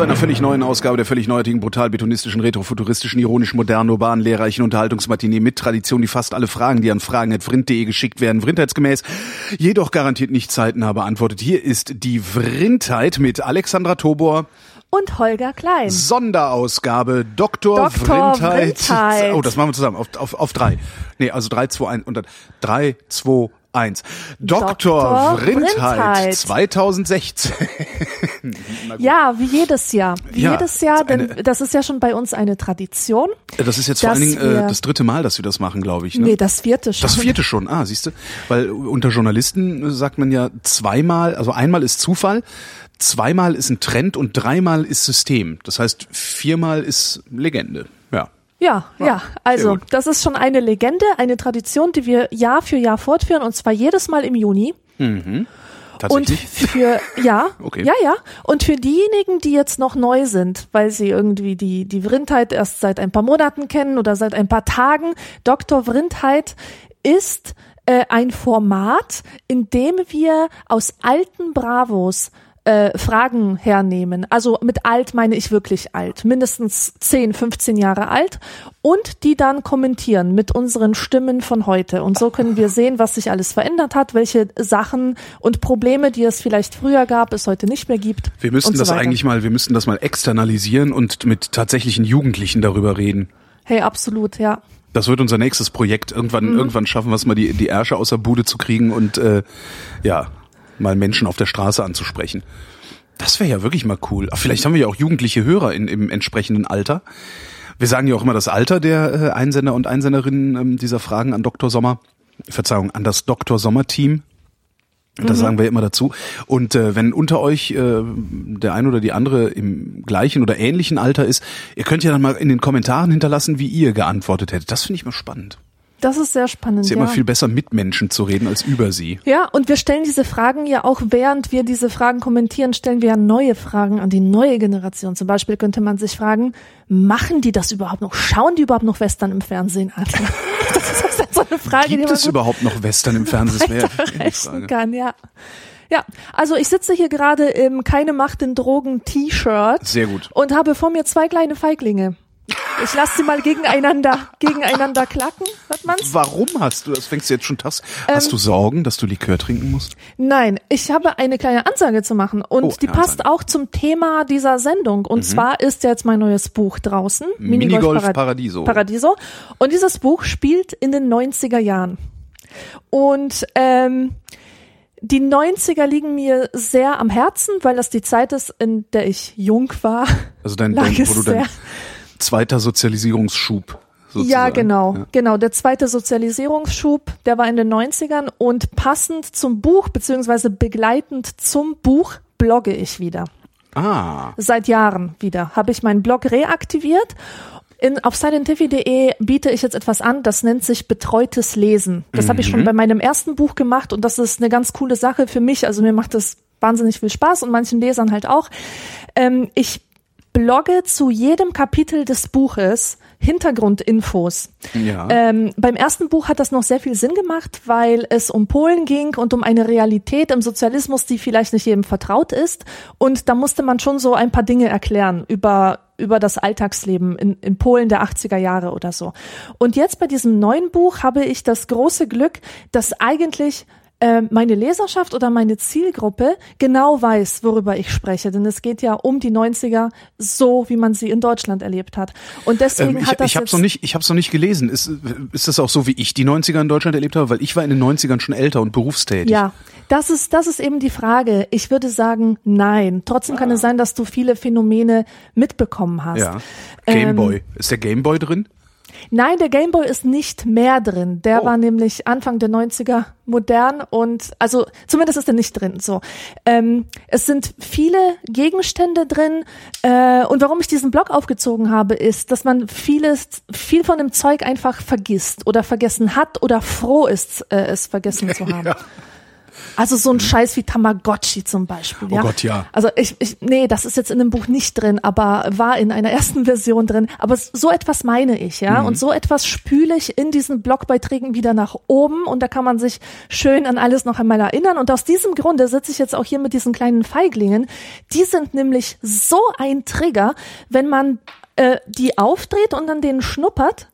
Zu einer völlig neuen Ausgabe der völlig neuartigen, brutal betonistischen, retrofuturistischen, ironisch modernen, urbanen, lehrreichen Unterhaltungsmatinee mit Tradition, die fast alle Fragen, die an fragen.vrind.de geschickt werden, vrindheitsgemäß, jedoch garantiert nicht zeitnah beantwortet. Hier ist die Vrindheit mit Alexandra Tobor und Holger Klein. Sonderausgabe Dr. Dr. Vrindheit. Vrindheit. Oh, das machen wir zusammen auf, auf, auf drei. Nee, also drei, zwei, eins und dann drei, zwei, eins. Dr. Dr. Vrindheit Vrindheit. 2016. Ja, wie jedes Jahr. Wie Ja, jedes Jahr, denn eine- das ist ja schon bei uns eine Tradition. Das ist jetzt vor allen Dingen äh, das dritte Mal, dass wir das machen, glaube ich. Ne? Nee, das vierte schon. Das vierte schon, ah, siehst du? Weil unter Journalisten sagt man ja zweimal, also einmal ist Zufall, zweimal ist ein Trend und dreimal ist System. Das heißt, viermal ist Legende. Ja. Ja, ja. sehr Also, das ist schon eine Legende, eine Tradition, die wir Jahr für Jahr fortführen und zwar jedes Mal im Juni. Und Tatsächlich. für, ja, Okay. ja, ja. Und für diejenigen, die jetzt noch neu sind, weil sie irgendwie die, die Vrindheit erst seit ein paar Monaten kennen oder seit ein paar Tagen, Dr. Vrindheit ist äh, ein Format, in dem wir aus alten Bravos äh, Fragen hernehmen. Also mit alt meine ich wirklich alt, mindestens 10, 15 Jahre alt und die dann kommentieren mit unseren Stimmen von heute. Und so können wir sehen, was sich alles verändert hat, welche Sachen und Probleme, die es vielleicht früher gab, es heute nicht mehr gibt. wir müssten so das weiter. eigentlich mal, wir müssten das mal externalisieren und mit tatsächlichen Jugendlichen darüber reden. Hey, absolut, ja. Das wird unser nächstes Projekt. Irgendwann, Mhm. irgendwann schaffen wir es mal, die, die Ärsche aus der Bude zu kriegen und äh, ja, mal Menschen auf der Straße anzusprechen. Das wäre ja wirklich mal cool. Ach, vielleicht haben wir ja auch jugendliche Hörer in, im entsprechenden Alter. Wir sagen ja auch immer das Alter der äh, Einsender und Einsenderinnen ähm, dieser Fragen an Dr. Sommer. Verzeihung, an das Dr. Sommer-Team. Das sagen wir immer dazu. Und äh, wenn unter euch äh, der ein oder die andere im gleichen oder ähnlichen Alter ist, ihr könnt ja dann mal in den Kommentaren hinterlassen, wie ihr geantwortet hättet. Das finde ich mal spannend. Das ist sehr spannend. Es ist ja immer viel besser, mit Menschen zu reden, als über sie. Ja, und wir stellen diese Fragen ja auch, während wir diese Fragen kommentieren, stellen wir ja neue Fragen an die neue Generation. Zum Beispiel könnte man sich fragen, machen die das überhaupt noch? Schauen die überhaupt noch Western im Fernsehen an? Das ist so eine Frage, die Gibt man es überhaupt noch Western im Fernsehen? Das wäre die kann, ja. Ja, also ich sitze hier gerade im Keine Macht in Drogen T-Shirt Sehr gut. und habe vor mir zwei kleine Feiglinge. Ich lasse sie mal gegeneinander, gegeneinander klacken, hört man's? Warum hast du, das fängst du jetzt schon tags, Ähm, hast du Sorgen, dass du Likör trinken musst? Nein, ich habe eine kleine Ansage zu machen und Oh, die passt Ansage. auch zum Thema dieser Sendung. Und zwar ist jetzt mein neues Buch draußen, Minigolf Parad- Paradiso. Paradiso. Und dieses Buch spielt in den 90er Jahren. Und ähm, die 90er liegen mir sehr am Herzen, weil das die Zeit ist, in der ich jung war. Also dein, dein wo du dein. Zweiter Sozialisierungsschub sozusagen. Ja, genau, Ja. genau. Der zweite Sozialisierungsschub, der war in den 90ern und passend zum Buch, beziehungsweise begleitend zum Buch, blogge ich wieder. Ah, Seit Jahren wieder. Habe ich meinen Blog reaktiviert. In, auf silentifi.de biete ich jetzt etwas an, das nennt sich betreutes Lesen. Das habe ich Mhm. schon bei meinem ersten Buch gemacht und das ist eine ganz coole Sache für mich. Also mir macht das wahnsinnig viel Spaß und manchen Lesern halt auch. Ähm, ich blogge zu jedem Kapitel des Buches Hintergrundinfos. ja. Ähm, beim ersten Buch hat das noch sehr viel Sinn gemacht, weil es um Polen ging und um eine Realität im Sozialismus, die vielleicht nicht jedem vertraut ist. Und da musste man schon so ein paar Dinge erklären über über das Alltagsleben in, in Polen der 80er Jahre oder so. Und jetzt bei diesem neuen Buch habe ich das große Glück, dass eigentlich äh, meine Leserschaft oder meine Zielgruppe genau weiß, worüber ich spreche. Denn es geht ja um die 90er so, wie man sie in Deutschland erlebt hat. Und deswegen Ähm, ich hat das ich habe es noch nicht, ich habe noch nicht gelesen. Ist, ist das auch so, wie ich die 90er in Deutschland erlebt habe? Weil ich war in den 90ern schon älter und berufstätig. Ja, das ist, das ist eben die Frage. Ich würde sagen, nein. Trotzdem kann es sein, dass du viele Phänomene mitbekommen hast. Ja. Ähm, Gameboy. ist der Gameboy drin? Nein, der Gameboy ist nicht mehr drin. Der Oh. war nämlich Anfang der 90er modern und also zumindest ist er nicht drin. So, ähm, es sind viele Gegenstände drin äh, und warum ich diesen Blog aufgezogen habe, ist, dass man vieles, viel von dem Zeug einfach vergisst oder vergessen hat oder froh ist, äh, es vergessen zu haben. Ja. Also so ein Scheiß wie Tamagotchi zum Beispiel. Oh ja? Gott, ja. Also ich, ich, nee, das ist jetzt in dem Buch nicht drin, aber war in einer ersten Version drin. Aber so etwas meine ich, Mhm. ja. Und so etwas spüle ich in diesen Blogbeiträgen wieder nach oben und da kann man sich schön an alles noch einmal erinnern. Und aus diesem Grunde sitze ich jetzt auch hier mit diesen kleinen Feiglingen. Die sind nämlich so ein Trigger, wenn man äh, die aufdreht und an denen schnuppert.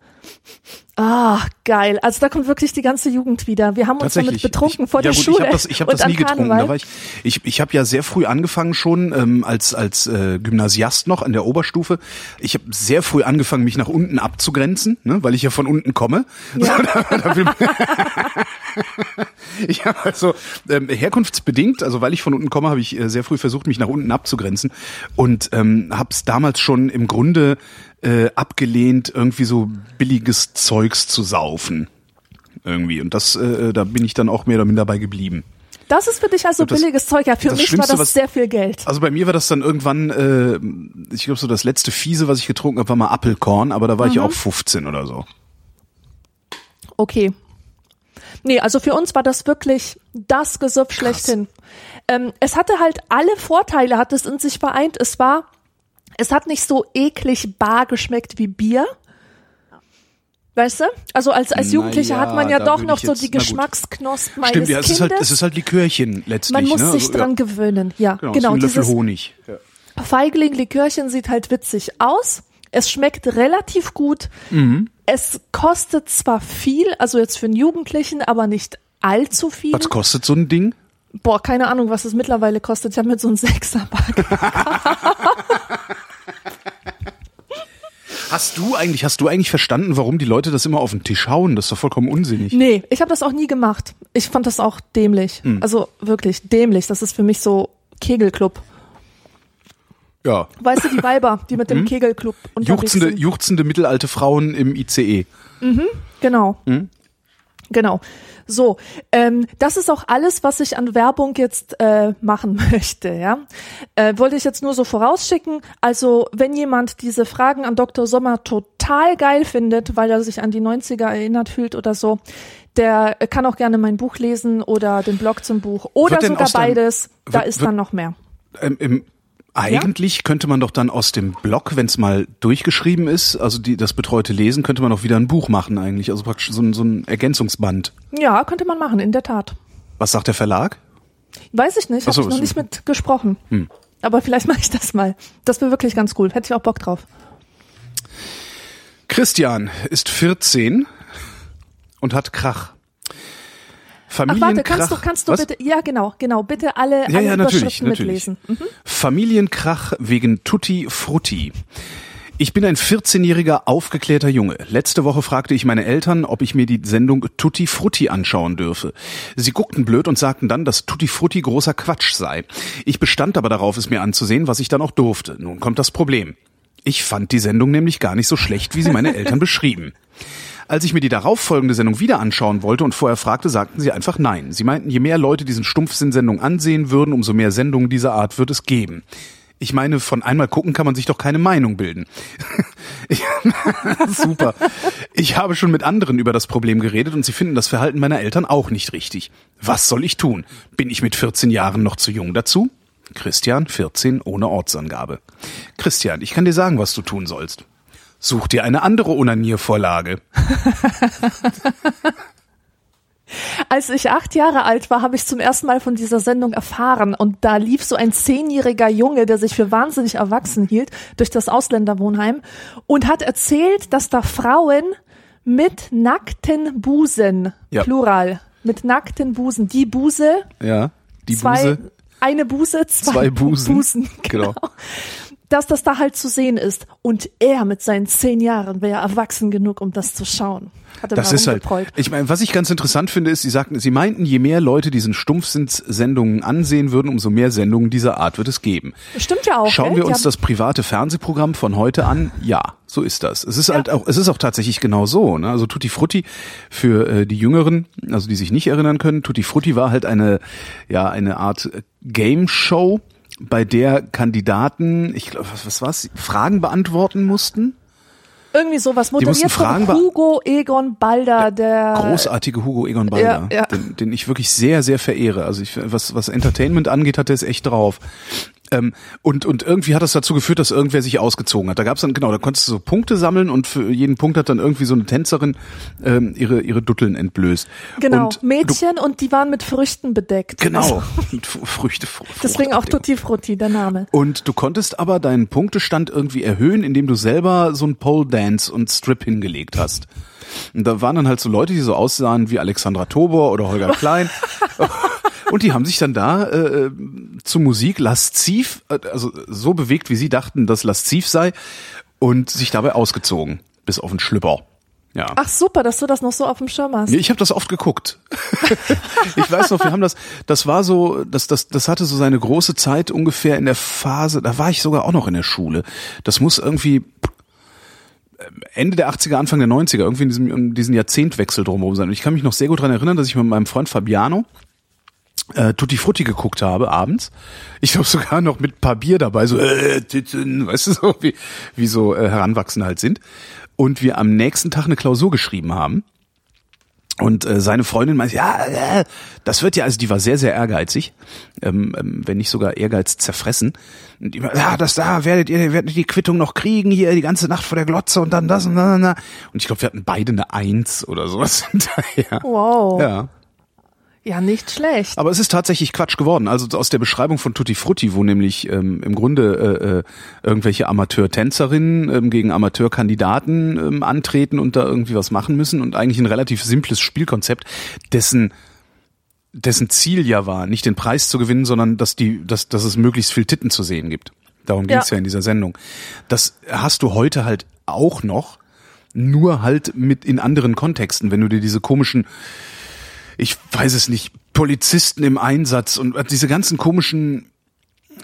Ah, geil. Also da kommt wirklich die ganze Jugend wieder. Wir haben uns damit betrunken ich, vor ja der gut, Schule. Ich habe das, ich hab das nie getrunken. Karneval. Da war ich ich, ich habe ja sehr früh angefangen schon ähm, als als äh, Gymnasiast noch an der Oberstufe. Ich habe sehr früh angefangen, mich nach unten abzugrenzen, ne, weil ich ja von unten komme. Ja. Da, da man- ich habe also ähm, herkunftsbedingt, also weil ich von unten komme, habe ich äh, sehr früh versucht, mich nach unten abzugrenzen und ähm, habe es damals schon im Grunde äh, abgelehnt, irgendwie so billiges Zeugs zu saufen irgendwie. Und das, äh, da bin ich dann auch mehr oder minder dabei geblieben. Das ist für dich also Das- billiges Zeug. Ja, für mich war das was- sehr viel Geld. Also bei mir war das dann irgendwann, äh, ich glaube so das letzte Fiese, was ich getrunken habe, war mal Apfelkorn, aber da war ich Mhm. auch 15 oder so. Okay. Nee, also für uns war das wirklich das Gesuff schlechthin. Ähm, es hatte halt alle Vorteile, hat es in sich vereint. Es war, es hat nicht so eklig bar geschmeckt wie Bier. Weißt du? Also als, als Jugendlicher ja, hat man ja doch noch so jetzt- die. Geschmacksknospen meines Stimmt, ja, es ist halt, es ist halt Likörchen letztlich. man muss ne? sich Also, dran ja, gewöhnen. Ja, Genau, genau. ein Löffel Honig. Ja. Feigling Likörchen sieht halt witzig aus. Es schmeckt relativ gut. Mhm. Es kostet zwar viel, also jetzt für einen Jugendlichen, aber nicht allzu viel. Was kostet so ein Ding? Boah, keine Ahnung, was es mittlerweile kostet. Ich habe mir so einen Sechserpack. Hast du eigentlich, hast du eigentlich verstanden, warum die Leute das immer auf den Tisch hauen? Das ist doch vollkommen unsinnig. nee, ich habe das auch nie gemacht. Ich fand das auch dämlich. Hm. Also wirklich dämlich. Das ist für mich so Kegelclub. Ja. Weißt du, die Weiber, die mit dem Kegelclub unterwegs Hm? Juchzende, sind. juchzende mittelalte Frauen im ICE. Genau. Hm? Genau. So, ähm, das ist auch alles, was ich an Werbung jetzt äh, machen möchte. Ja, äh, wollte ich jetzt nur so vorausschicken. Also, wenn jemand diese Fragen an Dr. Sommer total geil findet, weil er sich an die 90er erinnert fühlt oder so, der kann auch gerne mein Buch lesen oder den Blog zum Buch oder sogar beides. Da wird- ist wird- dann noch mehr. Ähm, im, eigentlich könnte man doch dann aus dem Blog, wenn es mal durchgeschrieben ist, also die, das betreute Lesen, könnte man auch wieder ein Buch machen eigentlich. Also praktisch so ein, so ein Ergänzungsband. Ja, könnte man machen, in der Tat. Was sagt der Verlag? Weiß ich nicht, habe ich noch nicht mit gesprochen. Hm. Aber vielleicht mache ich das mal. Das wäre wirklich ganz cool. Hätte ich auch Bock drauf. Christian ist 14 und hat Krach. Ach warte, Familienkrach. kannst du, kannst du Was? bitte, ja genau, genau, bitte alle, Ja, alle ja, natürlich, Überschriften natürlich. mitlesen. Mhm. Familienkrach wegen Tutti Frutti. Ich bin ein 14-jähriger aufgeklärter Junge. Letzte Woche fragte ich meine Eltern, ob ich mir die Sendung Tutti Frutti anschauen dürfe. Sie guckten blöd und sagten dann, dass Tutti Frutti großer Quatsch sei. Ich bestand aber darauf, es mir anzusehen, was ich dann auch durfte. Nun kommt das Problem. Ich fand die Sendung nämlich gar nicht so schlecht, wie sie meine Eltern beschrieben. Als ich mir die darauffolgende Sendung wieder anschauen wollte und vorher fragte, sagten sie einfach nein. Sie meinten, je mehr Leute diesen Stumpfsinn-Sendung ansehen würden, umso mehr Sendungen dieser Art wird es geben. Ich meine, von einmal gucken kann man sich doch keine Meinung bilden. Super. Ich habe schon mit anderen über das Problem geredet und sie finden das Verhalten meiner Eltern auch nicht richtig. Was soll ich tun? Bin ich mit 14 Jahren noch zu jung dazu? Christian, 14, ohne Ortsangabe. Christian, ich kann dir sagen, was du tun sollst. Such dir eine andere Onaniervorlage. Als ich acht Jahre alt war, habe ich zum ersten Mal von dieser Sendung erfahren und da lief so ein zehnjähriger Junge, der sich für wahnsinnig erwachsen hielt, durch das Ausländerwohnheim und hat erzählt, dass da Frauen mit nackten Busen, Ja. Plural, mit nackten Busen, die Buse, Ja, die zwei, Buse, eine Buse, zwei, zwei Busen. Busen Genau. Dass das da halt zu sehen ist. Und er mit seinen zehn Jahren wäre erwachsen genug, um das zu schauen. Hat er Das ist halt. rumgeprollt. Ich meine, was ich ganz interessant finde, ist, sie sagten, sie meinten, je mehr Leute diesen Stumpfsins-Sendungen ansehen würden, umso mehr Sendungen dieser Art wird es geben. Stimmt ja auch. Schauen gell? wir uns das private Fernsehprogramm von heute an? Ja, so ist das. Es ist halt auch, es ist auch tatsächlich genau so. Ne? Also Tutti Frutti für äh, die Jüngeren, also die sich nicht erinnern können, Tutti Frutti war halt eine, ja, eine Art Game Show, bei der Kandidaten, ich glaube, was, was war's, Fragen beantworten mussten. Irgendwie sowas moderiert Fragen von Hugo Egon Balder, der Großartige Hugo Egon Balder, ja, ja. Den, den ich wirklich sehr, sehr verehre. Also ich, was, was Entertainment angeht, hat er es echt drauf. Ähm, und, und irgendwie hat das dazu geführt, dass irgendwer sich ausgezogen hat. Da gab's dann, genau, da konntest du so Punkte sammeln und für jeden Punkt hat dann irgendwie so eine Tänzerin ähm, ihre, ihre Dutteln entblößt. genau und Mädchen und die waren mit Früchten bedeckt. Du, genau, Also, F- Früchte. Fr deswegen auch. Tutti Frutti, der Name. Und du konntest aber deinen Punktestand irgendwie erhöhen, indem du selber so ein Pole Dance und Strip hingelegt hast. Und da waren dann halt so Leute, die so aussahen wie Alexandra Tobor oder Holger Klein. und die haben sich dann da äh, zu Musik lasziv, äh, also so bewegt, wie sie dachten, dass lasziv sei, und sich dabei ausgezogen, bis auf den Schlüpper. Ja. Ach super, dass du das noch so auf dem Schirm hast. Ich habe das oft geguckt. ich weiß noch, wir haben das, das war so, das, das, das hatte so seine große Zeit ungefähr in der Phase, da war ich sogar auch noch in der Schule. Das muss irgendwie Ende der 80er, Anfang der 90er, irgendwie in diesem, in diesem Jahrzehntwechsel drumherum sein. Und ich kann mich noch sehr gut dran erinnern, dass ich mit meinem Freund Fabiano äh, Tutti Frutti geguckt habe abends. Ich glaube sogar noch mit ein paar Bier dabei, so äh, Titten, weißt du so, wie, wie so äh, Heranwachsende halt sind. Und wir am nächsten Tag eine Klausur geschrieben haben. Und äh, seine Freundin meinte, ja, äh, das wird ja, also die war sehr, sehr ehrgeizig, ähm, ähm, wenn nicht sogar Ehrgeiz zerfressen. Und die, meinte, ja, das da werdet ihr, werdet die Quittung noch kriegen hier die ganze Nacht vor der Glotze und dann das und dann. Und ich glaube, wir hatten beide eine Eins oder sowas hinterher. Wow. Ja. Ja, nicht schlecht. Aber es ist tatsächlich Quatsch geworden. Also aus der Beschreibung von Tutti Frutti, wo nämlich ähm, im Grunde äh, äh, irgendwelche Amateur-Tänzerinnen ähm, gegen Amateurkandidaten ähm, antreten und da irgendwie was machen müssen und eigentlich ein relativ simples Spielkonzept, dessen dessen Ziel ja war, nicht den Preis zu gewinnen, sondern dass die, dass, dass es möglichst viel Titten zu sehen gibt. Darum ging es Ja. ja in dieser Sendung. Das hast du heute halt auch noch, nur halt mit in anderen Kontexten, wenn du dir diese komischen ich weiß es nicht, Polizisten im Einsatz und diese ganzen komischen,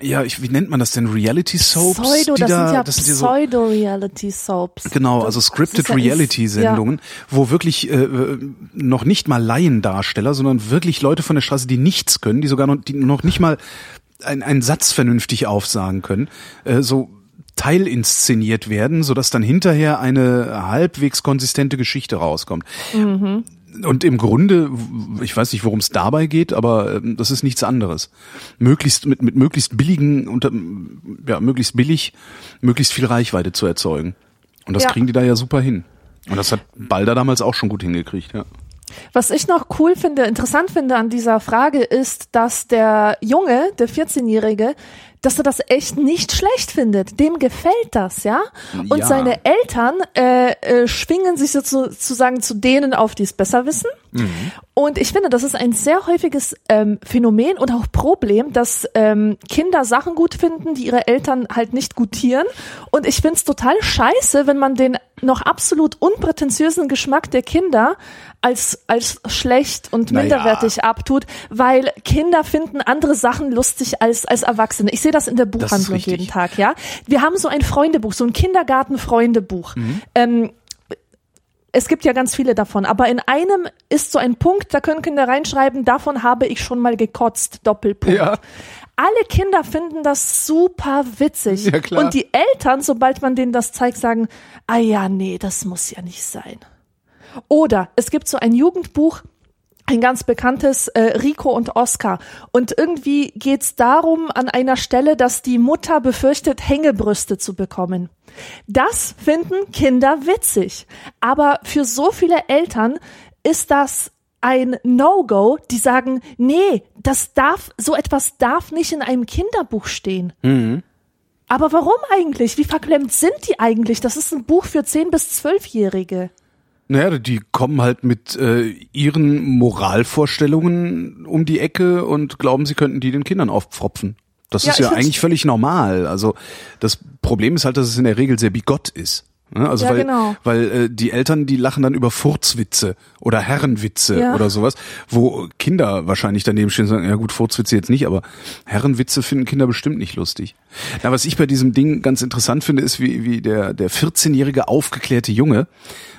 ja, ich, wie nennt man das denn, Reality Soaps? Pseudo, das da, sind ja das sind ja so, Pseudo-Reality-Soaps. genau, also Scripted ja- Reality-Sendungen, wo wirklich äh, äh, noch nicht mal Laiendarsteller, sondern wirklich Leute von der Straße, die nichts können, die sogar noch, die noch nicht mal ein- einen Satz vernünftig aufsagen können, äh, so teilinszeniert werden, sodass dann hinterher eine halbwegs konsistente Geschichte rauskommt. Und im Grunde, ich weiß nicht, worum es dabei geht, aber ähm, das ist nichts anderes. Möglichst mit, mit möglichst billigen, unter, ja, möglichst billig, möglichst viel Reichweite zu erzeugen. Und das Ja. kriegen die da ja super hin. Und das hat Balder damals auch schon gut hingekriegt, ja. Was ich noch cool finde, interessant finde an dieser Frage ist, dass der Junge, der 14-Jährige, dass er das echt nicht schlecht findet. Dem gefällt das, ja? Und Ja. seine Eltern äh, äh, schwingen sich sozusagen zu denen auf, die es besser wissen. Und ich finde, das ist ein sehr häufiges ähm, Phänomen und auch Problem, dass ähm, Kinder Sachen gut finden, die ihre Eltern halt nicht gutieren. Und ich finde es total scheiße, wenn man den noch absolut unprätentiösen Geschmack der Kinder als, als schlecht und Naja. minderwertig abtut, weil Kinder finden andere Sachen lustig als, als Erwachsene. Ich sehe das in der Buchhandlung jeden Tag, ja. Wir haben so ein Freundebuch, so ein Kindergarten-Freundebuch. Mhm. Ähm, es gibt ja ganz viele davon, aber in einem ist so ein Punkt, da können Kinder reinschreiben, davon habe ich schon mal gekotzt, Doppelpunkt. Ja. Alle Kinder finden das super witzig. Ja, klar. Und die Eltern, sobald man denen das zeigt, sagen, ah ja, nee, das muss ja nicht sein. Oder es gibt so ein Jugendbuch, ein ganz bekanntes äh, Rico und Oscar. Und irgendwie geht's darum an einer Stelle, dass die Mutter befürchtet, Hängebrüste zu bekommen. Das finden Kinder witzig. Aber für so viele Eltern ist das ein No-Go, die sagen, nee, das darf, so etwas darf nicht in einem Kinderbuch stehen. Mhm. Aber warum eigentlich? Wie verklemmt sind die eigentlich? Das ist ein Buch für 10- bis 12-Jährige. Naja, die kommen halt mit äh, ihren Moralvorstellungen um die Ecke und glauben, sie könnten die den Kindern aufpfropfen. Das Ja, ist ja eigentlich völlig normal. Also das Problem ist halt, dass es in der Regel sehr bigott ist. Ne? Also Ja, weil, genau. weil äh, die Eltern, die lachen dann über Furzwitze oder Herrenwitze Ja. oder sowas, wo Kinder wahrscheinlich daneben stehen und sagen, ja gut, Furzwitze jetzt nicht, aber Herrenwitze finden Kinder bestimmt nicht lustig. Na, was ich bei diesem Ding ganz interessant finde, ist, wie, wie der, der 14-jährige aufgeklärte Junge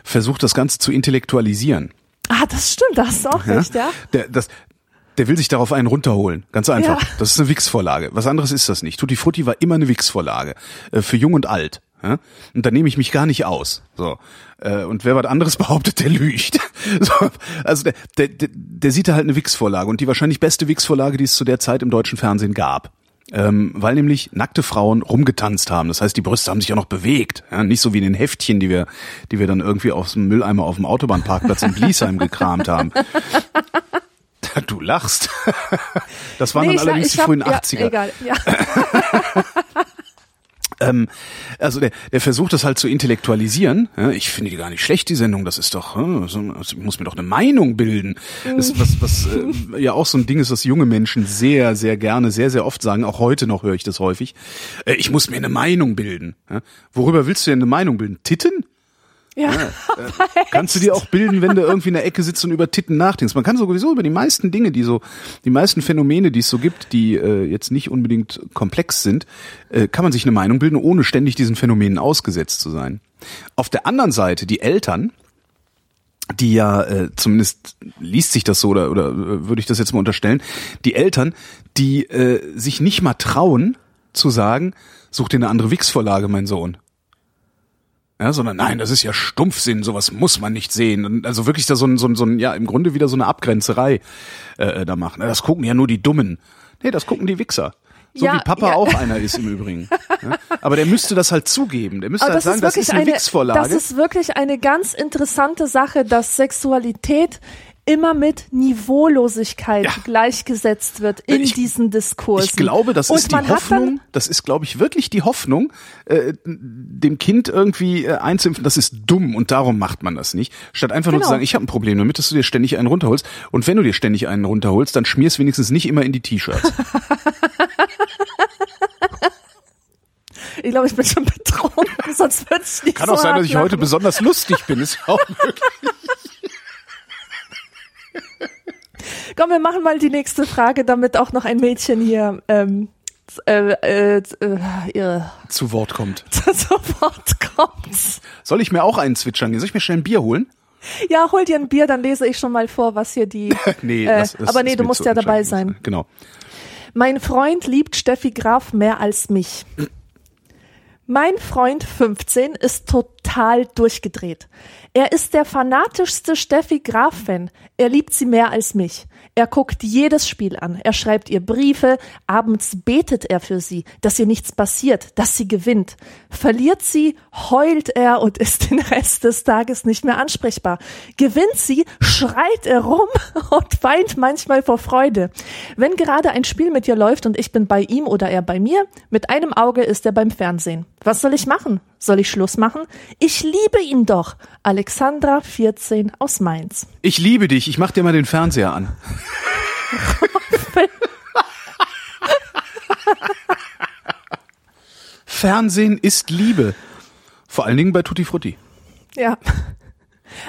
versucht, das Ganze zu intellektualisieren. Ah, das stimmt, da hast du auch recht, ja. Der, das, der will sich darauf einen runterholen. Ganz einfach. Ja. Das ist eine Wix-Vorlage. Was anderes ist das nicht. Tutti Frutti war immer eine Wix-Vorlage. Äh, für jung und alt. Ja? Und da nehme ich mich gar nicht aus. So. Äh, und wer was anderes behauptet, der lügt. So. Also der, der, der, der sieht da halt eine Wix-Vorlage. Und die wahrscheinlich beste Wix-Vorlage, die es zu der Zeit im deutschen Fernsehen gab. Ähm, weil nämlich nackte Frauen rumgetanzt haben. Das heißt, die Brüste haben sich auch noch bewegt. Ja, nicht so wie in den Heftchen, die wir, die wir dann irgendwie aus dem Mülleimer auf dem Autobahnparkplatz in Bliesheim gekramt haben. Du lachst. Das waren Nee, dann allerdings ich die hab, frühen ja, 80er. Egal, ja. Ähm, also der, der versucht das halt zu intellektualisieren. Ja, ich finde die gar nicht schlecht, die Sendung. Das ist doch, hm, so- also ich muss mir doch eine Meinung bilden. Das was, was äh, ja auch so ein Ding ist, was junge Menschen sehr, sehr gerne, sehr, sehr oft sagen. Auch heute noch höre ich das häufig. Äh, ich muss mir eine Meinung bilden. Ja, worüber willst du denn eine Meinung bilden? Titten? Ja. Kannst du dir auch bilden, wenn du irgendwie in der Ecke sitzt und über Titten nachdenkst. Man kann sowieso über die meisten Dinge, die so, die meisten Phänomene, die es so gibt, die äh, jetzt nicht unbedingt komplex sind, äh, kann man sich eine Meinung bilden, ohne ständig diesen Phänomenen ausgesetzt zu sein. Auf der anderen Seite, die Eltern, die ja, äh, zumindest liest sich das so, oder, oder äh, würde ich das jetzt mal unterstellen, die Eltern, die äh, sich nicht mal trauen zu sagen, such dir eine andere Wix-Vorlage, mein Sohn. Ja, sondern nein, das ist ja Stumpfsinn, sowas muss man nicht sehen. Und also wirklich da so ein, so ein, so ein ja, im Grunde wieder so eine Abgrenzerei äh, da machen. Das gucken ja nur die Dummen. Nee, das gucken die Wichser. So Ja, wie Papa ja. auch einer ist im Übrigen. Ja? Aber der müsste das halt zugeben. Der müsste Aber halt das sagen, ist das ist eine, eine, Wix-Vorlage. das ist wirklich eine ganz interessante Sache, dass Sexualität immer mit Niveaulosigkeit Ja. gleichgesetzt wird in Ich- diesen Diskursen. Ich glaube, das Und ist die Hoffnung, das ist, glaube ich, wirklich die Hoffnung, äh, dem Kind irgendwie äh, einzuimpfen, das ist dumm und darum macht man das nicht. Statt einfach nur Genau. zu sagen, ich habe ein Problem damit, dass du dir ständig einen runterholst. Und wenn du dir ständig einen runterholst, dann schmierst wenigstens nicht immer in die T-Shirts. Ich glaube, ich bin schon betrunken, sonst ich nicht Kann so auch sein, dass ich heute besonders lustig bin. Ist auch möglich. Komm, wir machen mal die nächste Frage, damit auch noch ein Mädchen hier ähm, äh, äh, äh, zu Wort kommt. zu Wort kommt. Soll ich mir auch einen zwitschern gehen? Soll ich mir schnell ein Bier holen? Ja, hol dir ein Bier, dann lese ich schon mal vor, was hier die. Nee, äh, das, das aber nee, du musst ja dabei sein. Genau. Mein Freund liebt Steffi Graf mehr als mich. Mein Freund 15 ist total durchgedreht. Er ist der fanatischste Steffi Graf-Fan. Er liebt sie mehr als mich. Er guckt jedes Spiel an. Er schreibt ihr Briefe. Abends betet er für sie, dass ihr nichts passiert, dass sie gewinnt. Verliert sie, heult er und ist den Rest des Tages nicht mehr ansprechbar. Gewinnt sie, schreit er rum und weint manchmal vor Freude. Wenn gerade ein Spiel mit ihr läuft und ich bin bei ihm oder er bei mir, mit einem Auge ist er beim Fernsehen. Was soll ich machen? Soll ich Schluss machen? Ich liebe ihn doch. Alexandra, 14, aus Mainz. Ich liebe dich. Ich mach dir mal den Fernseher an. Fernsehen ist Liebe. Vor allen Dingen bei Tutti Frutti. Ja.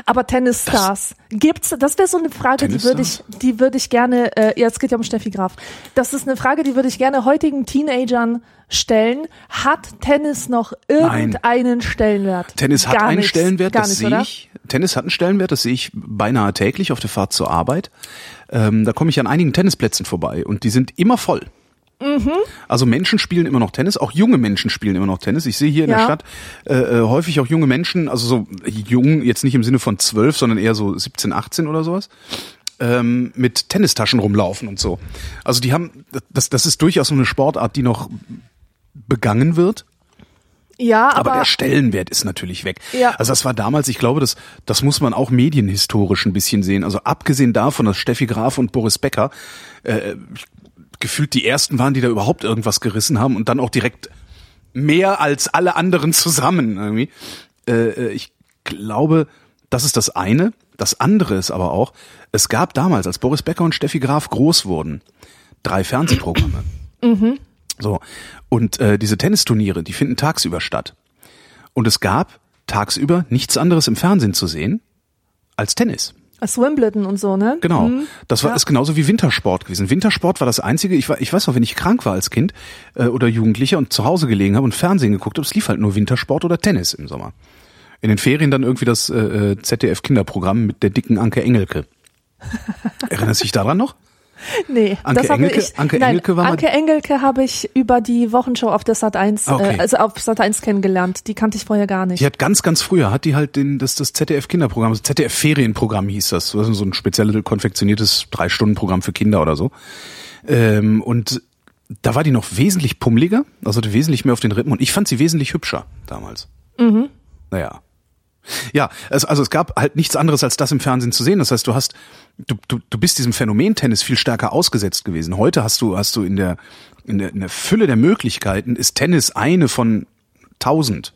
Aber Tennisstars, gibt's, das wäre so eine Frage, die würde ich, die würde ich gerne, äh, ja, es geht ja um Steffi Graf. Das ist eine Frage, die würde ich gerne heutigen Teenagern stellen. Hat Tennis noch irgendeinen Stellenwert? Tennis hat Gar einen nichts. Stellenwert, Gar das sehe ich. Tennis hat einen Stellenwert, das sehe ich beinahe täglich auf der Fahrt zur Arbeit. Ähm, da komme ich an einigen Tennisplätzen vorbei und die sind immer voll. Mhm. Also Menschen spielen immer noch Tennis, auch junge Menschen spielen immer noch Tennis. Ich sehe hier in Ja. der Stadt äh, äh, häufig auch junge Menschen, also so jung, jetzt nicht im Sinne von zwölf, sondern eher so 17, 18 oder sowas, ähm, mit Tennistaschen rumlaufen und so. Also die haben, das, das ist durchaus so eine Sportart, die noch begangen wird. Ja, Aber, aber, der Stellenwert ist natürlich weg. Ja. Also das war damals, ich glaube, das, das muss man auch medienhistorisch ein bisschen sehen. Also abgesehen davon, dass Steffi Graf und Boris Becker äh, gefühlt die ersten waren, die da überhaupt irgendwas gerissen haben und dann auch direkt mehr als alle anderen zusammen irgendwie. Äh, ich glaube, das ist das eine. Das andere ist aber auch, es gab damals, als Boris Becker und Steffi Graf groß wurden, drei Fernsehprogramme. So. Und äh, diese Tennisturniere, die finden tagsüber statt. Und es gab tagsüber nichts anderes im Fernsehen zu sehen als Tennis. Als Wimbledon und so, ne? Genau. Mhm. Das war Ja. ist genauso wie Wintersport gewesen. Wintersport war das einzige, ich, war, ich weiß noch, wenn ich krank war als Kind äh, oder Jugendlicher und zu Hause gelegen habe und Fernsehen geguckt habe, es lief halt nur Wintersport oder Tennis im Sommer. In den Ferien dann irgendwie das äh, ZDF Kinderprogramm mit der dicken Anke Engelke. Erinnerst du dich daran noch? Nee, Anke das habe Engelke- ich. Anke nein, Engelke war Anke Engelke habe ich über die Wochenshow auf der Sat 1, Okay. äh, also auf Sat 1 kennengelernt. Die kannte ich vorher gar nicht. Die hat ganz, ganz früher, hat die halt den, das, das ZDF Kinderprogramm, das ZDF Ferienprogramm hieß das. Das ist so ein spezielles konfektioniertes Drei-Stunden-Programm für Kinder oder so. Ähm, und da war die noch wesentlich pummeliger, also wesentlich mehr auf den Rippen und ich fand sie wesentlich hübscher damals. Mhm. Naja. Ja, es, also es gab halt nichts anderes als das im Fernsehen zu sehen. Das heißt, du hast, du, du, du bist diesem Phänomen Tennis viel stärker ausgesetzt gewesen. Heute hast du, hast du in der, in der, in der Fülle der Möglichkeiten ist Tennis eine von tausend.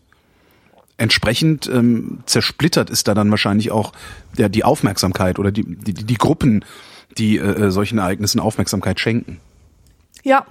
Entsprechend ähm, zersplittert ist da dann wahrscheinlich auch der, die Aufmerksamkeit oder die, die, die Gruppen, die äh, solchen Ereignissen Aufmerksamkeit schenken. Ja.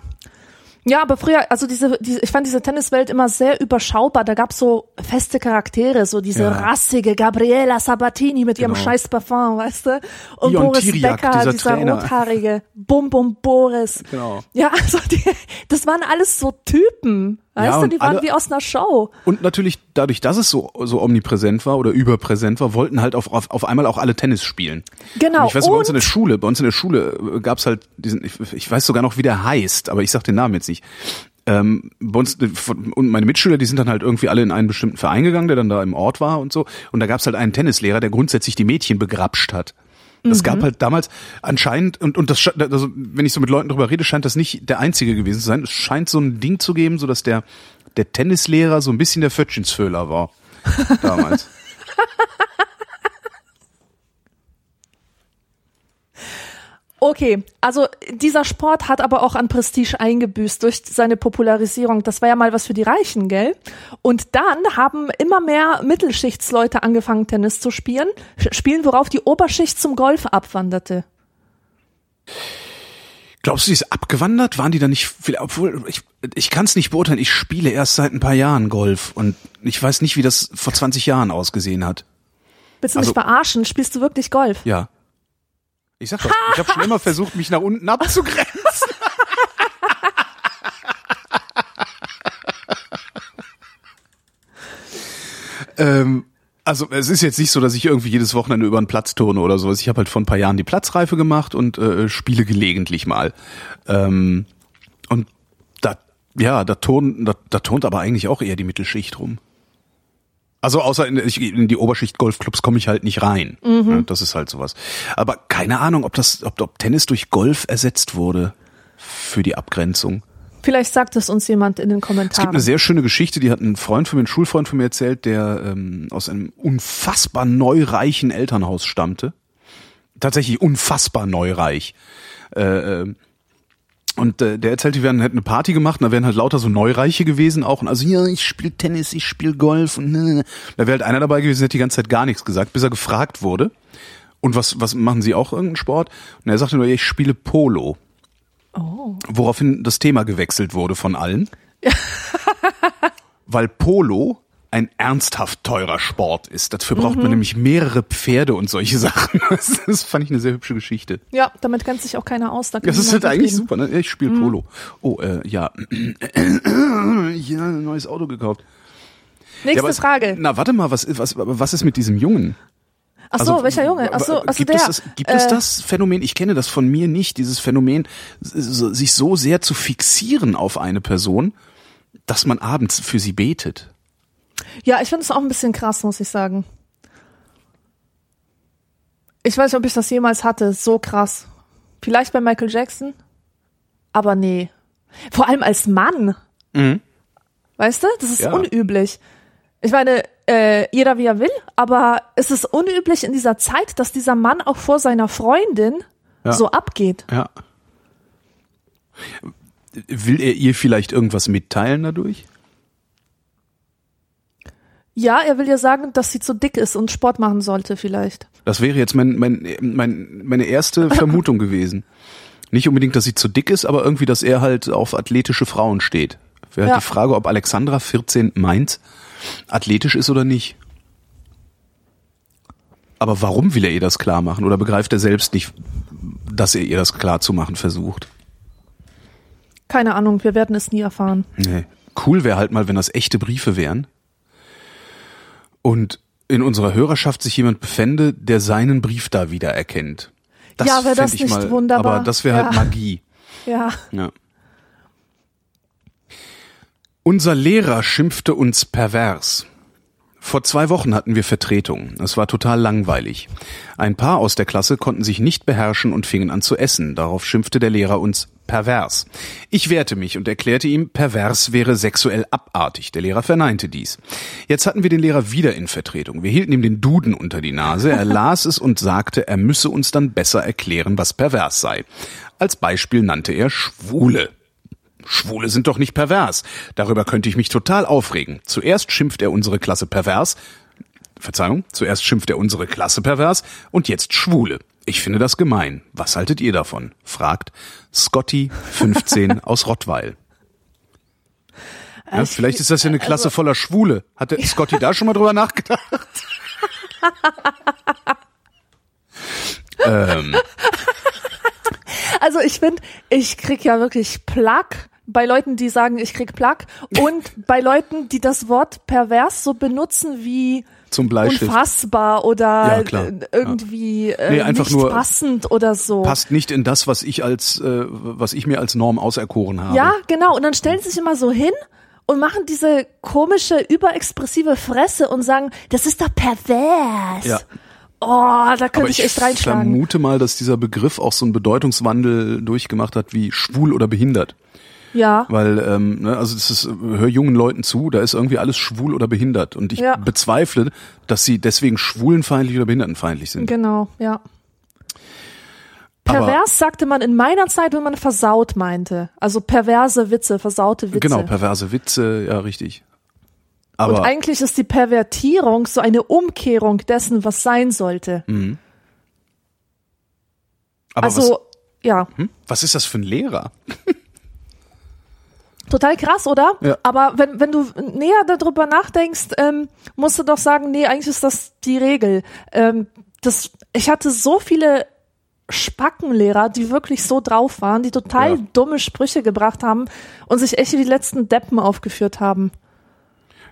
Ja, aber früher, also diese, diese, ich fand diese Tenniswelt immer sehr überschaubar. Da gab's so feste Charaktere, so diese Ja. rassige Gabriela Sabatini mit ihrem Genau. scheiß Parfum, weißt du? Und Ion Boris Tiriac, Becker, dieser dieser, Trainer. rothaarige, Bum Bum Boris. Genau. Ja, also die, das waren alles so Typen, weißt Ja, du? und Die waren alle- wie aus einer Show. Und natürlich dadurch, dass es so, so omnipräsent war oder überpräsent war, wollten halt auf, auf, auf einmal auch alle Tennis spielen. Genau. Und ich weiß, bei uns in Und- der Schule, bei uns in der Schule äh, gab's halt diesen, ich, ich weiß sogar noch, wie der heißt, aber ich sag den Namen jetzt nicht. Ähm, bei uns, äh, und meine Mitschüler, die sind dann halt irgendwie alle in einen bestimmten Verein gegangen, der dann da im Ort war und so. Und da gab's halt einen Tennislehrer, der grundsätzlich die Mädchen begrapscht hat. Es gab halt damals anscheinend, und, und das, also wenn ich so mit Leuten drüber rede, scheint das nicht der einzige gewesen zu sein. Es scheint so ein Ding zu geben, so dass der, der Tennislehrer so ein bisschen der Fötchinsföhler war. Damals. Okay, also dieser Sport hat aber auch an Prestige eingebüßt durch seine Popularisierung. Das war ja mal was für die Reichen, gell? Und dann haben immer mehr Mittelschichtsleute angefangen, Tennis zu spielen, spielen, worauf die Oberschicht zum Golf abwanderte. Glaubst du, die ist abgewandert? Waren die da nicht viel, obwohl, ich, ich kann es nicht beurteilen. Ich spiele erst seit ein paar Jahren Golf und ich weiß nicht, wie das vor 20 Jahren ausgesehen hat. Willst du Also- mich verarschen? Spielst du wirklich Golf? Ja. Ich sag doch, ich habe schon immer versucht, mich nach unten abzugrenzen. ähm, also es ist jetzt nicht so, dass ich irgendwie jedes Wochenende über den Platz turne oder sowas. Ich habe halt vor ein paar Jahren die Platzreife gemacht und äh, spiele gelegentlich mal. Ähm, und da, ja, da turnt, da, da turnt aber eigentlich auch eher die Mittelschicht rum. Also außer in, ich, in die Oberschicht Golfclubs komme ich halt nicht rein. Ja, das ist halt sowas. Aber keine Ahnung, ob das, ob, ob Tennis durch Golf ersetzt wurde für die Abgrenzung. Vielleicht sagt es uns jemand in den Es gibt Kommentaren. eine sehr schöne Geschichte, die hat ein Freund von mir, ein Schulfreund von mir erzählt, der ähm, aus einem unfassbar neureichen Elternhaus stammte. Tatsächlich unfassbar neureich. Äh, ähm, und äh, der erzählt, die werden hätten eine Party gemacht, und da wären halt lauter so Neureiche gewesen auch. Und also, ja, ich spiele Tennis, ich spiele Golf und ne, ne. da wäre halt einer dabei gewesen, der hat die ganze Zeit gar nichts gesagt, bis er gefragt wurde. Und was, was machen Sie auch irgendeinen Sport? Und er sagte nur, ich spiele Polo. oh. Woraufhin das Thema gewechselt wurde von allen. Weil Polo ein ernsthaft teurer Sport ist. Dafür braucht man nämlich mehrere Pferde und solche Sachen. Das, das fand ich eine sehr hübsche Geschichte. Ja, damit kennt sich auch keiner aus. Da Das ist halt eigentlich super, ne? Ich spiele Polo. Oh, äh, ja. ich habe ein neues Auto gekauft. Ja, Nächste aber es- Frage. Na, warte mal, was, ist- was, was ist mit diesem Jungen? Ach so, welcher Junge? Ach so, also gibt der. es das, gibt es äh, das Phänomen? Ich kenne das von mir nicht. Dieses Phänomen, sich so sehr zu fixieren auf eine Person, dass man abends für sie betet. Ja, ich finde es auch ein bisschen krass, muss ich sagen. Ich weiß nicht, ob ich das jemals hatte. So krass. Vielleicht bei Michael Jackson, aber nee. Vor allem als Mann. Weißt du? Das ist Ja. unüblich. Ich meine, äh, jeder wie er will, aber es ist unüblich in dieser Zeit, dass dieser Mann auch vor seiner Freundin Ja. so abgeht. Ja. Will er ihr vielleicht irgendwas mitteilen dadurch? Ja, er will ihr sagen, dass sie zu dick ist und Sport machen sollte vielleicht. Das wäre jetzt mein, mein, mein, meine erste Vermutung gewesen. Nicht unbedingt, dass sie zu dick ist, aber irgendwie, dass er halt auf athletische Frauen steht. Wäre Ja. halt die Frage, ob Alexandra 14 meint, athletisch ist oder nicht. Aber warum will er ihr das klar machen? Oder begreift er selbst nicht, dass er ihr das klar zu machen versucht? Keine Ahnung, wir werden es nie erfahren. Nee. Cool wäre halt mal, wenn das echte Briefe wären. Und in unserer Hörerschaft sich jemand befände, der seinen Brief da wieder erkennt. Ja, wäre das ich nicht mal, wunderbar? Aber das wäre halt Ja. Magie. Ja. Ja. Unser Lehrer schimpfte uns pervers. Vor zwei Wochen hatten wir Vertretung. Es war total langweilig. Ein paar aus der Klasse konnten sich nicht beherrschen und fingen an zu essen. Darauf schimpfte der Lehrer uns pervers. Ich wehrte mich und erklärte ihm, pervers wäre sexuell abartig. Der Lehrer verneinte dies. Jetzt hatten wir den Lehrer wieder in Vertretung. Wir hielten ihm den Duden unter die Nase. Er las es und sagte, er müsse uns dann besser erklären, was pervers sei. Als Beispiel nannte er Schwule. Schwule sind doch nicht pervers. Darüber könnte ich mich total aufregen. Zuerst schimpft er unsere Klasse pervers. Verzeihung, zuerst schimpft er unsere Klasse pervers und jetzt Schwule. Ich finde das gemein. Was haltet ihr davon? fragt Scotty 15 aus Rottweil. Ja, Ich- vielleicht ist das ja eine Klasse also- voller Schwule. Hat der Scotty da schon mal drüber nachgedacht? ähm, Also ich finde, ich krieg ja wirklich Plack bei Leuten, die sagen, ich krieg Plack und bei Leuten, die das Wort pervers so benutzen wie zum Bleistift. unfassbar oder Ja, irgendwie äh, Nee, einfach nicht nur- passend oder so. Passt nicht in das, was ich als, äh, was ich mir als Norm auserkoren habe. Ja, genau. Und dann stellen sie sich immer so hin und machen diese komische, überexpressive Fresse und sagen, das ist doch pervers. Ja. Oh, da könnte ich ich echt reinschlagen. vermute mal, dass dieser Begriff auch so einen Bedeutungswandel durchgemacht hat wie schwul oder behindert. Ja. Weil, ähm, ne, also das ist, hör jungen Leuten zu, da ist irgendwie alles schwul oder behindert. Und ich Ja. bezweifle, dass sie deswegen schwulenfeindlich oder behindertenfeindlich sind. Genau, ja. Aber- Pervers sagte man in meiner Zeit, wenn man versaut meinte. Also perverse Witze, versaute Witze. Genau, perverse Witze, ja richtig. Und Aber eigentlich ist die Pervertierung so eine Umkehrung dessen, was sein sollte. aber also, was, ja, hm? was ist das für ein Lehrer? total krass, oder? Ja. Aber wenn, wenn du näher darüber nachdenkst, ähm, musst du doch sagen, nee, eigentlich ist das die Regel. Ähm, das, ich hatte so viele Spackenlehrer, die wirklich so drauf waren, die total Ja. dumme Sprüche gebracht haben und sich echt wie die letzten Deppen aufgeführt haben.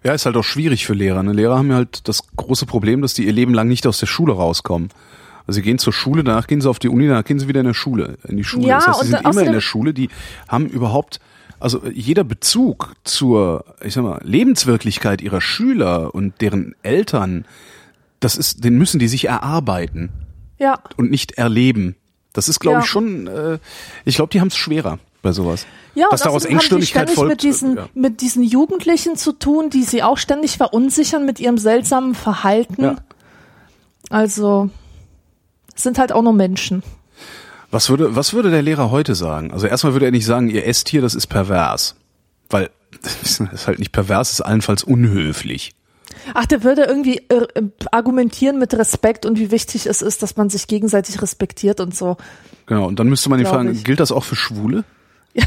Ja, ist halt auch schwierig für Lehrer. Ne? Lehrer haben ja halt das große Problem, dass die ihr Leben lang nicht aus der Schule rauskommen. Also sie gehen zur Schule, danach gehen sie auf die Uni, danach gehen sie wieder in der Schule, in die Schule. Ja, das heißt, sie sind immer in der Schule, die haben überhaupt, also jeder Bezug zur, ich sag mal, Lebenswirklichkeit ihrer Schüler und deren Eltern, das ist, den müssen die sich erarbeiten Ja, und nicht erleben. Das ist, glaube Ja. ich, schon, äh, ich glaube, die haben es schwerer bei sowas. Ja, und daraus Engstirnigkeit folgt. mit diesen, äh, ja. mit diesen Jugendlichen zu tun, die sie auch ständig verunsichern mit ihrem seltsamen Verhalten. Ja. Also sind halt auch nur Menschen. Was würde, was würde der Lehrer heute sagen? Also erstmal würde er nicht sagen, ihr esst hier, das ist pervers. Weil das ist halt nicht pervers, ist allenfalls unhöflich. Ach, der würde irgendwie äh, argumentieren mit Respekt und wie wichtig es ist, dass man sich gegenseitig respektiert und so. Genau, und dann müsste man ihn fragen, ich. gilt das auch für Schwule?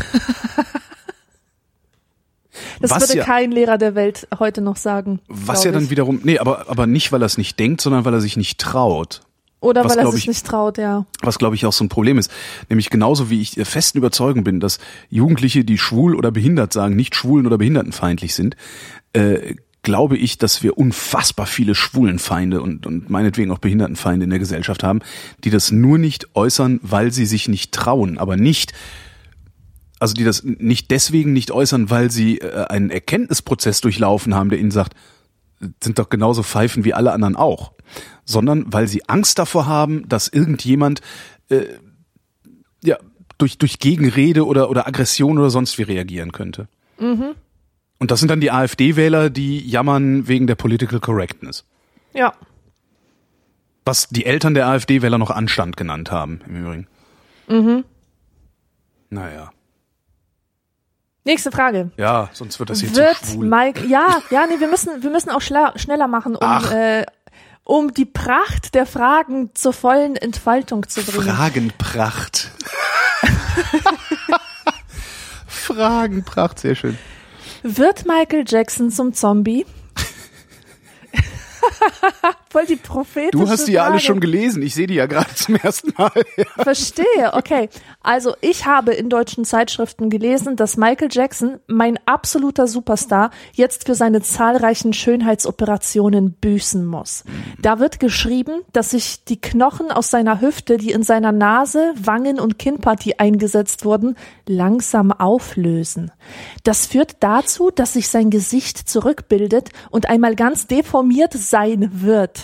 Das Was würde ja- kein Lehrer der Welt heute noch sagen. Was ja dann wiederum, nee, aber, aber nicht, weil er es nicht denkt, sondern weil er sich nicht traut. Oder was weil er sich ich- nicht traut, ja. Was, glaube ich, auch so ein Problem ist. Nämlich genauso wie ich der festen Überzeugung bin, dass Jugendliche, die schwul oder behindert sagen, nicht schwulen oder behindertenfeindlich sind, äh, glaube ich, dass wir unfassbar viele Schwulenfeinde und, und meinetwegen auch Behindertenfeinde in der Gesellschaft haben, die das nur nicht äußern, weil sie sich nicht trauen, aber nicht, also die das nicht deswegen nicht äußern, weil sie äh, einen Erkenntnisprozess durchlaufen haben, der ihnen sagt, sind doch genauso Pfeifen wie alle anderen auch, sondern weil sie Angst davor haben, dass irgendjemand äh, ja durch durch Gegenrede oder oder Aggression oder sonst wie reagieren könnte. Und das sind dann die AfD-Wähler, die jammern wegen der Political Correctness. Ja. Was die Eltern der AfD-Wähler noch Anstand genannt haben, im Übrigen. Mhm. Naja. Nächste Frage. Ja, sonst wird das hier Wird zu schwul. Mike, ja, ja, nee, wir müssen, wir müssen auch schneller machen, um, Ach. äh, um die Pracht der Fragen zur vollen Entfaltung zu bringen. Fragenpracht. Fragenpracht, sehr schön. Wird Michael Jackson zum Zombie? Voll die prophetische Du hast die ja alle schon gelesen. Ich sehe die ja gerade zum ersten Mal. Verstehe, okay. Also ich habe in deutschen Zeitschriften gelesen, dass Michael Jackson, mein absoluter Superstar, jetzt für seine zahlreichen Schönheitsoperationen büßen muss. Da wird geschrieben, dass sich die Knochen aus seiner Hüfte, die in seiner Nase, Wangen und Kinnpartie eingesetzt wurden, langsam auflösen. Das führt dazu, dass sich sein Gesicht zurückbildet und einmal ganz deformiert sein wird.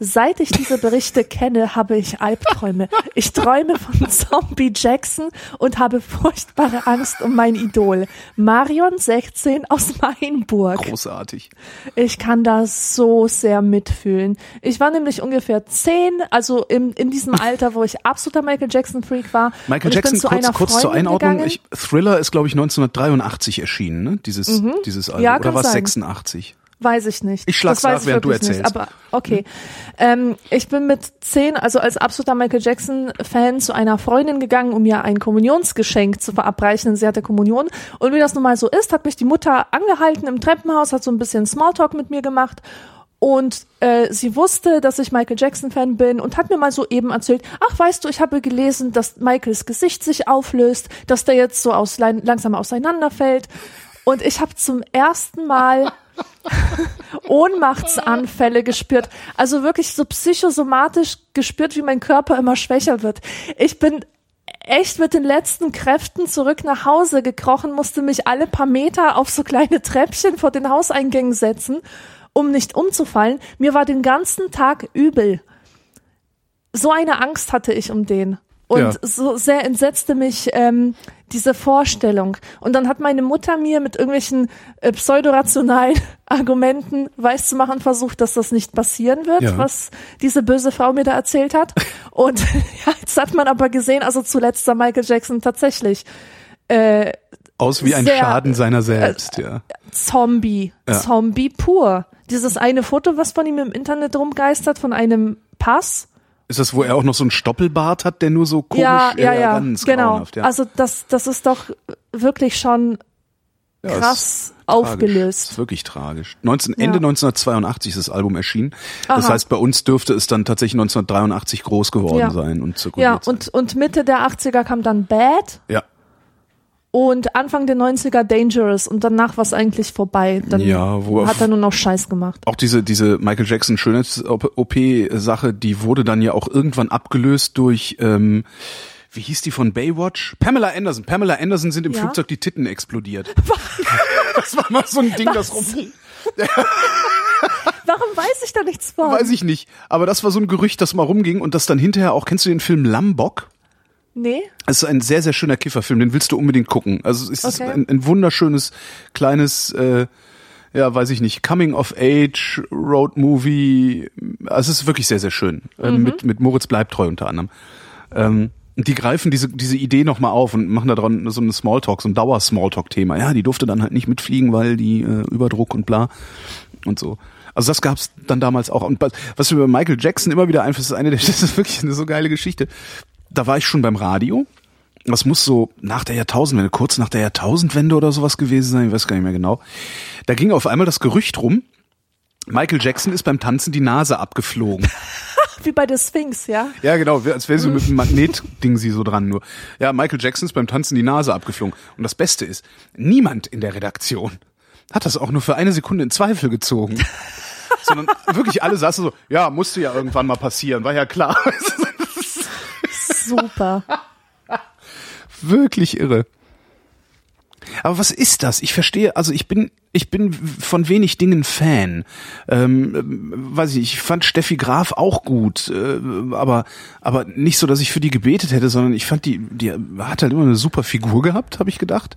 Seit ich diese Berichte kenne, habe ich Albträume. Ich träume von Zombie Jackson und habe furchtbare Angst um mein Idol. Marion 16 aus Mainburg. Großartig. Ich kann da so sehr mitfühlen. Ich war nämlich ungefähr zehn, also in, in diesem Alter, wo ich absoluter Michael Jackson Freak war. Michael Jackson, zu kurz, einer kurz zur Einordnung. Ich, Thriller ist, glaube ich, 1983 erschienen, ne? Dieses, dieses Album. Ja, Oder war es sein. 86? Weiß ich nicht. Ich schlag's das nach, während du wirklich nicht, erzählst. Aber okay. Ähm, ich bin mit zehn, also als absoluter Michael Jackson-Fan, zu einer Freundin gegangen, um mir ein Kommunionsgeschenk zu verabreichen. Sie hatte Kommunion. Und wie das nun mal so ist, hat mich die Mutter angehalten im Treppenhaus, hat so ein bisschen Smalltalk mit mir gemacht. Und äh, sie wusste, dass ich Michael Jackson-Fan bin und hat mir mal so eben erzählt, ach weißt du, ich habe gelesen, dass Michaels Gesicht sich auflöst, dass der jetzt so aus, langsam auseinanderfällt. Und ich habe zum ersten Mal Ohnmachtsanfälle gespürt. Also wirklich so psychosomatisch gespürt, wie mein Körper immer schwächer wird. Ich bin echt mit den letzten Kräften zurück nach Hause gekrochen, musste mich alle paar Meter auf so kleine Treppchen vor den Hauseingängen setzen, um nicht umzufallen. Mir war den ganzen Tag übel. So eine Angst hatte ich um den. Und Ja. so sehr entsetzte mich ähm, diese Vorstellung. Und dann hat meine Mutter mir mit irgendwelchen äh, pseudorationalen Argumenten weiszumachen versucht, dass das nicht passieren wird, Ja. was diese böse Frau mir da erzählt hat. Und ja, jetzt hat man aber gesehen, also zuletzt sah Michael Jackson tatsächlich äh, Aus wie ein Sehr, Schaden seiner selbst, ja. Zombie, Ja. Zombie pur. Dieses eine Foto, was von ihm im Internet rumgeistert, von einem Pass. Ist das, wo er auch noch so einen Stoppelbart hat, der nur so komisch, ja, ja, ja, ganz genau. grauenhaft, ja. Also das, das ist doch wirklich schon Ja, krass tragisch. aufgelöst. Ist wirklich tragisch. 19, Ende Ja. 1982 ist das Album erschienen. Das Aha. heißt, bei uns dürfte es dann tatsächlich 1983 groß geworden Ja. sein und zirkuliert Ja, sein. und, und Mitte der 80er kam dann Bad Ja, und Anfang der 90er Dangerous und danach war es eigentlich vorbei. Dann Ja, wo- hat er nur noch Scheiß gemacht. auch diese, diese Michael Jackson Schönheits-OP-Sache, die wurde dann ja auch irgendwann abgelöst durch, ähm, wie hieß die von Baywatch? Pamela Anderson. Pamela Anderson sind im Ja? Flugzeug die Titten explodiert. das war mal so ein Ding, das Was? rum. Warum weiß ich da nichts von? Weiß ich nicht. Aber das war so ein Gerücht, das mal rumging und das dann hinterher auch, kennst du den Film Lambok? Nee? Es ist ein sehr, sehr schöner Kifferfilm, den willst du unbedingt gucken. Also es ist Okay. ein, ein wunderschönes, kleines, äh, ja, weiß ich nicht, Coming-of-Age, Road-Movie. Also es ist wirklich sehr, sehr schön. Ähm, mit, mit Moritz Bleibtreu unter anderem. Ähm, und die greifen diese, diese Idee nochmal auf und machen da dran so eine Smalltalk, so ein Dauer-Smalltalk-Thema. Ja, die durfte dann halt nicht mitfliegen, weil die äh, Überdruck und bla und so. Also das gab's dann damals auch. Und was- mir über Michael Jackson immer wieder einfällt, ist eine der, das ist wirklich eine so geile Geschichte. Da war ich schon beim Radio. Das muss so nach der Jahrtausendwende, kurz nach der Jahrtausendwende oder sowas gewesen sein, ich weiß gar nicht mehr genau. Da ging auf einmal das Gerücht rum, Michael Jackson ist beim Tanzen die Nase abgeflogen. Wie bei der Sphinx, ja? Ja, genau, als wäre sie mit einem Magnetding sie so dran nur. Ja, Michael Jackson ist beim Tanzen die Nase abgeflogen. Und das Beste ist, niemand in der Redaktion hat das auch nur für eine Sekunde in Zweifel gezogen. Sondern wirklich alle saßen so, ja, musste ja irgendwann mal passieren, war ja klar. Super. Wirklich irre. Aber was ist das? Ich verstehe, also ich bin, ich bin von wenig Dingen Fan. Ähm, weiß ich, ich fand Steffi Graf auch gut, äh, aber aber nicht so, dass ich für die gebetet hätte, sondern ich fand die, die hat halt immer eine super Figur gehabt, habe ich gedacht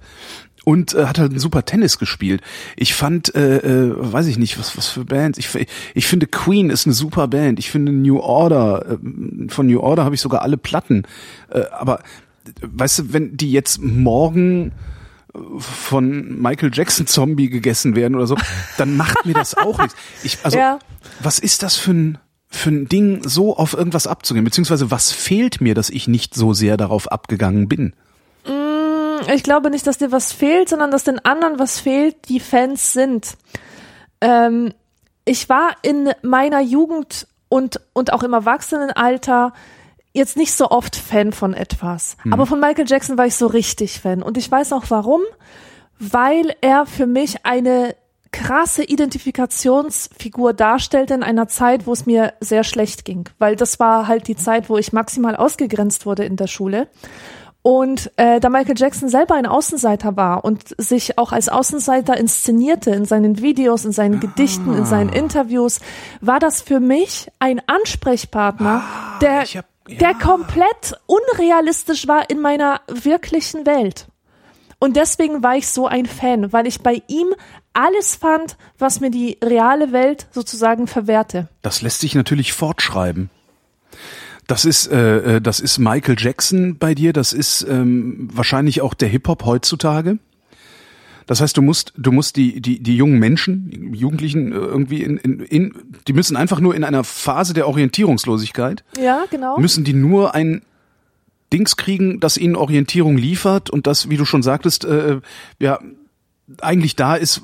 und äh, hat halt ein super Tennis gespielt. Ich fand, äh, äh, weiß ich nicht, was was für Bands. Ich, ich finde Queen ist eine super Band. Ich finde New Order äh, von New Order habe ich sogar alle Platten. Äh, aber weißt du, wenn die jetzt morgen von Michael Jackson Zombie gegessen werden oder so, dann macht mir das auch nichts. Ich, also, Ja. was ist das für ein, für ein Ding, so auf irgendwas abzugehen? Beziehungsweise was fehlt mir, dass ich nicht so sehr darauf abgegangen bin? Ich glaube nicht, dass dir was fehlt, sondern dass den anderen was fehlt, die Fans sind. Ähm, ich war in meiner Jugend und, und auch im Erwachsenenalter jetzt nicht so oft Fan von etwas. Aber von Michael Jackson war ich so richtig Fan. Und ich weiß auch warum. Weil er für mich eine krasse Identifikationsfigur darstellte in einer Zeit, wo es mir sehr schlecht ging. Weil das war halt die Zeit, wo ich maximal ausgegrenzt wurde in der Schule. Und äh, da Michael Jackson selber ein Außenseiter war und sich auch als Außenseiter inszenierte in seinen Videos, in seinen Gedichten, in seinen Interviews, war das für mich ein Ansprechpartner, der, ich hab- ja. der komplett unrealistisch war in meiner wirklichen Welt. Und deswegen war ich so ein Fan, weil ich bei ihm alles fand, was mir die reale Welt sozusagen verwehrte. Das lässt sich natürlich fortschreiben. Das ist, äh, äh, das ist Michael Jackson bei dir. Das ist ähm, wahrscheinlich auch der Hip Hop heutzutage. Das heißt, du musst, du musst die, die, die jungen Menschen, die Jugendlichen äh, irgendwie in, in, in, die müssen einfach nur in einer Phase der Orientierungslosigkeit, Ja, genau. müssen die nur ein Dings kriegen, das ihnen Orientierung liefert und das, wie du schon sagtest, äh, ja, eigentlich da ist,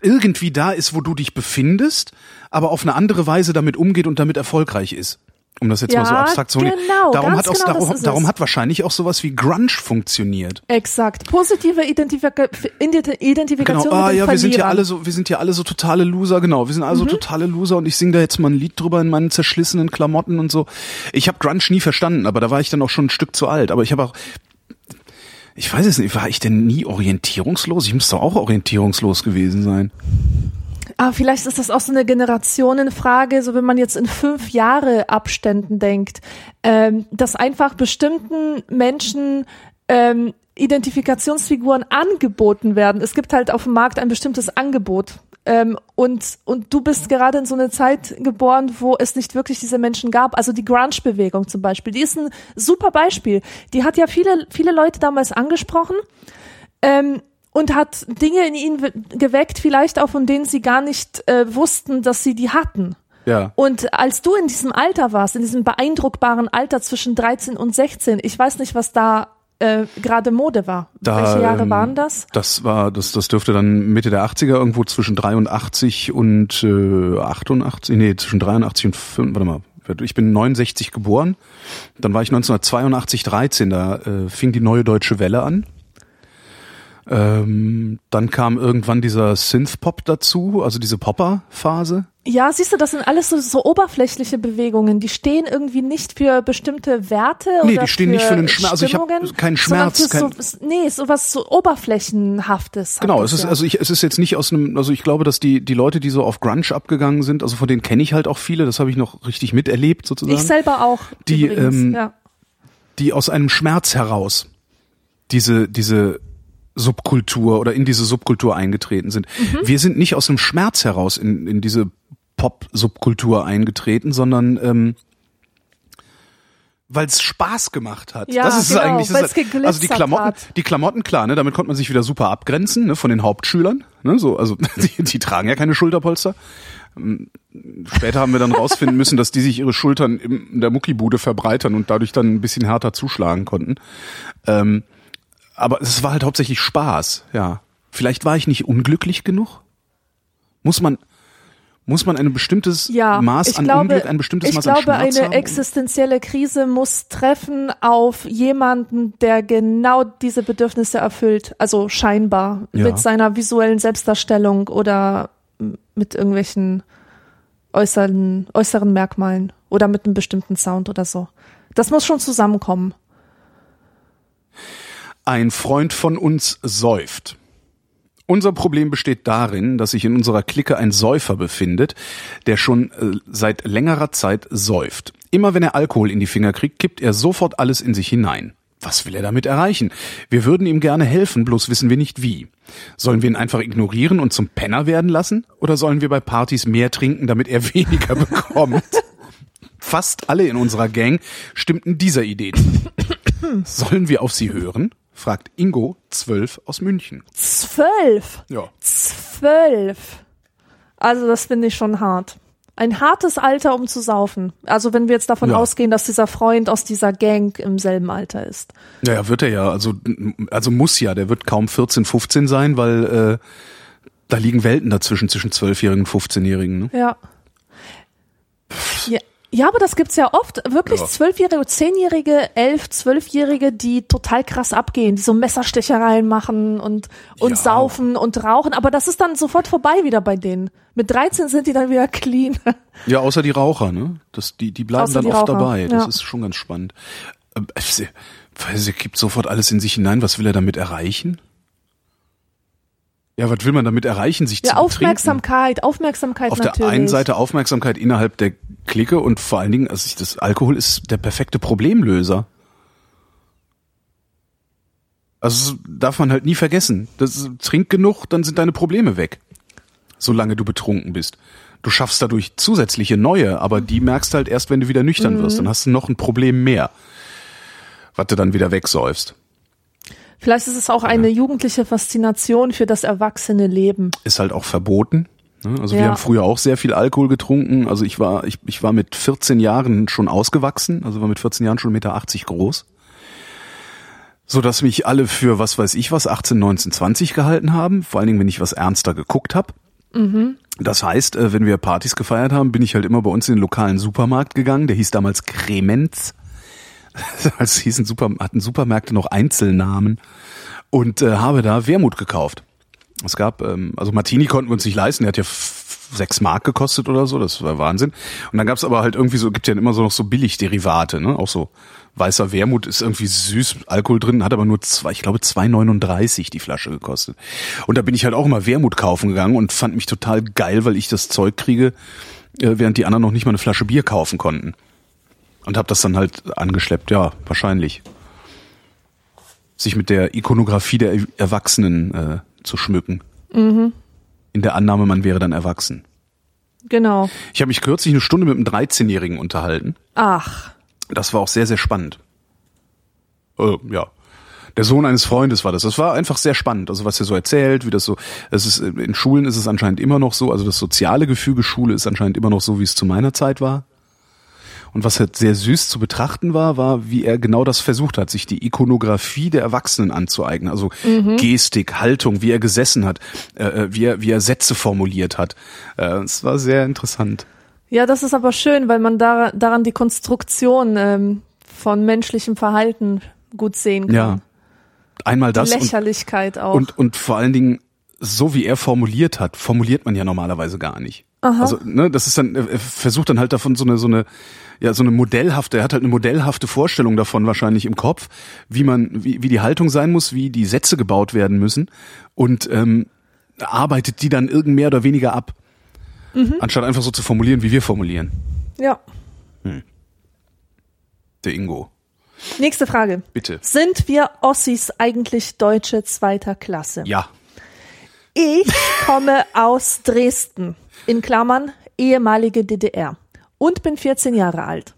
irgendwie da ist, wo du dich befindest, aber auf eine andere Weise damit umgeht und damit erfolgreich ist. Um das jetzt Ja, mal so abstrakt zu genau, darum hat auch, genau darum, darum hat wahrscheinlich auch sowas wie Grunge funktioniert. Exakt. Positive Identifika Ident- Genau, Identifikation ah ja, wir sind ja alle so, wir sind ja alle so totale Loser, genau, wir sind alle so totale Loser und ich singe da jetzt mal ein Lied drüber in meinen zerschlissenen Klamotten und so. Ich habe Grunge nie verstanden, aber da war ich dann auch schon ein Stück zu alt. Aber ich habe auch, ich weiß es nicht, war ich denn nie orientierungslos? Ich muss doch auch orientierungslos gewesen sein. Ah, vielleicht ist das auch so eine Generationenfrage, so wenn man jetzt in fünf Jahre Abständen denkt, ähm, dass einfach bestimmten Menschen ähm, Identifikationsfiguren angeboten werden. Es gibt halt auf dem Markt ein bestimmtes Angebot. Ähm, und, und du bist gerade in so eine Zeit geboren, wo es nicht wirklich diese Menschen gab. Also die Grunge-Bewegung zum Beispiel, die ist ein super Beispiel. Die hat ja viele, viele Leute damals angesprochen. Ähm, und hat Dinge in ihnen we- geweckt, vielleicht auch von denen sie gar nicht äh, wussten, dass sie die hatten. Ja. Und als du in diesem Alter warst, in diesem beeindruckbaren Alter zwischen 13 und 16, ich weiß nicht, was da äh, gerade Mode war. Da, Welche Jahre ähm, waren das? Das war, das, das dürfte dann Mitte der 80er irgendwo zwischen 83 und äh, 88, nee, zwischen 83 und 5, warte mal, ich bin 69 geboren, dann war ich 1982 13, da äh, fing die neue deutsche Welle an. Ähm, dann kam irgendwann dieser Synth-Pop dazu, also diese Popper-Phase. Ja, siehst du, das sind alles so, so oberflächliche Bewegungen. Die stehen irgendwie nicht für bestimmte Werte Nee, oder die stehen nicht für den Schmerz. Also ich hab Stimmungen, keinen Schmerz, Für kein- so, nee, sowas so oberflächenhaftes. Genau, es ist ja. also ich, es ist jetzt nicht aus einem, also ich glaube, dass die die Leute, die so auf Grunge abgegangen sind, also von denen kenne ich halt auch viele, das habe ich noch richtig miterlebt sozusagen. ich selber auch. Die, übrigens, ähm, ja. die aus einem Schmerz heraus diese, diese Subkultur oder in diese Subkultur eingetreten sind. Mhm. Wir sind nicht aus einem Schmerz heraus in, in diese Pop-Subkultur eingetreten, sondern ähm, weil es Spaß gemacht hat. Ja, das ist genau, eigentlich. Das ist, also die Klamotten, hat. die Klamotten, klar, ne, damit konnte man sich wieder super abgrenzen, ne, von den Hauptschülern. Ne, so, also die, die tragen ja keine Schulterpolster. Ähm, Später haben wir dann rausfinden müssen, dass die sich ihre Schultern in der Muckibude verbreitern und dadurch dann ein bisschen härter zuschlagen konnten. Ähm, aber es war halt hauptsächlich Spaß, ja. Vielleicht war ich nicht unglücklich genug? Muss man, muss man ein bestimmtes ja, Maß ich an glaube, Unglück, ein bestimmtes ich Maß glaube, an Schmerz eine haben? um- existenzielle Krise muss treffen auf jemanden, der genau diese Bedürfnisse erfüllt. Also scheinbar Ja. mit seiner visuellen Selbstdarstellung oder mit irgendwelchen äußeren, äußeren Merkmalen oder mit einem bestimmten Sound oder so. Das muss schon zusammenkommen. Ein Freund von uns säuft. Unser Problem besteht darin, dass sich in unserer Clique ein Säufer befindet, der schon äh, seit längerer Zeit säuft. Immer wenn er Alkohol in die Finger kriegt, kippt er sofort alles in sich hinein. Was will er damit erreichen? Wir würden ihm gerne helfen, bloß wissen wir nicht wie. Sollen wir ihn einfach ignorieren und zum Penner werden lassen? Oder sollen wir bei Partys mehr trinken, damit er weniger bekommt? Fast alle in unserer Gang stimmten dieser Idee. Sollen wir auf sie hören? Fragt Ingo, zwölf aus München. Zwölf. Ja. Zwölf. Also das finde ich schon hart. Ein hartes Alter, um zu saufen. Also wenn wir jetzt davon Ja. ausgehen, dass dieser Freund aus dieser Gang im selben Alter ist. Naja, wird er ja. Also, also muss ja. Der wird kaum 14, 15 sein, weil äh, da liegen Welten dazwischen, zwischen 12-Jährigen und 15-Jährigen. Ne? Ja. ja. Ja, aber das gibt's ja oft. Wirklich Ja. Zwölfjährige, Zehnjährige, Elf, Zwölfjährige, die total krass abgehen, die so Messerstechereien machen und, und Ja. saufen und rauchen. Aber das ist dann sofort vorbei wieder bei denen. Mit 13 sind die dann wieder clean. Ja, außer die Raucher, ne? Das, die, die bleiben Außer dann die oft Raucher, dabei. Das ja. ist schon ganz spannend. Ähm, äh, sie- sie gibt sofort alles in sich hinein. Was will er damit erreichen? Ja, was will man damit erreichen? Sich Ja, zu betrinken? Aufmerksamkeit, Aufmerksamkeit Auf natürlich. der einen Seite Aufmerksamkeit innerhalb der Clique und vor allen Dingen, also das Alkohol ist der perfekte Problemlöser. Also das darf man halt nie vergessen. Das, trink genug, dann sind deine Probleme weg. Solange du betrunken bist. Du schaffst dadurch zusätzliche neue, aber die merkst halt erst, wenn du wieder nüchtern wirst. Dann hast du noch ein Problem mehr, was du dann wieder wegsäufst. Vielleicht ist es auch eine jugendliche Faszination für das erwachsene Leben. ist halt auch verboten. ne? Also Ja. wir haben früher auch sehr viel Alkohol getrunken. Also ich war, ich, ich war mit 14 Jahren schon ausgewachsen, also war mit 14 Jahren schon 1,80 Meter groß. So dass mich alle für was weiß ich was 18, 19, 20 gehalten haben, vor allen Dingen, wenn ich was ernster geguckt habe. Das heißt, äh, wenn wir Partys gefeiert haben, bin ich halt immer bei uns in den lokalen Supermarkt gegangen. Der hieß damals Kremenz. Also hießen Super, hatten Supermärkte noch Einzelnamen und äh, habe da Wermut gekauft. Es gab, ähm, also Martini konnten wir uns nicht leisten, der hat ja sechs Mark gekostet oder so, das war Wahnsinn. Und dann gab's aber halt irgendwie so, gibt ja immer so noch so Billigderivate, ne? Auch so weißer Wermut ist irgendwie süß, Alkohol drin, hat aber nur zwei, ich glaube 2,39 die Flasche gekostet. Und da bin ich halt auch immer Wermut kaufen gegangen und fand mich total geil, weil ich das Zeug kriege, äh, während die anderen noch nicht mal eine Flasche Bier kaufen konnten. Und habe das dann halt angeschleppt, ja, wahrscheinlich. Sich mit der Ikonografie der Erwachsenen äh, zu schmücken. In der Annahme, man wäre dann erwachsen. Genau. Ich habe mich kürzlich eine Stunde mit einem 13-Jährigen unterhalten. Ach, Das war auch sehr, sehr spannend. Äh, ja. Der Sohn eines Freundes war das. Das war einfach sehr spannend. Also was er so erzählt, wie das so, es ist, in Schulen ist es anscheinend immer noch so, also das soziale Gefüge Schule ist anscheinend immer noch so, wie es zu meiner Zeit war. Und was halt sehr süß zu betrachten war, war, wie er genau das versucht hat, sich die Ikonografie der Erwachsenen anzueignen. Also Gestik, Haltung, wie er gesessen hat, äh, wie, er, wie er Sätze formuliert hat. Äh, Es war sehr interessant. ja, das ist aber schön, weil man da, daran die Konstruktion ähm, von menschlichem Verhalten gut sehen kann. Ja. Einmal Die das und Lächerlichkeit auch. Und, und vor allen Dingen, so wie er formuliert hat, formuliert man ja normalerweise gar nicht. Also, ne, das ist dann, er versucht dann halt davon so eine, so eine, ja, so eine modellhafte, er hat halt eine modellhafte Vorstellung davon wahrscheinlich im Kopf, wie man, wie, wie die Haltung sein muss, wie die Sätze gebaut werden müssen und ähm, arbeitet die dann irgend mehr oder weniger ab. Anstatt einfach so zu formulieren, wie wir formulieren. ja. Der Ingo. Nächste Frage. Bitte. Sind wir Ossis eigentlich Deutsche zweiter Klasse? Ja. Ich komme aus Dresden, in Klammern ehemalige DDR, und bin 14 Jahre alt.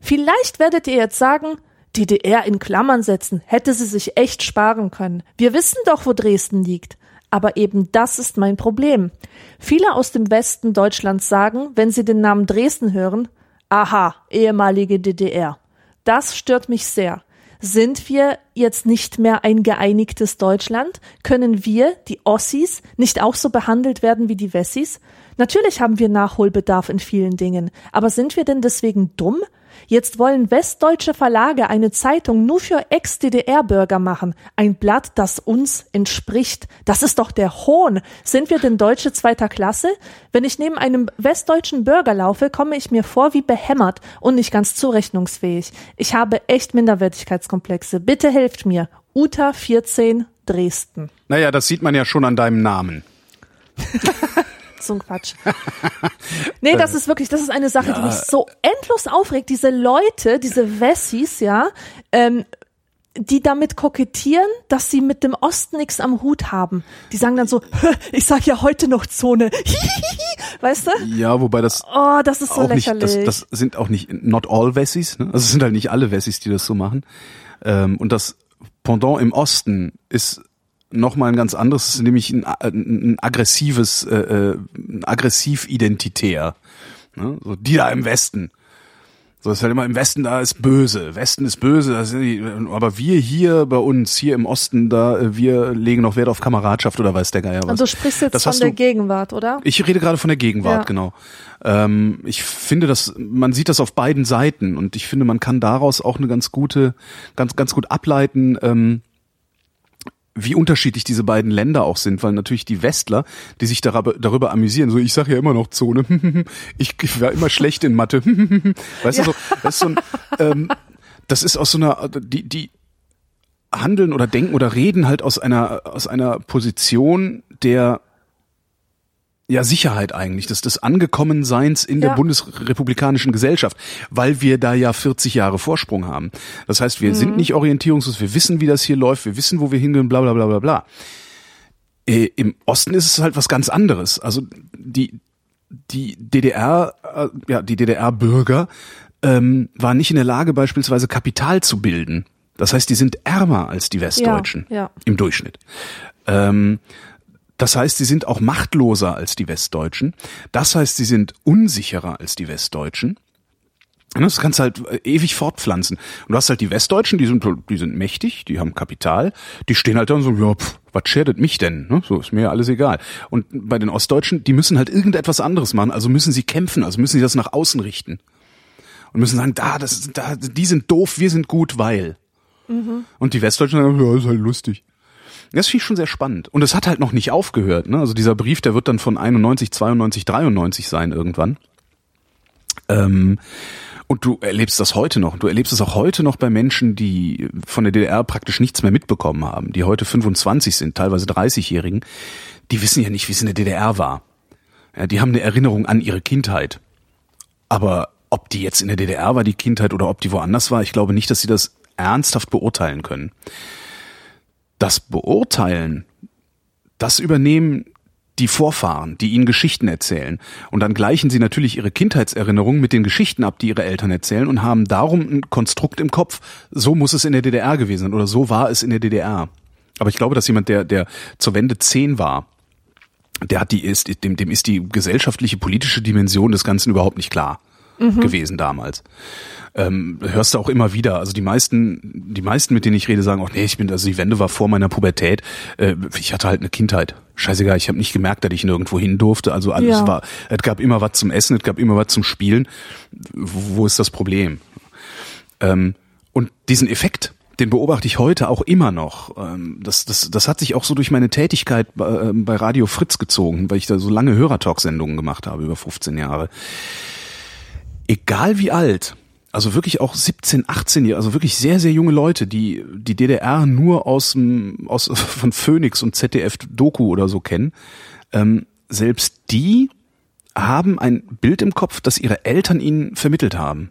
Vielleicht werdet ihr jetzt sagen, DDR in Klammern setzen, hätte sie sich echt sparen können. Wir wissen doch, wo Dresden liegt. Aber eben das ist mein Problem. Viele aus dem Westen Deutschlands sagen, wenn sie den Namen Dresden hören, aha, ehemalige DDR. Das stört mich sehr. Sind wir jetzt nicht mehr ein geeinigtes Deutschland? Können wir, die Ossis, nicht auch so behandelt werden wie die Wessis? Natürlich haben wir Nachholbedarf in vielen Dingen, aber sind wir denn deswegen dumm? Jetzt wollen westdeutsche Verlage eine Zeitung nur für Ex-DDR-Bürger machen. Ein Blatt, das uns entspricht. Das ist doch der Hohn. Sind wir denn Deutsche zweiter Klasse? Wenn ich neben einem westdeutschen Bürger laufe, komme ich mir vor wie behämmert und nicht ganz zurechnungsfähig. Ich habe echt Minderwertigkeitskomplexe. Bitte helft mir. Uta 14 Dresden. Naja, das sieht man ja schon an deinem Namen. So ein Quatsch. Nee, das ist wirklich, das ist eine Sache, die mich so endlos aufregt. Diese Leute, diese Wessis, ja, ähm, die damit kokettieren, dass sie mit dem Osten nichts am Hut haben. Die sagen dann so, ich sag ja heute noch Zone. weißt du? Ja, wobei das Oh, das ist so auch nicht, lächerlich. das, das sind auch nicht not all Wessis, ne? also es sind halt nicht alle Wessis, die das so machen. Ähm, und das Pendant im Osten ist nochmal ein ganz anderes, es ist nämlich ein, ein, ein aggressives, äh, äh, ein aggressiv-identitär. Ne? So die da im Westen. So ist halt immer im Westen, da ist böse. Westen ist böse, das sind die, aber wir hier bei uns, hier im Osten, da, äh, wir legen noch Wert auf Kameradschaft oder weiß der Geier was. Und du sprichst jetzt Das von der du- Gegenwart, oder? Ich rede gerade von der Gegenwart, Ja. genau. Ähm, ich finde, dass man sieht das auf beiden Seiten und ich finde, man kann daraus auch eine ganz gute, ganz ganz gut ableiten, ähm, wie unterschiedlich diese beiden Länder auch sind, weil natürlich die Westler, die sich darüber, darüber amüsieren, so ich sage ja immer noch Zone, ich, ich war immer schlecht in Mathe, weißt du so, das ist so ein, ähm, das ist aus so einer, die die handeln oder denken oder reden halt aus einer aus einer Position der ja, Sicherheit eigentlich, des, des Angekommenseins in der Ja. bundesrepublikanischen Gesellschaft, weil wir da ja 40 Jahre Vorsprung haben. Das heißt, wir Mhm. sind nicht orientierungslos, wir wissen, wie das hier läuft, wir wissen, wo wir hingehen, bla bla bla bla bla. Äh, Im Osten ist es halt was ganz anderes. Also die, die DDR, äh, ja, die DDR-Bürger ähm, waren nicht in der Lage, beispielsweise Kapital zu bilden. Das heißt, die sind ärmer als die Westdeutschen ja. im Durchschnitt. Ähm, das heißt, sie sind auch machtloser als die Westdeutschen. Das heißt, sie sind unsicherer als die Westdeutschen. Und Das kannst du halt äh, ewig fortpflanzen. Und du hast halt die Westdeutschen, die sind, die sind mächtig, die haben Kapital, die stehen halt dann so, ja, pff, was schädet mich denn? Ne? So ist mir ja alles egal. Und bei den Ostdeutschen, die müssen halt irgendetwas anderes machen, also müssen sie kämpfen, also müssen sie das nach außen richten. Und müssen sagen, da, das, da, die sind doof, wir sind gut, weil. Und die Westdeutschen sagen, ja, ist halt lustig. Das finde ich schon sehr spannend. Und es hat halt noch nicht aufgehört. Ne? Also dieser Brief, der wird dann von 91, 92, 93 sein irgendwann. Ähm, und du erlebst das heute noch. Du erlebst es auch heute noch bei Menschen, die von der DDR praktisch nichts mehr mitbekommen haben, die heute 25 sind, teilweise 30-Jährigen. Die wissen ja nicht, wie es in der DDR war. Ja, die haben eine Erinnerung an ihre Kindheit. Aber ob die jetzt in der DDR war, die Kindheit, oder ob die woanders war, ich glaube nicht, dass sie das ernsthaft beurteilen können. Das Beurteilen, das übernehmen die Vorfahren, die ihnen Geschichten erzählen. Und dann gleichen sie natürlich ihre Kindheitserinnerungen mit den Geschichten ab, die ihre Eltern erzählen und haben darum ein Konstrukt im Kopf. So muss es in der DDR gewesen sein oder so war es in der DDR. Aber ich glaube, dass jemand, der, der zur Wende zehn war, der hat die ist, dem, dem ist die gesellschaftliche, politische Dimension des Ganzen überhaupt nicht klar gewesen damals. Ähm, hörst du auch immer wieder. Also die meisten, die meisten, mit denen ich rede, sagen auch, nee, ich bin, also die Wende war vor meiner Pubertät. Äh, ich hatte halt eine Kindheit. Scheißegal, ich habe nicht gemerkt, dass ich nirgendwo hin durfte. Also alles Ja. war, es gab immer was zum Essen, es gab immer was zum Spielen. Wo, wo ist das Problem? Ähm, und diesen Effekt, den beobachte ich heute auch immer noch. Ähm, das, das, das hat sich auch so durch meine Tätigkeit bei, äh, bei Radio Fritz gezogen, weil ich da so lange Hörertalk-Sendungen gemacht habe, über 15 Jahre. Egal wie alt, also wirklich auch 17, 18 Jahre, also wirklich sehr, sehr junge Leute, die die DDR nur aus, dem, aus von Phoenix und ZDF Doku oder so kennen, ähm, selbst die haben ein Bild im Kopf, das ihre Eltern ihnen vermittelt haben.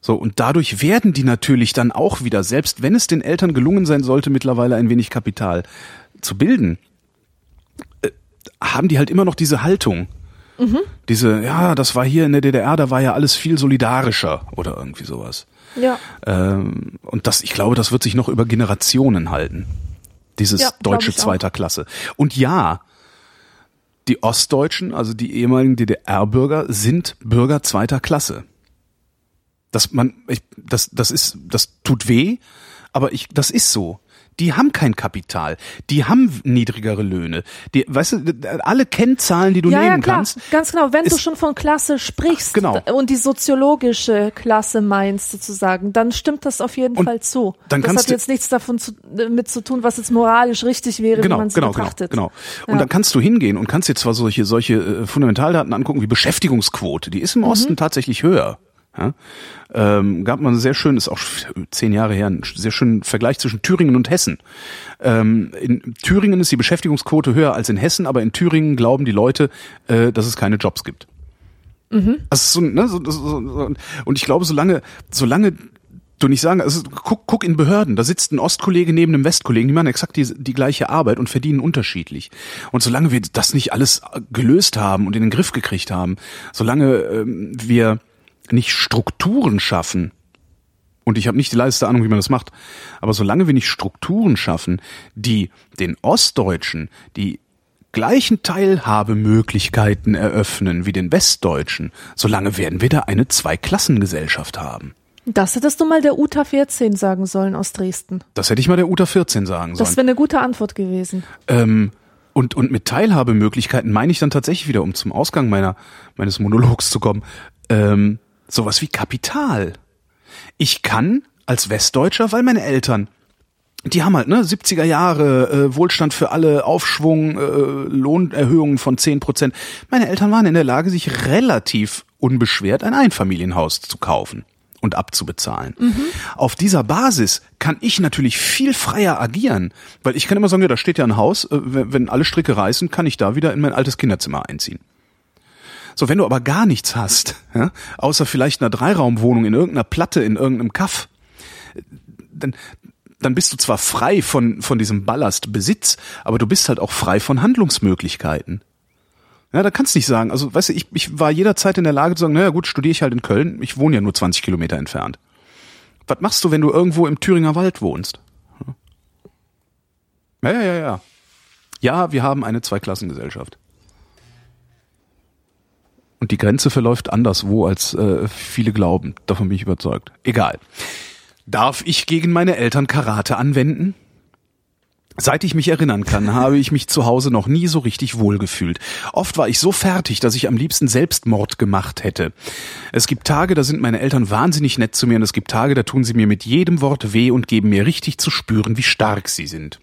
So, und dadurch werden die natürlich dann auch wieder, selbst wenn es den Eltern gelungen sein sollte, mittlerweile ein wenig Kapital zu bilden, äh, haben die halt immer noch diese Haltung. Diese, ja, das war hier in der DDR, da war ja alles viel solidarischer oder irgendwie sowas. Ja. Ähm, und das, ich glaube, das wird sich noch über Generationen halten. Dieses Ja, deutsche ich auch. zweiter Klasse. Und ja, die Ostdeutschen, also die ehemaligen DDR-Bürger, sind Bürger zweiter Klasse. Das man, ich, das, das ist, das tut weh, aber ich, das ist so. Die haben kein Kapital, die haben niedrigere Löhne. Die, weißt du, alle Kennzahlen, die du ja, nehmen ja, klar. kannst, Ganz genau. Wenn du schon von Klasse sprichst Genau. und die soziologische Klasse meinst sozusagen, dann stimmt das auf jeden Und Fall zu. dann das kannst hat du- jetzt nichts davon zu, mit zu tun, was jetzt moralisch richtig wäre, genau, wie man es genau, genau, betrachtet. genau. Und Ja. dann kannst du hingehen und kannst dir zwar solche solche äh, Fundamentaldaten angucken wie Beschäftigungsquote, die ist im Mhm. Osten tatsächlich höher. Ja? Ähm, gab man sehr schön, ist auch zehn Jahre her, einen sehr schönen Vergleich zwischen Thüringen und Hessen. Ähm, in Thüringen ist die Beschäftigungsquote höher als in Hessen, aber in Thüringen glauben die Leute, äh, dass es keine Jobs gibt. Mhm. Also so, ne, so, so, so, und ich glaube, solange, solange du nicht sagen, also guck, guck in Behörden, da sitzt ein Ostkollege neben einem Westkollegen, die machen exakt die, die gleiche Arbeit und verdienen unterschiedlich. Und solange wir das nicht alles gelöst haben und in den Griff gekriegt haben, solange ähm, wir nicht Strukturen schaffen, und ich habe nicht die leiste Ahnung, wie man das macht, aber solange wir nicht Strukturen schaffen, die den Ostdeutschen die gleichen Teilhabemöglichkeiten eröffnen wie den Westdeutschen, solange werden wir da eine Zweiklassengesellschaft haben. Das hättest du mal der UTA 14 sagen sollen aus Dresden. Das hätte ich mal der UTA 14 sagen sollen. Das wäre eine gute Antwort gewesen. Ähm, und, und mit Teilhabemöglichkeiten meine ich dann tatsächlich wieder, um zum Ausgang meiner, meines Monologs zu kommen, ähm, sowas wie Kapital. Ich kann als Westdeutscher, weil meine Eltern die haben halt, ne, 70er Jahre, äh, Wohlstand für alle, Aufschwung, äh, Lohnerhöhungen von 10 Prozent. Meine Eltern waren in der Lage, sich relativ unbeschwert ein Einfamilienhaus zu kaufen und abzubezahlen. Mhm. Auf dieser Basis kann ich natürlich viel freier agieren, weil ich kann immer sagen, ja, da steht ja ein Haus, äh, wenn alle Stricke reißen, kann ich da wieder in mein altes Kinderzimmer einziehen. So, wenn du aber gar nichts hast, ja, außer vielleicht einer Dreiraumwohnung in irgendeiner Platte, in irgendeinem Kaff, dann, dann bist du zwar frei von, von diesem Ballast Besitz, aber du bist halt auch frei von Handlungsmöglichkeiten. Ja, da kannst du nicht sagen, also weißt du, ich, ich war jederzeit in der Lage zu sagen, naja gut, studiere ich halt in Köln, ich wohne ja nur 20 Kilometer entfernt. Was machst du, wenn du irgendwo im Thüringer Wald wohnst? Ja, ja, ja, ja. Ja, wir haben eine Zweiklassengesellschaft. Und die Grenze verläuft anderswo, als äh, viele glauben. Davon bin ich überzeugt. Egal. Darf ich gegen meine Eltern Karate anwenden? Seit ich mich erinnern kann, habe ich mich zu Hause noch nie so richtig wohlgefühlt. Oft war ich so fertig, dass ich am liebsten Selbstmord gemacht hätte. Es gibt Tage, da sind meine Eltern wahnsinnig nett zu mir und es gibt Tage, da tun sie mir mit jedem Wort weh und geben mir richtig zu spüren, wie stark sie sind.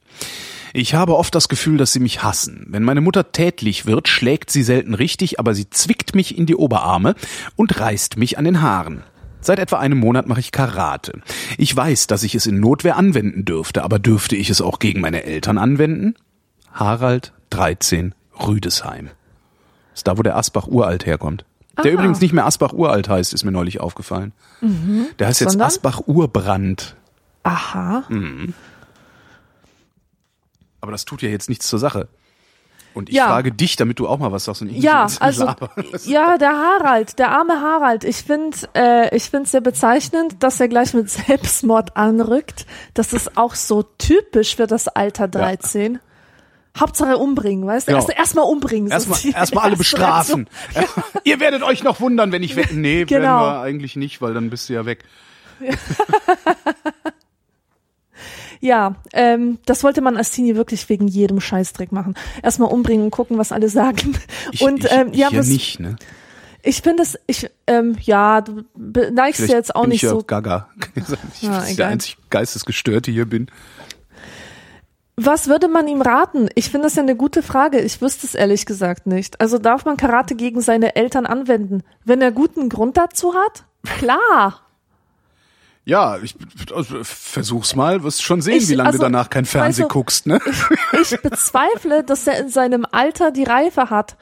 Ich habe oft das Gefühl, dass sie mich hassen. Wenn meine Mutter tätlich wird, schlägt sie selten richtig, aber sie zwickt mich in die Oberarme und reißt mich an den Haaren. Seit etwa einem Monat mache ich Karate. Ich weiß, dass ich es in Notwehr anwenden dürfte, aber dürfte ich es auch gegen meine Eltern anwenden? Harald 13 Rüdesheim. ist da, wo der Asbach uralt herkommt. Der Aha. übrigens nicht mehr Asbach uralt heißt, ist mir neulich aufgefallen. Mhm. Der heißt jetzt Sondern? Asbach Urbrand. Aha. Aber das tut ja jetzt nichts zur Sache. Und ich Ja. frage dich, damit du auch mal was sagst und ich Ja, nicht also laber. ja, der Harald, der arme Harald. Ich finde, äh, ich finde sehr bezeichnend, dass er gleich mit Selbstmord anrückt. Das ist auch so typisch für das Alter 13. Hauptsache umbringen, weißt du? Ja. Erst erstmal umbringen. Erstmal erstmal alle bestrafen. Reaktion. Ihr werdet euch noch wundern, wenn ich weg. Nee, Genau. werden wir eigentlich nicht, weil dann bist du ja weg. Ja, ähm, das wollte man als Teenie wirklich wegen jedem Scheißdreck machen. Erstmal umbringen und gucken, was alle sagen. Ich, und ich, ähm, ja, ich ja was, nicht, ne? ich finde es, ich, ähm, ja, du neigst ja jetzt auch bin nicht ich ja so gaga. Ich Ja, der egal. einzig geistesgestörte hier bin. Was würde man ihm raten? Ich finde das ja eine gute Frage. Ich wüsste es ehrlich gesagt nicht. Also darf man Karate gegen seine Eltern anwenden? Wenn er guten Grund dazu hat? Klar. Ja, ich also, versuch's mal, wirst schon sehen, Ich- wie lange also, du danach kein Fernsehen du, guckst, ne? Ich bezweifle, dass er in seinem Alter die Reife hat,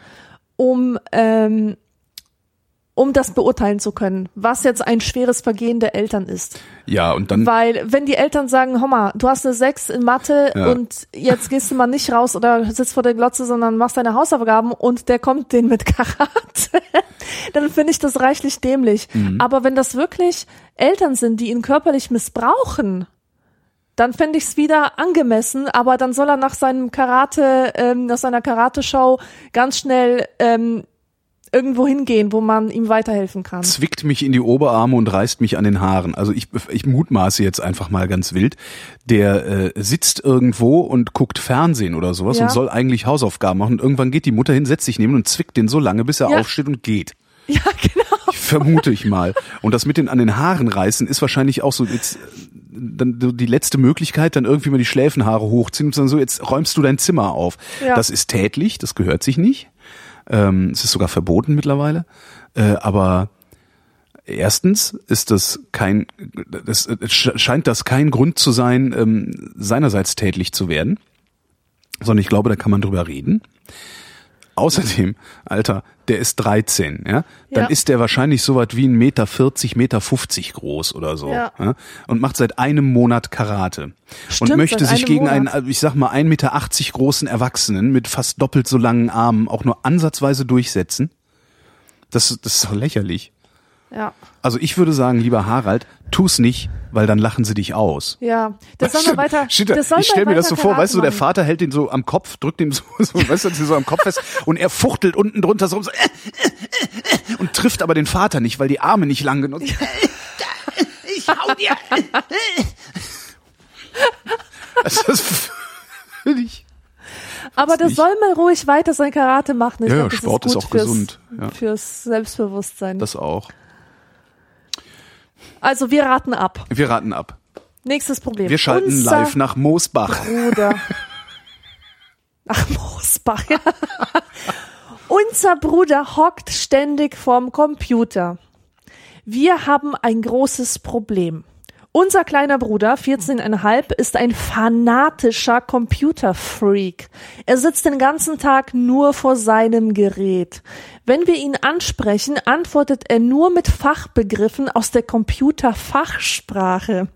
um, ähm, um das beurteilen zu können, was jetzt ein schweres Vergehen der Eltern ist. Ja, und dann Weil wenn die Eltern sagen, hör mal, du hast eine 6 in Mathe Ja. und jetzt gehst du mal nicht raus oder sitzt vor der Glotze, sondern machst deine Hausaufgaben und der kommt den mit Karate, dann finde ich das reichlich dämlich. Mhm. Aber wenn das wirklich Eltern sind, die ihn körperlich missbrauchen, dann fände ich es wieder angemessen, aber dann soll er nach seinem Karate, ähm, nach seiner Karate-Show ganz schnell ähm, irgendwo hingehen, wo man ihm weiterhelfen kann. zwickt mich in die Oberarme und reißt mich an den Haaren. Also ich, ich mutmaße jetzt einfach mal ganz wild. Der äh, sitzt irgendwo und guckt Fernsehen oder sowas Ja. und soll eigentlich Hausaufgaben machen. Und irgendwann geht die Mutter hin, setzt sich neben und zwickt den so lange, bis er Ja. aufsteht und geht. Ja, genau. Vermute ich mal. Und das mit den an den Haaren reißen ist wahrscheinlich auch so jetzt dann die letzte Möglichkeit, dann irgendwie mal die Schläfenhaare hochziehen und sagen so, jetzt räumst du dein Zimmer auf. Ja. Das ist tätlich, das gehört sich nicht. Ähm, es ist sogar verboten mittlerweile. Äh, aber Erstens ist das kein, das scheint das kein Grund zu sein, ähm, seinerseits tätlich zu werden, sondern ich glaube, da kann man drüber reden. Außerdem, Alter, der ist 13, ja, dann Ja. ist der wahrscheinlich so was wie ein Meter 40, Meter 50 groß oder so, Ja. und macht seit einem Monat Karate Stimmt, und möchte sich gegen Monat. einen, ich sag mal, 1,80 Meter großen Erwachsenen mit fast doppelt so langen Armen auch nur ansatzweise durchsetzen. Das, das ist doch lächerlich. Ja. Also ich würde sagen, lieber Harald, tu's nicht, weil dann lachen sie dich aus. Ja. Das soll mal weiter. Das soll ich stell mal mir das so vor, weißt du, der machen. Vater hält ihn so am Kopf, drückt ihm so, so weißt du, so am Kopf fest und er fuchtelt unten drunter so, so äh, äh, äh, und trifft aber den Vater nicht, weil die Arme nicht lang genug sind. Ich hau dir. Also das völlig Aber das nicht. soll mal ruhig weiter sein Karate machen. Ich Ja, ja, glaub, Sport ist gut auch fürs, gesund, ja. Fürs Selbstbewusstsein. das auch. Also wir raten ab. Wir raten ab. Nächstes Problem. Wir schalten Unser live nach Moosbach. Bruder. Ach, Moosbach, ja. Unser Bruder hockt ständig vorm Computer. Wir haben ein großes Problem. Unser kleiner Bruder, 14,5, ist ein fanatischer Computerfreak. Er sitzt den ganzen Tag nur vor seinem Gerät. Wenn wir ihn ansprechen, antwortet er nur mit Fachbegriffen aus der Computerfachsprache.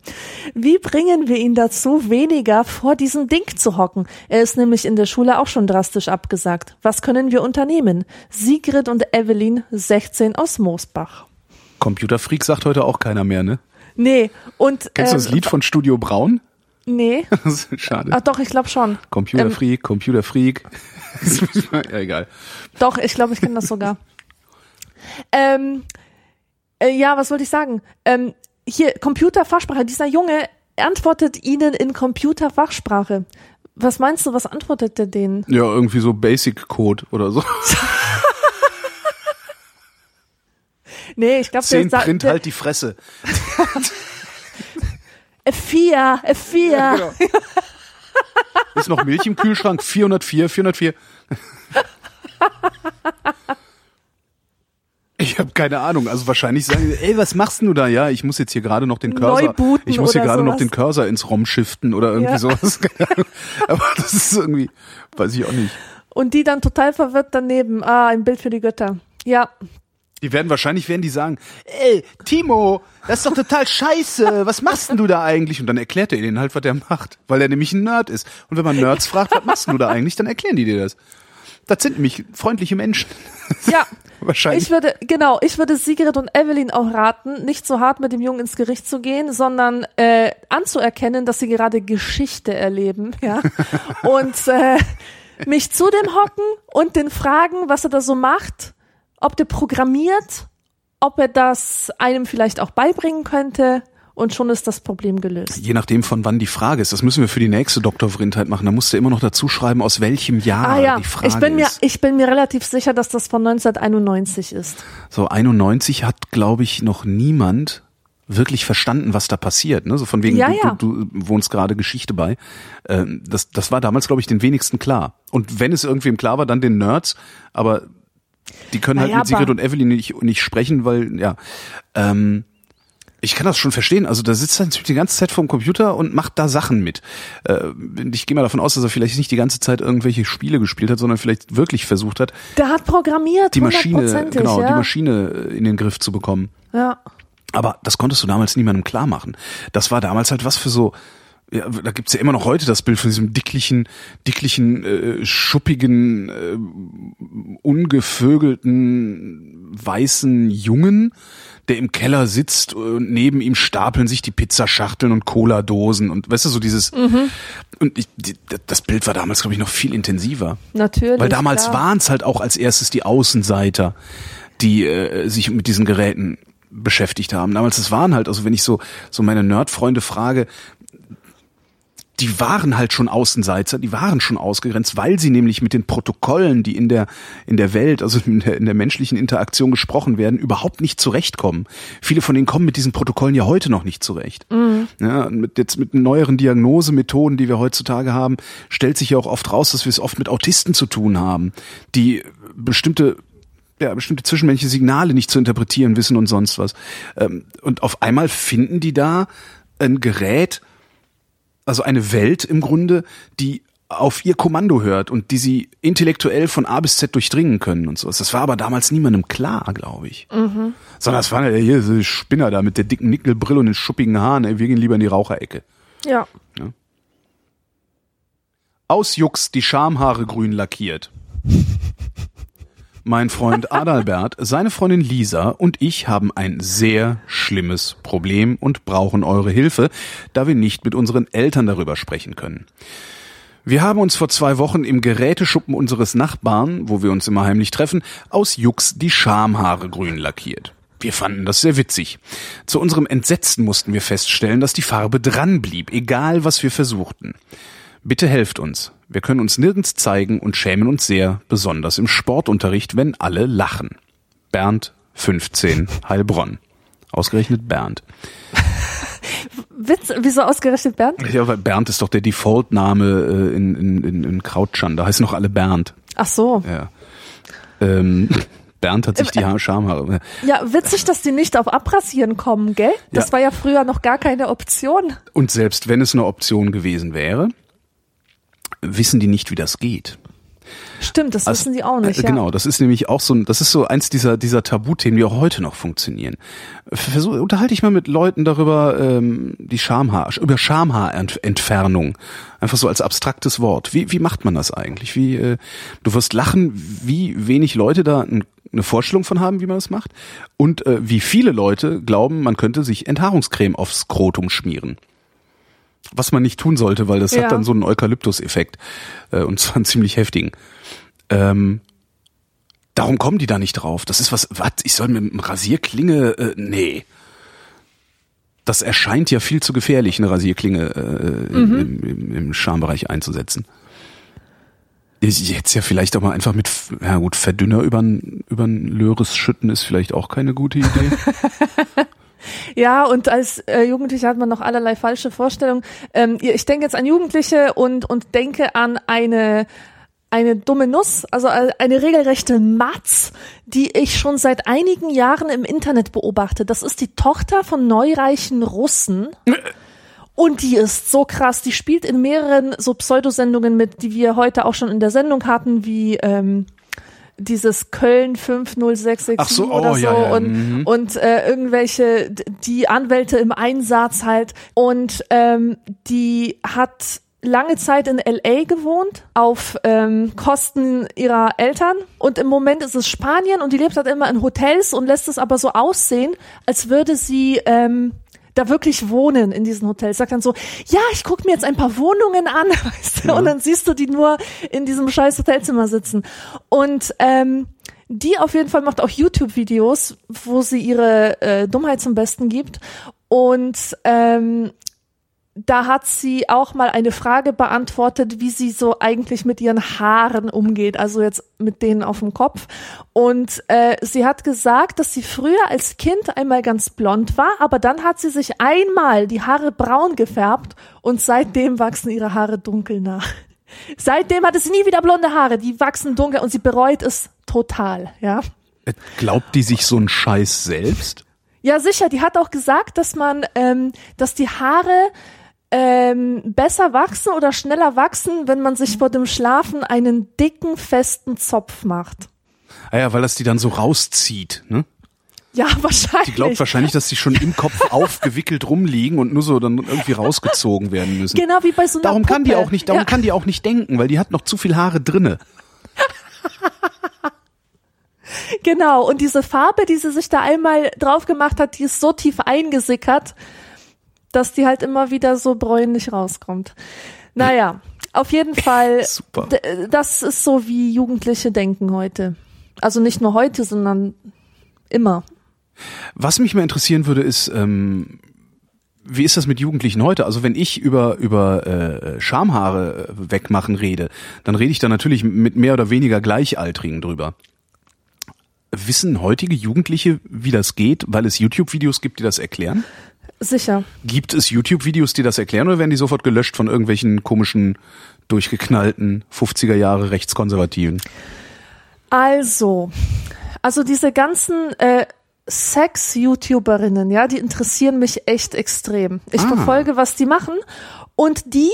Wie bringen wir ihn dazu, weniger vor diesem Ding zu hocken? Er ist nämlich in der Schule auch schon drastisch abgesagt. Was können wir unternehmen? Sigrid und Evelyn, 16 aus Moosbach. Computerfreak sagt heute auch keiner mehr, ne? Nee, und Kennst du ähm, das Lied von Studio Braun? Nee. Schade. Ach doch, ich glaube schon. Computerfreak, Computerfreak. ja, egal. Doch, ich glaube, ich kenne das sogar. ähm, äh, ja, was wollte ich sagen? Ähm, hier, Computerfachsprache. Dieser Junge antwortet Ihnen in Computerfachsprache. Was meinst du, was antwortet der denen? Ja, irgendwie so Basic Code oder so. Nee, ich glaube, der Zehn sagt Print der- halt die Fresse. F4, F4. Genau. Ist noch Milch im Kühlschrank? 404, 404. Ich habe keine Ahnung. Also wahrscheinlich sagen, sie, ey, was machst du da? Ja, ich muss jetzt hier gerade noch den Cursor, ich muss hier gerade noch den Cursor ins ROM shiften oder irgendwie Ja. sowas. Aber das ist irgendwie, weiß ich auch nicht. Und die dann total verwirrt daneben. Ah, ein Bild für die Götter. Ja, Die werden wahrscheinlich werden die sagen, ey, Timo, das ist doch total scheiße. Was machst denn du da eigentlich? Und dann erklärt er ihnen halt, was der macht, weil er nämlich ein Nerd ist. Und wenn man Nerds fragt, was machst du da eigentlich, dann erklären die dir das. Das sind nämlich freundliche Menschen. ja. Wahrscheinlich. Ich würde, genau, ich würde Sigrid und Evelyn auch raten, nicht so hart mit dem Jungen ins Gericht zu gehen, sondern äh, anzuerkennen, dass sie gerade Geschichte erleben, ja. Und äh, mich zu dem hocken und den fragen, was er da so macht, ob der programmiert, ob er das einem vielleicht auch beibringen könnte und schon ist das Problem gelöst. Je nachdem, von wann die Frage ist. Das müssen wir für die nächste Dr. Vrindheit machen. Da musst du immer noch dazu schreiben, aus welchem Jahr Ah ja, die Frage ich bin mir, ist. ich bin mir relativ sicher, dass das von 1991 ist. So 91 hat, glaube ich, noch niemand wirklich verstanden, was da passiert. Ne? So von wegen, Ja, du, ja. Du, du wohnst gerade Geschichte bei. Ähm, das, das war damals, glaube ich, den wenigsten klar. Und wenn es irgendwem klar war, dann den Nerds. Aber die können halt Naja, mit Sigrid und Evelyn nicht, nicht sprechen, weil, ja. Ähm, ich kann das schon verstehen. Also da sitzt er natürlich die ganze Zeit vorm Computer und macht da Sachen mit. Äh, ich gehe mal davon aus, dass er vielleicht nicht die ganze Zeit irgendwelche Spiele gespielt hat, sondern vielleicht wirklich versucht hat, Der hat programmiert, die Maschine, genau, ja. die Maschine in den Griff zu bekommen. Ja. Aber das konntest du damals niemandem klar machen. Das war damals halt was für so, ja, da gibt's ja immer noch heute das Bild von diesem dicklichen, dicklichen, äh, schuppigen, äh, ungevögelten, weißen Jungen, der im Keller sitzt und neben ihm stapeln sich die Pizzaschachteln und Cola-Dosen und weißt du, so dieses, Mhm. und ich, die, das Bild war damals, glaube ich, noch viel intensiver. Natürlich. Weil damals klar. waren es halt auch als erstes die Außenseiter, die äh, sich mit diesen Geräten beschäftigt haben. Damals, es waren halt, also wenn ich so, so meine Nerd-Freunde frage, die waren halt schon Außenseiter, die waren schon ausgegrenzt, weil sie nämlich mit den Protokollen, die in der, in der Welt, also in der, in der menschlichen Interaktion gesprochen werden, überhaupt nicht zurechtkommen. Viele von denen kommen mit diesen Protokollen ja heute noch nicht zurecht. Ja, und mit, jetzt mit neueren Diagnosemethoden, die wir heutzutage haben, stellt sich ja auch oft raus, dass wir es oft mit Autisten zu tun haben, die bestimmte ja, bestimmte zwischenmenschliche Signale nicht zu interpretieren wissen und sonst was. Ähm, und auf einmal finden die da ein Gerät, also eine Welt im Grunde, die auf ihr Kommando hört und die sie intellektuell von A bis Z durchdringen können und so. Das war aber damals niemandem klar, glaube ich. Mhm. Sondern das waren ja hier so Spinner da mit der dicken Nickelbrille und den schuppigen Haaren. Ey, wir gehen lieber in die Raucherecke. Ja. ja. Aus Jux die Schamhaare grün lackiert. Mein Freund Adalbert, seine Freundin Lisa und ich haben ein sehr schlimmes Problem und brauchen eure Hilfe, da wir nicht mit unseren Eltern darüber sprechen können. Wir haben uns vor zwei Wochen im Geräteschuppen unseres Nachbarn, wo wir uns immer heimlich treffen, aus Jux die Schamhaare grün lackiert. Wir fanden das sehr witzig. Zu unserem Entsetzen mussten wir feststellen, dass die Farbe dran blieb, egal was wir versuchten. Bitte helft uns. Wir können uns nirgends zeigen und schämen uns sehr, besonders im Sportunterricht, wenn alle lachen. Bernd, 15, Heilbronn. Ausgerechnet Bernd. Witz, wieso ausgerechnet Bernd? Ja, weil Bernd ist doch der Default-Name äh, in, in, in, in Krautschan. Da heißen noch alle Bernd. Ach so. Ja. Ähm, Bernd hat sich die Haar Schamhaare. Ja, witzig, dass die nicht auf Abrasieren kommen, gell? Das ja. war ja früher noch gar keine Option. Und selbst wenn es eine Option gewesen wäre, wissen die nicht, wie das geht. Stimmt, das also, wissen die auch nicht. Äh, genau, das ist nämlich auch so, das ist so eins dieser dieser Tabuthemen, die auch heute noch funktionieren. Versuch, unterhalte ich mal mit Leuten darüber, ähm, die Schamhaar, über Schamhaarentfernung, einfach so als abstraktes Wort. Wie wie macht man das eigentlich? Wie äh, du wirst lachen, wie wenig Leute da ein, eine Vorstellung von haben, wie man das macht, und äh, wie viele Leute glauben, man könnte sich Enthaarungscreme aufs Skrotum schmieren was man nicht tun sollte, weil das ja. hat dann so einen Eukalyptus-Effekt äh, und zwar einen ziemlich heftigen. Ähm, darum kommen die da nicht drauf. Das ist was, was, ich soll mit einem Rasierklinge, äh, nee. Das erscheint ja viel zu gefährlich, eine Rasierklinge äh, mhm. im, im, im Schambereich einzusetzen. Jetzt ja vielleicht auch mal einfach mit, ja gut, Verdünner über ein, über ein Löres schütten ist vielleicht auch keine gute Idee. Ja, und als äh, Jugendlicher hat man noch allerlei falsche Vorstellungen. Ähm, ich denke jetzt an Jugendliche und, und denke an eine eine dumme Nuss, also eine regelrechte Matz, die ich schon seit einigen Jahren im Internet beobachte. Das ist die Tochter von neureichen Russen. Und die ist so krass. Die spielt in mehreren so Pseudosendungen mit, die wir heute auch schon in der Sendung hatten, wie ähm, dieses Köln 50667 Ach so, oh, oder so ja, ja. und mhm. und äh, irgendwelche die Anwälte im Einsatz halt und ähm, die hat lange Zeit in LA gewohnt auf ähm, Kosten ihrer Eltern und im Moment ist es Spanien und die lebt halt immer in Hotels und lässt es aber so aussehen, als würde sie ähm, da wirklich wohnen in diesen Hotels. Sagt dann so, ja, ich gucke mir jetzt ein paar Wohnungen an, weißt du? Ja. und dann siehst du die nur in diesem scheiß Hotelzimmer sitzen. Und ähm, die auf jeden Fall macht auch YouTube-Videos, wo sie ihre äh, Dummheit zum Besten gibt. Und ähm, da hat sie auch mal eine Frage beantwortet, wie sie so eigentlich mit ihren Haaren umgeht, also jetzt mit denen auf dem Kopf. Und äh, sie hat gesagt, dass sie früher als Kind einmal ganz blond war, aber dann hat sie sich einmal die Haare braun gefärbt und seitdem wachsen ihre Haare dunkel nach. Seitdem hat sie nie wieder blonde Haare, die wachsen dunkel und sie bereut es total, ja. Glaubt die sich so einen Scheiß selbst? Ja, sicher. Die hat auch gesagt, dass man, ähm, dass die Haare ähm, besser wachsen oder schneller wachsen, wenn man sich vor dem Schlafen einen dicken, festen Zopf macht. Ah ja, weil das die dann so rauszieht, ne? Ja, wahrscheinlich. Die glaubt wahrscheinlich, dass die schon im Kopf aufgewickelt rumliegen und nur so dann irgendwie rausgezogen werden müssen. Genau wie bei so einer Darum Puppe. kann die auch nicht, darum ja. kann die auch nicht denken, weil die hat noch zu viel Haare drinne. genau. Und diese Farbe, die sie sich da einmal drauf gemacht hat, die ist so tief eingesickert, dass die halt immer wieder so bräunlich rauskommt. Naja, auf jeden Fall, Super. das ist so, wie Jugendliche denken heute. Also nicht nur heute, sondern immer. Was mich mal interessieren würde, ist, ähm, wie ist das mit Jugendlichen heute? Also wenn ich über über äh, Schamhaare wegmachen rede, dann rede ich da natürlich mit mehr oder weniger Gleichaltrigen drüber. Wissen heutige Jugendliche, wie das geht, weil es YouTube-Videos gibt, die das erklären? Sicher. Gibt es YouTube-Videos, die das erklären oder werden die sofort gelöscht von irgendwelchen komischen, durchgeknallten 50er Jahre Rechtskonservativen? Also, Also diese ganzen äh, Sex-YouTuberinnen, ja, die interessieren mich echt extrem. Ich Ah. verfolge, was die machen und die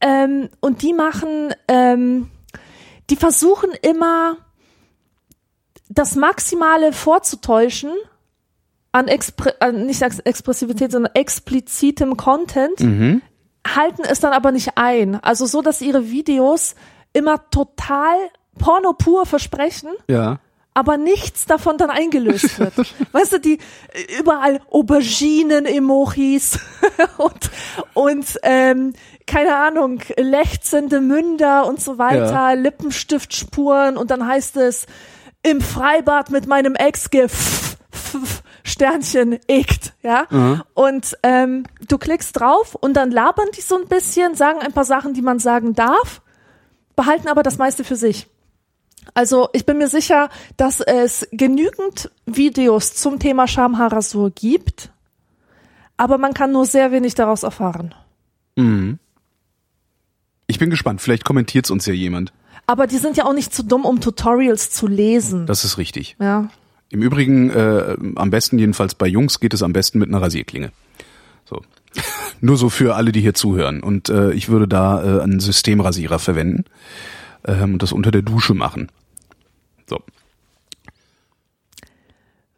ähm, und die machen, ähm, die versuchen immer das Maximale vorzutäuschen an, Expre an nicht Ex Expressivität, sondern explizitem Content, halten es dann aber nicht ein. Also so, dass ihre Videos immer total Porno pur versprechen Ja. aber nichts davon dann eingelöst wird. weißt du, die überall Auberginen-Emojis und, und ähm, keine Ahnung, lechzende Münder und so weiter, Ja. Lippenstiftspuren und dann heißt es im Freibad mit meinem Ex gef Sternchen eckt, ja. Und ähm, du klickst drauf und dann labern die so ein bisschen, sagen ein paar Sachen, die man sagen darf, behalten aber das meiste für sich. Also ich bin mir sicher, dass es genügend Videos zum Thema Schamhaarrasur gibt, aber man kann nur sehr wenig daraus erfahren. Ich bin gespannt, vielleicht kommentiert's uns ja jemand. Aber die sind ja auch nicht zu dumm, um Tutorials zu lesen. Das ist richtig. ja. Im Übrigen, äh, am besten jedenfalls bei Jungs geht es am besten mit einer Rasierklinge. So. Nur so für alle, die hier zuhören. Und äh, ich würde da äh, einen Systemrasierer verwenden ähm, und das unter der Dusche machen. So.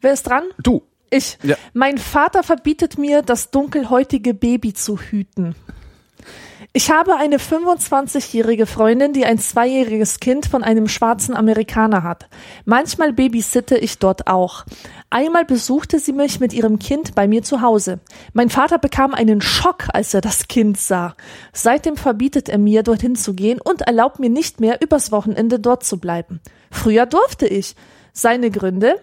Wer ist dran? Du. Ich. Ja. Mein Vater verbietet mir, das dunkelhäutige Baby zu hüten. Ich habe eine 25-jährige Freundin, die ein zweijähriges Kind von einem schwarzen Amerikaner hat. Manchmal babysitte ich dort auch. Einmal besuchte sie mich mit ihrem Kind bei mir zu Hause. Mein Vater bekam einen Schock, als er das Kind sah. Seitdem verbietet er mir, dorthin zu gehen und erlaubt mir nicht mehr, übers Wochenende dort zu bleiben. Früher durfte ich. Seine Gründe?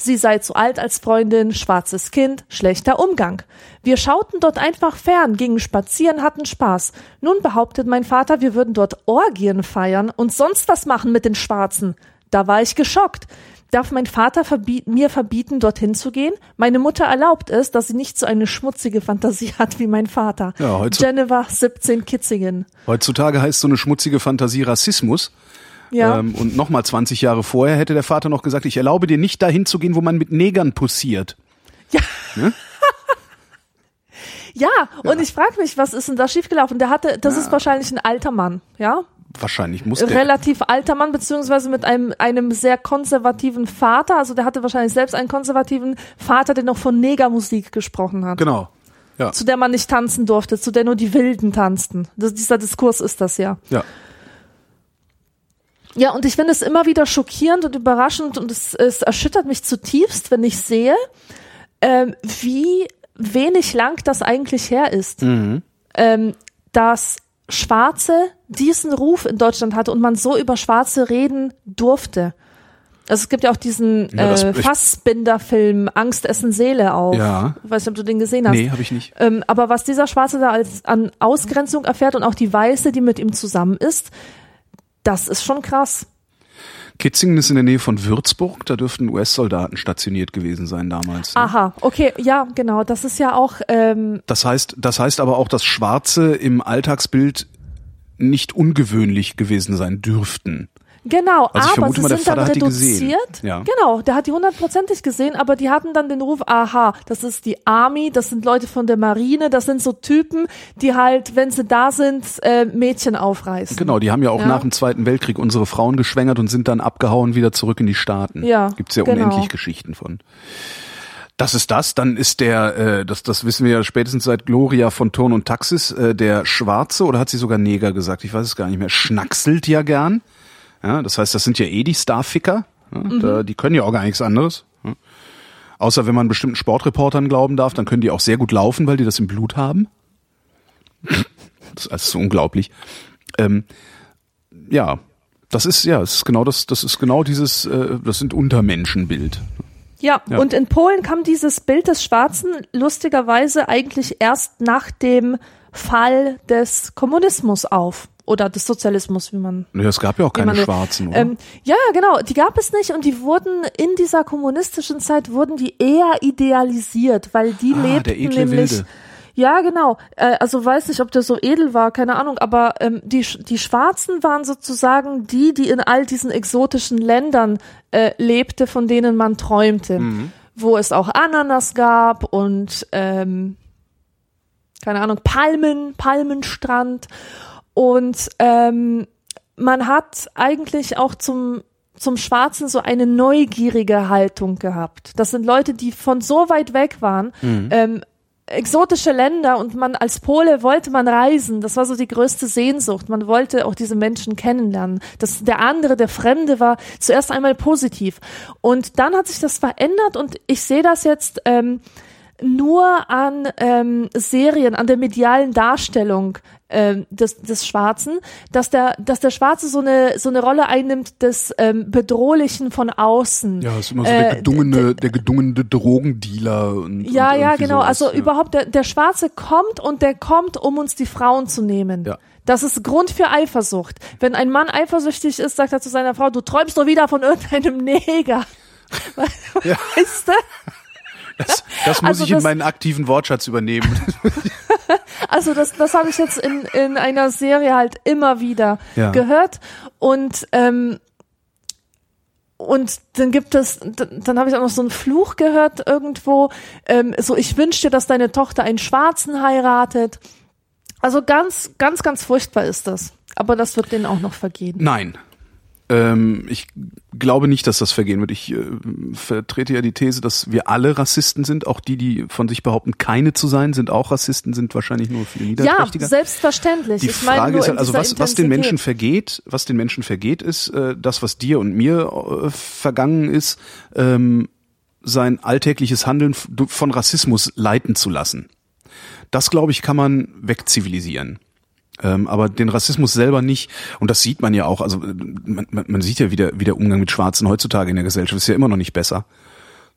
Sie sei zu alt als Freundin, schwarzes Kind, schlechter Umgang. Wir schauten dort einfach fern, gingen spazieren, hatten Spaß. Nun behauptet mein Vater, wir würden dort Orgien feiern und sonst was machen mit den Schwarzen. Da war ich geschockt. Darf mein Vater verbiet mir verbieten, dorthin zu gehen? Meine Mutter erlaubt es, dass sie nicht so eine schmutzige Fantasie hat wie mein Vater. Ja, Geneva 17 Kitzingen. Heutzutage heißt so eine schmutzige Fantasie Rassismus. Ja. Ähm, und nochmal 20 Jahre vorher hätte der Vater noch gesagt, ich erlaube dir nicht dahin zu gehen, wo man mit Negern pussiert. Ja, und ich frage mich, was ist denn da schiefgelaufen? Der hatte, das ist wahrscheinlich ein alter Mann, ja? Wahrscheinlich muss der. relativ alter Mann, beziehungsweise mit einem, einem sehr konservativen Vater. Also der hatte wahrscheinlich selbst einen konservativen Vater, der noch von Negermusik gesprochen hat. Genau. Ja. Zu der man nicht tanzen durfte, zu der nur die Wilden tanzten. Das, dieser Diskurs ist das ja. Ja. Ja, und ich finde es immer wieder schockierend und überraschend und es, es erschüttert mich zutiefst, wenn ich sehe, ähm, wie wenig lang das eigentlich her ist. Ähm, dass Schwarze diesen Ruf in Deutschland hatte und man so über Schwarze reden durfte. Also es gibt ja auch diesen Ja, äh, Fassbinder-Film Angst, Essen, Seele auch. Ja. Ich weiß nicht, ob du den gesehen hast. Nee, habe ich nicht. Ähm, aber was dieser Schwarze da als an Ausgrenzung erfährt und auch die Weiße, die mit ihm zusammen ist, das ist schon krass. Kitzingen ist in der Nähe von Würzburg, da dürften US-Soldaten stationiert gewesen sein damals. ne? Aha, okay, ja, genau. Das ist ja auch, ähm, Das heißt, das heißt aber auch, dass Schwarze im Alltagsbild nicht ungewöhnlich gewesen sein dürften. Genau, Also aber sie mal, sind dann reduziert. Ja. Genau, der hat die hundertprozentig gesehen, aber die hatten dann den Ruf, aha, das ist die Army, das sind Leute von der Marine, das sind so Typen, die halt, wenn sie da sind, äh, Mädchen aufreißen. Genau, die haben ja auch Ja. nach dem Zweiten Weltkrieg unsere Frauen geschwängert und sind dann abgehauen wieder zurück in die Staaten. Ja, Gibt's ja genau. unendlich Geschichten von. Das ist das, dann ist der, äh, das, das wissen wir ja spätestens seit Gloria von Turn und Taxis, äh, der Schwarze, oder hat sie sogar Neger gesagt, ich weiß es gar nicht mehr, schnackselt ja gern. Ja, das heißt, das sind ja eh die Starficker. Ja, Mhm. da, die können ja auch gar nichts anderes. Ja. Außer wenn man bestimmten Sportreportern glauben darf, dann können die auch sehr gut laufen, weil die das im Blut haben. Das ist alles so unglaublich. Ähm, ja, das ist ja, das ist genau das, das ist genau dieses, äh, das sind Untermenschenbild. Ja, Ja. und in Polen kam dieses Bild des Schwarzen lustigerweise eigentlich erst nach dem Fall des Kommunismus auf. Oder des Sozialismus, wie man Ja, es gab ja auch keine man. Schwarzen, oder? Ähm, ja, genau, die gab es nicht und die wurden in dieser kommunistischen Zeit wurden die eher idealisiert, weil die Ah, lebten nämlich Wilde. Ja, genau. Äh, also weiß nicht, ob der so edel war, keine Ahnung, aber ähm, die, die Schwarzen waren sozusagen die, die in all diesen exotischen Ländern äh, lebte, von denen man träumte. Mhm. Wo es auch Ananas gab und ähm, keine Ahnung, Palmen, Palmenstrand. Und ähm, man hat eigentlich auch zum zum Schwarzen so eine neugierige Haltung gehabt. Das sind Leute, die von so weit weg waren, ähm, exotische Länder und man als Pole wollte man reisen. Das war so die größte Sehnsucht. Man wollte auch diese Menschen kennenlernen. Das, der andere, der Fremde war zuerst einmal positiv. Und dann hat sich das verändert und ich sehe das jetzt ähm, nur an ähm, Serien, an der medialen Darstellung ähm, des, des Schwarzen, dass der, dass der Schwarze so eine, so eine Rolle einnimmt des ähm, Bedrohlichen von außen. Ja, ist immer so der Äh, gedungene, der gedungene Drogendealer und Ja, und ja, genau. sowas, Also ja. überhaupt, der, der Schwarze kommt und der kommt, um uns die Frauen zu nehmen. Ja. Das ist Grund für Eifersucht. Wenn ein Mann eifersüchtig ist, sagt er zu seiner Frau, du träumst doch wieder von irgendeinem Neger. Ja. Weißt du? Das, das muss Also ich in das- meinen aktiven Wortschatz übernehmen. Also das, das habe ich jetzt in, in einer Serie halt immer wieder Ja. gehört. Und ähm, und dann gibt es, dann, dann habe ich auch noch so einen Fluch gehört irgendwo. Ähm, so, ich wünsche dir, dass deine Tochter einen Schwarzen heiratet. Also ganz, ganz, ganz furchtbar ist das. Aber das wird denen auch noch vergehen. Nein. Ähm, ich glaube nicht, dass das vergehen wird. Ich äh, vertrete ja die These, dass wir alle Rassisten sind. Auch die, die von sich behaupten, keine zu sein, sind auch Rassisten, sind wahrscheinlich nur viel Ja, niederträchtiger. selbstverständlich. Die ich meine Frage nur ist halt, also was, was den Menschen vergeht, was den Menschen vergeht, ist äh, das, was dir und mir äh, vergangen ist, ähm, sein alltägliches Handeln von Rassismus leiten zu lassen. Das, glaube ich, kann man wegzivilisieren. Ähm, aber den Rassismus selber nicht. Und das sieht man ja auch. Also äh, man, man, sieht ja, wie der, wie der Umgang mit Schwarzen heutzutage in der Gesellschaft ist ja immer noch nicht besser.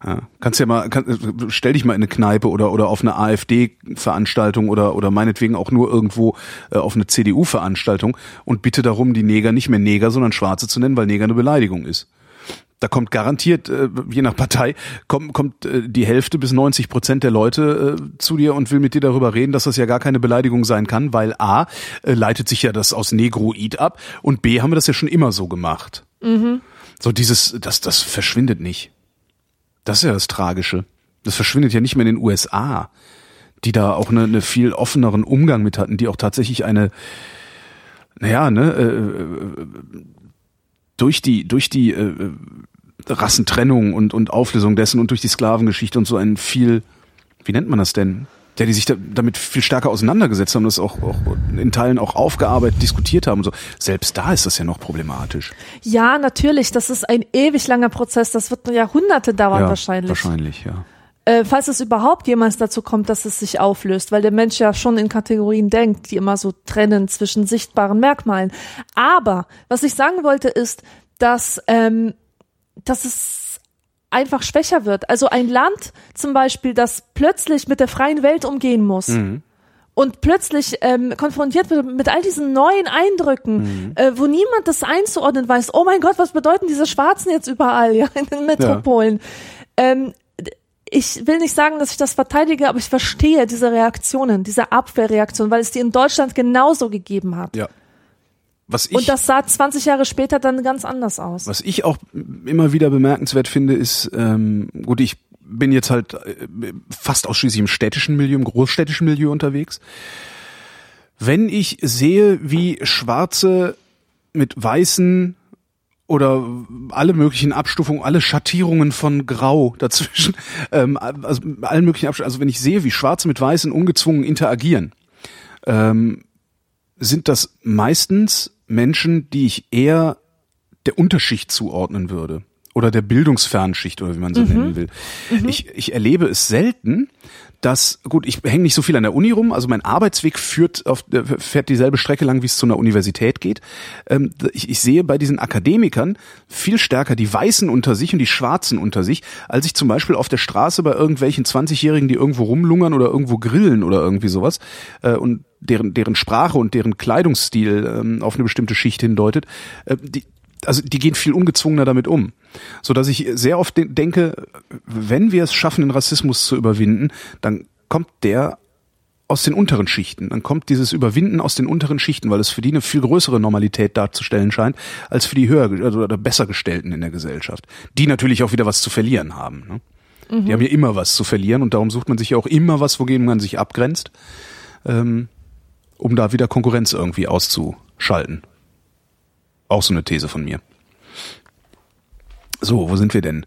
Ja. Kannst ja mal, kann, äh, stell dich mal in eine Kneipe oder oder auf eine AfD-Veranstaltung oder oder meinetwegen auch nur irgendwo äh, auf eine CDU-Veranstaltung und bitte darum, die Neger nicht mehr Neger, sondern Schwarze zu nennen, weil Neger eine Beleidigung ist. Da kommt garantiert, äh, je nach Partei, kommt, kommt äh, die Hälfte bis 90 Prozent der Leute äh, zu dir und will mit dir darüber reden, dass das ja gar keine Beleidigung sein kann, weil A, äh, leitet sich ja das aus Negroid ab und B, haben wir das ja schon immer so gemacht. So dieses, das, das verschwindet nicht. Das ist ja das Tragische. Das verschwindet ja nicht mehr in den USA, die da auch eine, eine viel offeneren Umgang mit hatten, die auch tatsächlich eine, naja, ne, äh, durch die, durch die äh, Rassentrennung und, und Auflösung dessen und durch die Sklavengeschichte und so ein viel, wie nennt man das denn? Ja, die sich da, damit viel stärker auseinandergesetzt haben, das auch, auch in Teilen auch aufgearbeitet, diskutiert haben und so. Selbst da ist das ja noch problematisch. Ja, natürlich. Das ist ein ewig langer Prozess. Das wird Jahrhunderte dauern ja, wahrscheinlich. Wahrscheinlich, ja. Äh, falls es überhaupt jemals dazu kommt, dass es sich auflöst, weil der Mensch ja schon in Kategorien denkt, die immer so trennen zwischen sichtbaren Merkmalen. Aber was ich sagen wollte ist, dass, ähm, dass es einfach schwächer wird. Also ein Land zum Beispiel, das plötzlich mit der freien Welt umgehen muss. Und plötzlich ähm, konfrontiert wird mit all diesen neuen Eindrücken, äh, wo niemand das einzuordnen weiß. Oh mein Gott, was bedeuten diese Schwarzen jetzt überall ja, in den Metropolen? Ähm, ich will nicht sagen, dass ich das verteidige, aber ich verstehe diese Reaktionen, diese Abwehrreaktion, weil es die in Deutschland genauso gegeben hat. Ja. Was ich, Und das sah 20 Jahre später dann ganz anders aus. was ich auch immer wieder bemerkenswert finde, ist, ähm, gut, ich bin jetzt halt äh, fast ausschließlich im städtischen Milieu, im großstädtischen Milieu unterwegs. Wenn ich sehe, wie Schwarze mit Weißen oder alle möglichen Abstufungen, alle Schattierungen von Grau dazwischen, ähm, also allen möglichen Abstufungen, also wenn ich sehe, wie Schwarze mit Weißen ungezwungen interagieren, ähm, sind das meistens Menschen, die ich eher der Unterschicht zuordnen würde oder der Bildungsfernschicht oder wie man so nennen will. Ich, ich erlebe es selten, dass, gut, ich hänge nicht so viel an der Uni rum, also mein Arbeitsweg führt auf, äh, fährt dieselbe Strecke lang, wie es zu einer Universität geht. Ähm, ich, ich sehe bei diesen Akademikern viel stärker die Weißen unter sich und die Schwarzen unter sich, als ich zum Beispiel auf der Straße bei irgendwelchen 20-Jährigen, die irgendwo rumlungern oder irgendwo grillen oder irgendwie sowas äh, und deren, deren Sprache und deren Kleidungsstil ähm, auf eine bestimmte Schicht hindeutet, äh, die, also die gehen viel ungezwungener damit um. So dass ich sehr oft de denke, wenn wir es schaffen, den Rassismus zu überwinden, dann kommt der aus den unteren Schichten. Dann kommt dieses Überwinden aus den unteren Schichten, weil es für die eine viel größere Normalität darzustellen scheint, als für die höher also, oder besser gestellten in der Gesellschaft. Die natürlich auch wieder was zu verlieren haben. Ne? Die haben ja immer was zu verlieren und darum sucht man sich ja auch immer was, wogegen man sich abgrenzt, ähm, um da wieder Konkurrenz irgendwie auszuschalten. Auch so eine These von mir. So, wo sind wir denn?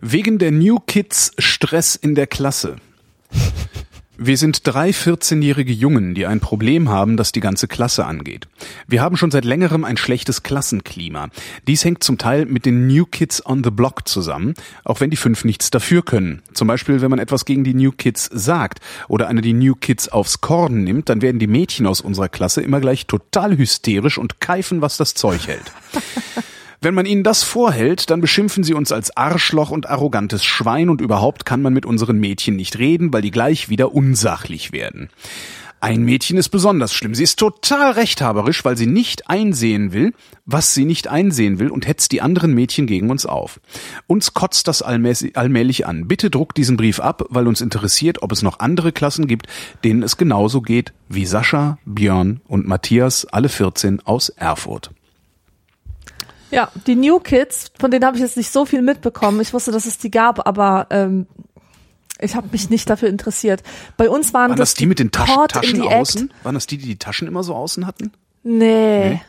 Wegen der New Kids Stress in der Klasse. Wir sind drei 14-jährige Jungen, die ein Problem haben, das die ganze Klasse angeht. Wir haben schon seit längerem ein schlechtes Klassenklima. Dies hängt zum Teil mit den New Kids on the Block zusammen, auch wenn die fünf nichts dafür können. Zum Beispiel, wenn man etwas gegen die New Kids sagt oder einer die New Kids aufs Korn nimmt, dann werden die Mädchen aus unserer Klasse immer gleich total hysterisch und keifen, was das Zeug hält. Wenn man ihnen das vorhält, dann beschimpfen sie uns als Arschloch und arrogantes Schwein und überhaupt kann man mit unseren Mädchen nicht reden, weil die gleich wieder unsachlich werden. Ein Mädchen ist besonders schlimm. Sie ist total rechthaberisch, weil sie nicht einsehen will, was sie nicht einsehen will und hetzt die anderen Mädchen gegen uns auf. Uns kotzt das allmählich an. Bitte druckt diesen Brief ab, weil uns interessiert, ob es noch andere Klassen gibt, denen es genauso geht wie Sascha, Björn und Matthias, alle 14 aus Erfurt. Ja, die New Kids, von denen habe ich jetzt nicht so viel mitbekommen. Ich wusste, dass es die gab, aber ähm, ich habe mich nicht dafür interessiert. Bei uns waren, Waren das die mit den Taschen, Taschen außen? Waren das die, die die Taschen immer so außen hatten? Nee. Nee.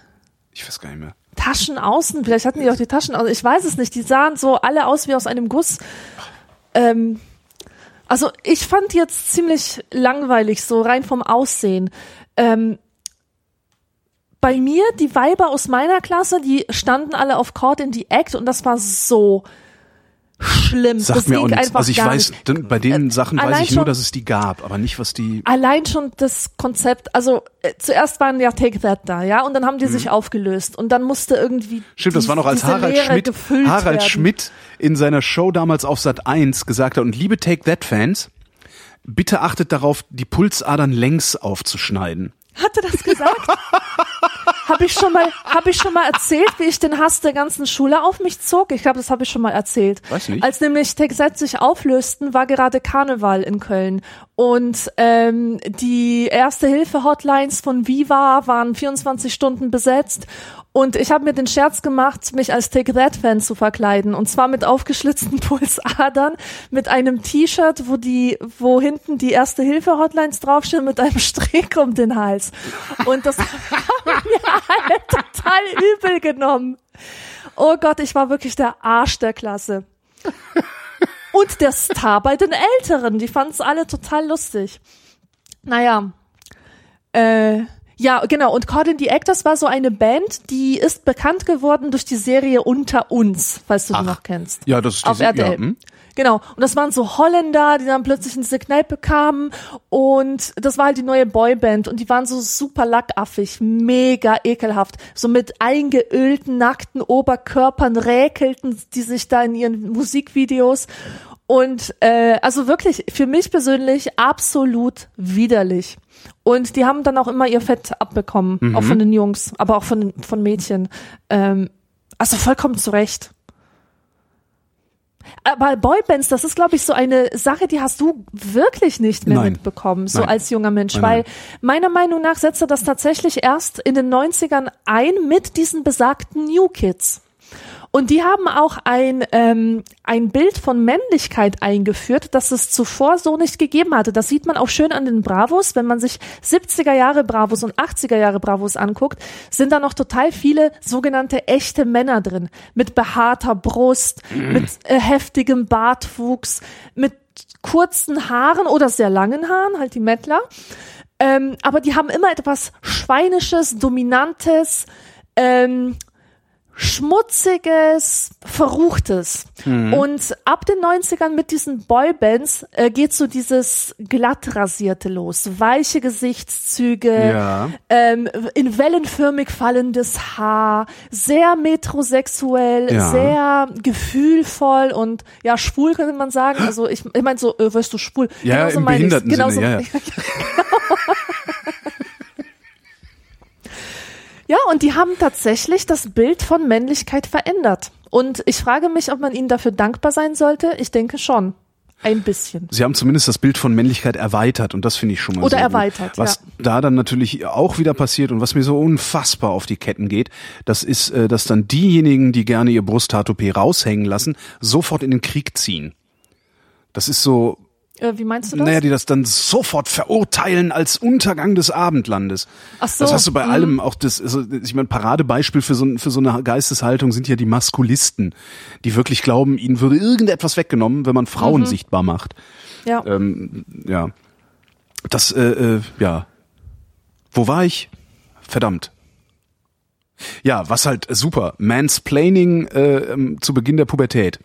Ich weiß gar nicht mehr. Taschen außen, vielleicht hatten die auch die Taschen außen. Ich weiß es nicht. Die sahen so alle aus wie aus einem Guss. Ähm, also ich fand jetzt ziemlich langweilig, so rein vom Aussehen. Ähm, bei mir, die Weiber aus meiner Klasse, die standen alle auf Court in the Act und das war so schlimm. Sagt das mir auch nichts. einfach Also ich gar weiß, nicht. bei den Äh, Sachen weiß allein ich nur, schon- dass es die gab, aber nicht, was die. Allein schon das Konzept, also äh, zuerst waren ja Take That da, ja, und dann haben die sich aufgelöst und dann musste irgendwie Mhm. Stimmt, das die- war noch als Harald Leere Schmidt, Harald werden. Schmidt in seiner Show damals auf Sat 1 gesagt hat, und liebe Take That Fans, bitte achtet darauf, die Pulsadern längs aufzuschneiden. Hat er das gesagt? habe ich schon mal, habe ich schon mal erzählt, wie ich den Hass der ganzen Schule auf mich zog? Ich glaube, das habe ich schon mal erzählt. Weiß nicht. Als nämlich Texet sich auflösten, war gerade Karneval in Köln und ähm, die erste Hilfe Hotlines von Viva waren 24 Stunden besetzt und ich habe mir den Scherz gemacht, mich als Take That Fan zu verkleiden und zwar mit aufgeschlitzten Pulsadern, mit einem T-Shirt, wo die, wo hinten die erste Hilfe Hotlines draufstehen, mit einem Strick um den Hals. Und das haben alle total übel genommen. Oh Gott, ich war wirklich der Arsch der Klasse. Und der Star bei den Älteren, die fanden es alle total lustig. Naja, äh, ja, genau. Und in the Act, das war so eine Band, die ist bekannt geworden durch die Serie Unter uns, falls du die noch kennst. Ja, das ist Auf diese, RTL. Ja, hm? Genau. Und das waren so Holländer, die dann plötzlich in diese Kneipe kamen. Und das war halt die neue Boyband. Und die waren so super lackaffig, mega ekelhaft. So mit eingeölten, nackten Oberkörpern räkelten die sich da in ihren Musikvideos. Und äh, also wirklich für mich persönlich absolut widerlich. Und die haben dann auch immer ihr Fett abbekommen, auch von den Jungs, aber auch von, von Mädchen. Ähm, also vollkommen zu Recht. Aber Boybands, das ist, glaube ich, so eine Sache, die hast du wirklich nicht mehr Nein. mitbekommen, so Nein. als junger Mensch, Nein, weil meiner Meinung nach setzte das tatsächlich erst in den 90ern ein mit diesen besagten New Kids. Und die haben auch ein, ähm, ein Bild von Männlichkeit eingeführt, das es zuvor so nicht gegeben hatte. Das sieht man auch schön an den Bravos. Wenn man sich 70er Jahre Bravos und 80er Jahre Bravos anguckt, sind da noch total viele sogenannte echte Männer drin. Mit behaarter Brust, mit äh, heftigem Bartwuchs, mit kurzen Haaren oder sehr langen Haaren, halt die Mettler. Ähm, aber die haben immer etwas Schweinisches, Dominantes, ähm, Schmutziges, Verruchtes. Und ab den 90ern mit diesen Boybands äh, geht so dieses glatt rasierte los. Weiche Gesichtszüge, Ja. ähm, in wellenförmig fallendes Haar, sehr metrosexuell, Ja. sehr gefühlvoll und ja, schwul könnte man sagen. Also ich, ich meine so, äh, wirst du schwul? Ja, Genauso im meine behinderten Genauso, Sinne, ja, Ja, und die haben tatsächlich das Bild von Männlichkeit verändert. Und ich frage mich, ob man ihnen dafür dankbar sein sollte. Ich denke schon. Ein bisschen. Sie haben zumindest das Bild von Männlichkeit erweitert und das finde ich schon mal Oder sehr erweitert, gut. Was ja. da dann natürlich auch wieder passiert und was mir so unfassbar auf die Ketten geht, das ist, äh, dass dann diejenigen, die gerne ihr Brusthaartoupet raushängen lassen, sofort in den Krieg ziehen. Das ist so, Äh, wie meinst du das? naja, die das dann sofort verurteilen als Untergang des Abendlandes. Ach so, Das hast du bei mhm. allem auch das, also ich meine, Paradebeispiel für so, für so eine Geisteshaltung sind ja die Maskulisten, die wirklich glauben, ihnen würde irgendetwas weggenommen, wenn man Mhm. Frauen sichtbar macht. ja. Ähm, ja. Das, äh, äh, ja. Wo war ich? Verdammt. Ja, was halt super. Mansplaining äh, ähm, zu Beginn der Pubertät.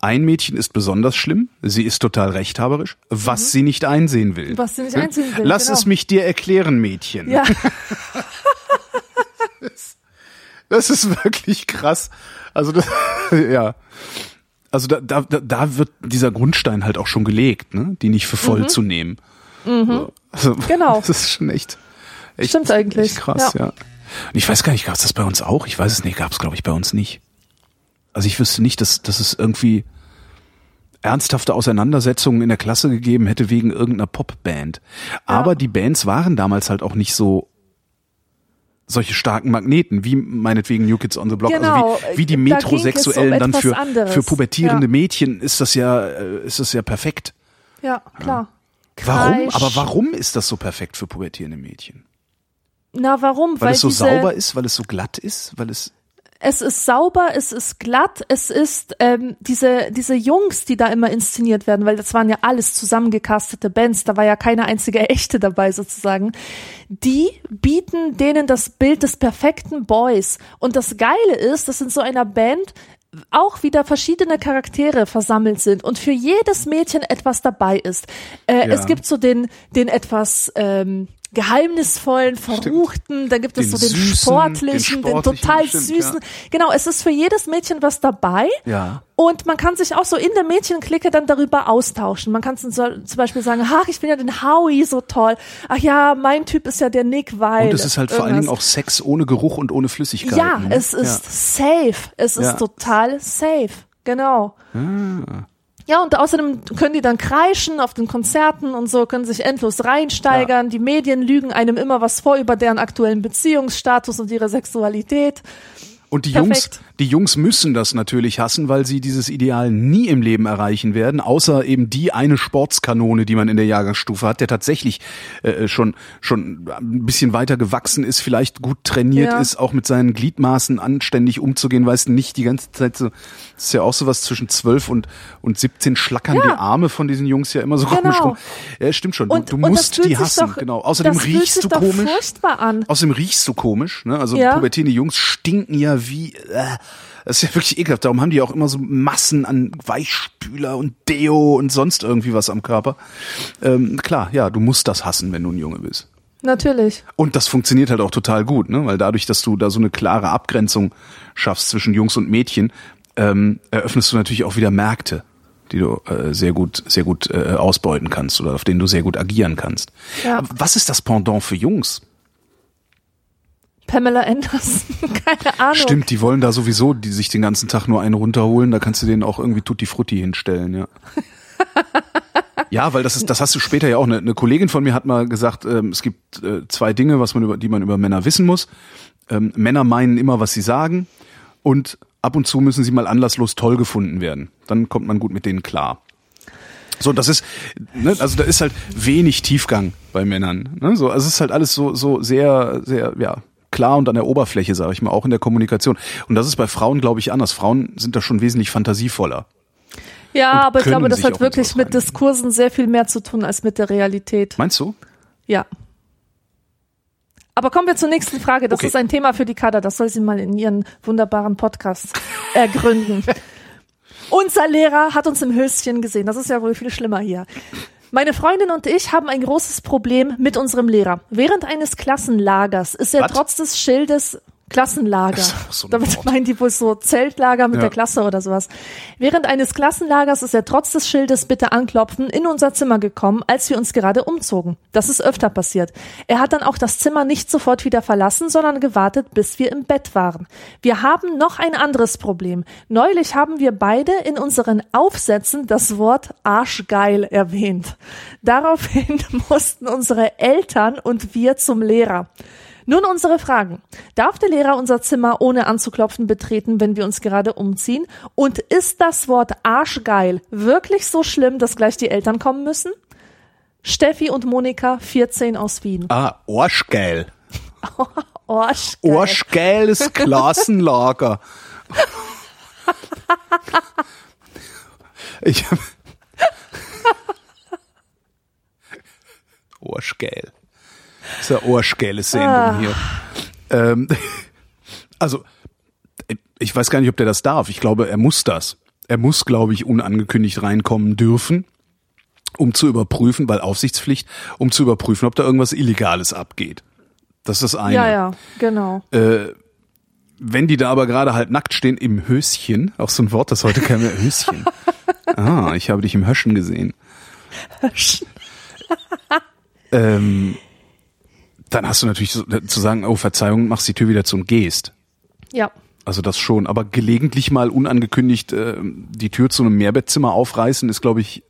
Ein Mädchen ist besonders schlimm, sie ist total rechthaberisch, was sie nicht einsehen will. Mhm. Was sie nicht einsehen will, Lass genau. es mich dir erklären, Mädchen. ja. Das ist wirklich krass. Also das, ja. Also da, da, da- wird dieser Grundstein halt auch schon gelegt, ne? Die nicht für voll zu nehmen. So. Also, Mhm. Genau. Das ist schon echt, echt Stimmt eigentlich, Echt krass, ja. ja. Und ich weiß gar nicht, gab es das bei uns auch? Ich weiß es nicht, gab es glaube ich bei uns nicht. Also ich wüsste nicht, dass, dass es irgendwie ernsthafte Auseinandersetzungen in der Klasse gegeben hätte wegen irgendeiner Popband. Aber die Bands waren damals halt auch nicht so solche starken Magneten, wie meinetwegen New Kids on the Block. Genau, Also wie, wie die da Metrosexuellen um dann für, anderes. für pubertierende Ja. Mädchen ist das ja, äh, ist das ja perfekt. ja, klar. Warum? Kreisch. Aber warum ist das so perfekt für pubertierende Mädchen? Na, warum? Weil, es so diese, sauber ist, weil es so glatt ist, weil es Es ist sauber, es ist glatt, es ist ähm, diese diese Jungs, die da immer inszeniert werden, weil das waren ja alles zusammengecastete Bands, da war ja keine einzige echte dabei sozusagen. Die bieten denen das Bild des perfekten Boys und das Geile ist, dass in so einer Band auch wieder verschiedene Charaktere versammelt sind und für jedes Mädchen etwas dabei ist. Äh, Ja. Es gibt so den den etwas ähm, geheimnisvollen, verruchten, dann gibt es Den so den süßen, sportlichen, den den, sportlichen, total stimmt, süßen. ja. Genau, es ist für jedes Mädchen was dabei. Ja. Und man kann sich auch so in der Mädchenklicke dann darüber austauschen. Man kann so, zum Beispiel sagen, ach, ich finde ja den Howie so toll. Ach ja, mein Typ ist ja der Nick Weil. Und es ist halt vor allen Dingen auch Sex ohne Geruch und ohne Flüssigkeit. Ja, ne? es ist safe. Es Ja. ist total safe. Genau. Ah. Ja, und außerdem können die dann kreischen auf den Konzerten und so, können sich endlos reinsteigern. Die Medien lügen einem immer was vor über deren aktuellen Beziehungsstatus und ihre Sexualität. Und die Perfekt. Jungs, die Jungs müssen das natürlich hassen, weil sie dieses Ideal nie im Leben erreichen werden, außer eben die eine Sportskanone, die man in der Jahrgangsstufe hat, der tatsächlich äh, schon schon ein bisschen weiter gewachsen ist, vielleicht gut trainiert Ja. ist, auch mit seinen Gliedmaßen anständig umzugehen, weißt nicht die ganze Zeit so, das ist ja auch sowas zwischen 12 und und 17 schlackern Ja. die Arme von diesen Jungs ja immer so Genau. komisch rum. Ja, stimmt schon. Du, Und, du und das musst die hassen, doch, genau. Außerdem riechst du doch komisch. furchtbar an. Außerdem riechst du komisch, ne? Also Ja. pubertierende Jungs stinken ja wie. Äh, das ist ja wirklich ekelhaft. Darum haben die auch immer so Massen an Weichspüler und Deo und sonst irgendwie was am Körper. Ähm, klar, ja, du musst das hassen, wenn du ein Junge bist. Natürlich. Und das funktioniert halt auch total gut, ne? Weil dadurch, dass du da so eine klare Abgrenzung schaffst zwischen Jungs und Mädchen, ähm, eröffnest du natürlich auch wieder Märkte, die du äh, sehr gut, sehr gut äh, ausbeuten kannst oder auf denen du sehr gut agieren kannst. Ja. Was ist das Pendant für Jungs? Pamela Anderson, keine Ahnung. Stimmt, die wollen da sowieso, die sich den ganzen Tag nur einen runterholen, da kannst du denen auch irgendwie Tutti Frutti hinstellen, ja. ja, weil das ist, das hast du später ja auch. Eine, eine Kollegin von mir hat mal gesagt, ähm, es gibt äh, zwei Dinge, was man über, die man über Männer wissen muss. Ähm, Männer meinen immer, was sie sagen, und ab und zu müssen sie mal anlasslos toll gefunden werden. Dann kommt man gut mit denen klar. So, das ist, ne, also da ist halt wenig Tiefgang bei Männern. Ne? So, also es ist halt alles so, so sehr, sehr, ja, klar und an der Oberfläche, sage ich mal, auch in der Kommunikation. Und das ist bei Frauen, glaube ich, anders. Frauen sind da schon wesentlich fantasievoller. Ja, aber ich glaube, das hat wirklich mit. Diskursen sehr viel mehr zu tun als mit der Realität. Meinst du? Ja. Aber kommen wir zur nächsten Frage. Das Okay. ist ein Thema für die Kader. Das soll sie mal in ihren wunderbaren Podcast ergründen. Unser Lehrer hat uns im Höschen gesehen. Das ist ja wohl viel schlimmer hier. Meine Freundin und ich haben ein großes Problem mit unserem Lehrer. Während eines Klassenlagers ist er Was? trotz des Schildes Klassenlager. So Damit meinen die wohl so Zeltlager mit Ja. der Klasse oder sowas. Während eines Klassenlagers ist er trotz des Schildes Bitte anklopfen in unser Zimmer gekommen, als wir uns gerade umzogen. Das ist öfter passiert. Er hat dann auch das Zimmer nicht sofort wieder verlassen, sondern gewartet, bis wir im Bett waren. Wir haben noch ein anderes Problem. Neulich haben wir beide in unseren Aufsätzen das Wort Arschgeil erwähnt. Daraufhin mussten unsere Eltern und wir zum Lehrer. Nun unsere Fragen. Darf der Lehrer unser Zimmer ohne anzuklopfen betreten, wenn wir uns gerade umziehen? Und ist das Wort Arschgeil wirklich so schlimm, dass gleich die Eltern kommen müssen? Steffi und Monika, 14 aus Wien. Ah, Arschgeil. Arschgeil. Arschgeiles Klassenlager. Ich hab Arschgeil. Das ist ja arschgeile Sendung hier. Ähm, also, ich weiß gar nicht, ob der das darf. Ich glaube, er muss das. Er muss, glaube ich, unangekündigt reinkommen dürfen, um zu überprüfen, weil Aufsichtspflicht, um zu überprüfen, ob da irgendwas Illegales abgeht. Das ist das eine. Ja, ja, genau. Wenn die da aber gerade halt nackt stehen im Höschen, auch so ein Wort, das heute kein mehr Höschen. Ah, ich habe dich im Höschen gesehen. ähm, dann hast du natürlich so, zu sagen, oh Verzeihung, machst die Tür wieder zu und gehst. Ja. Also das schon, aber gelegentlich mal unangekündigt äh, die Tür zu einem Mehrbettzimmer aufreißen, ist glaube ich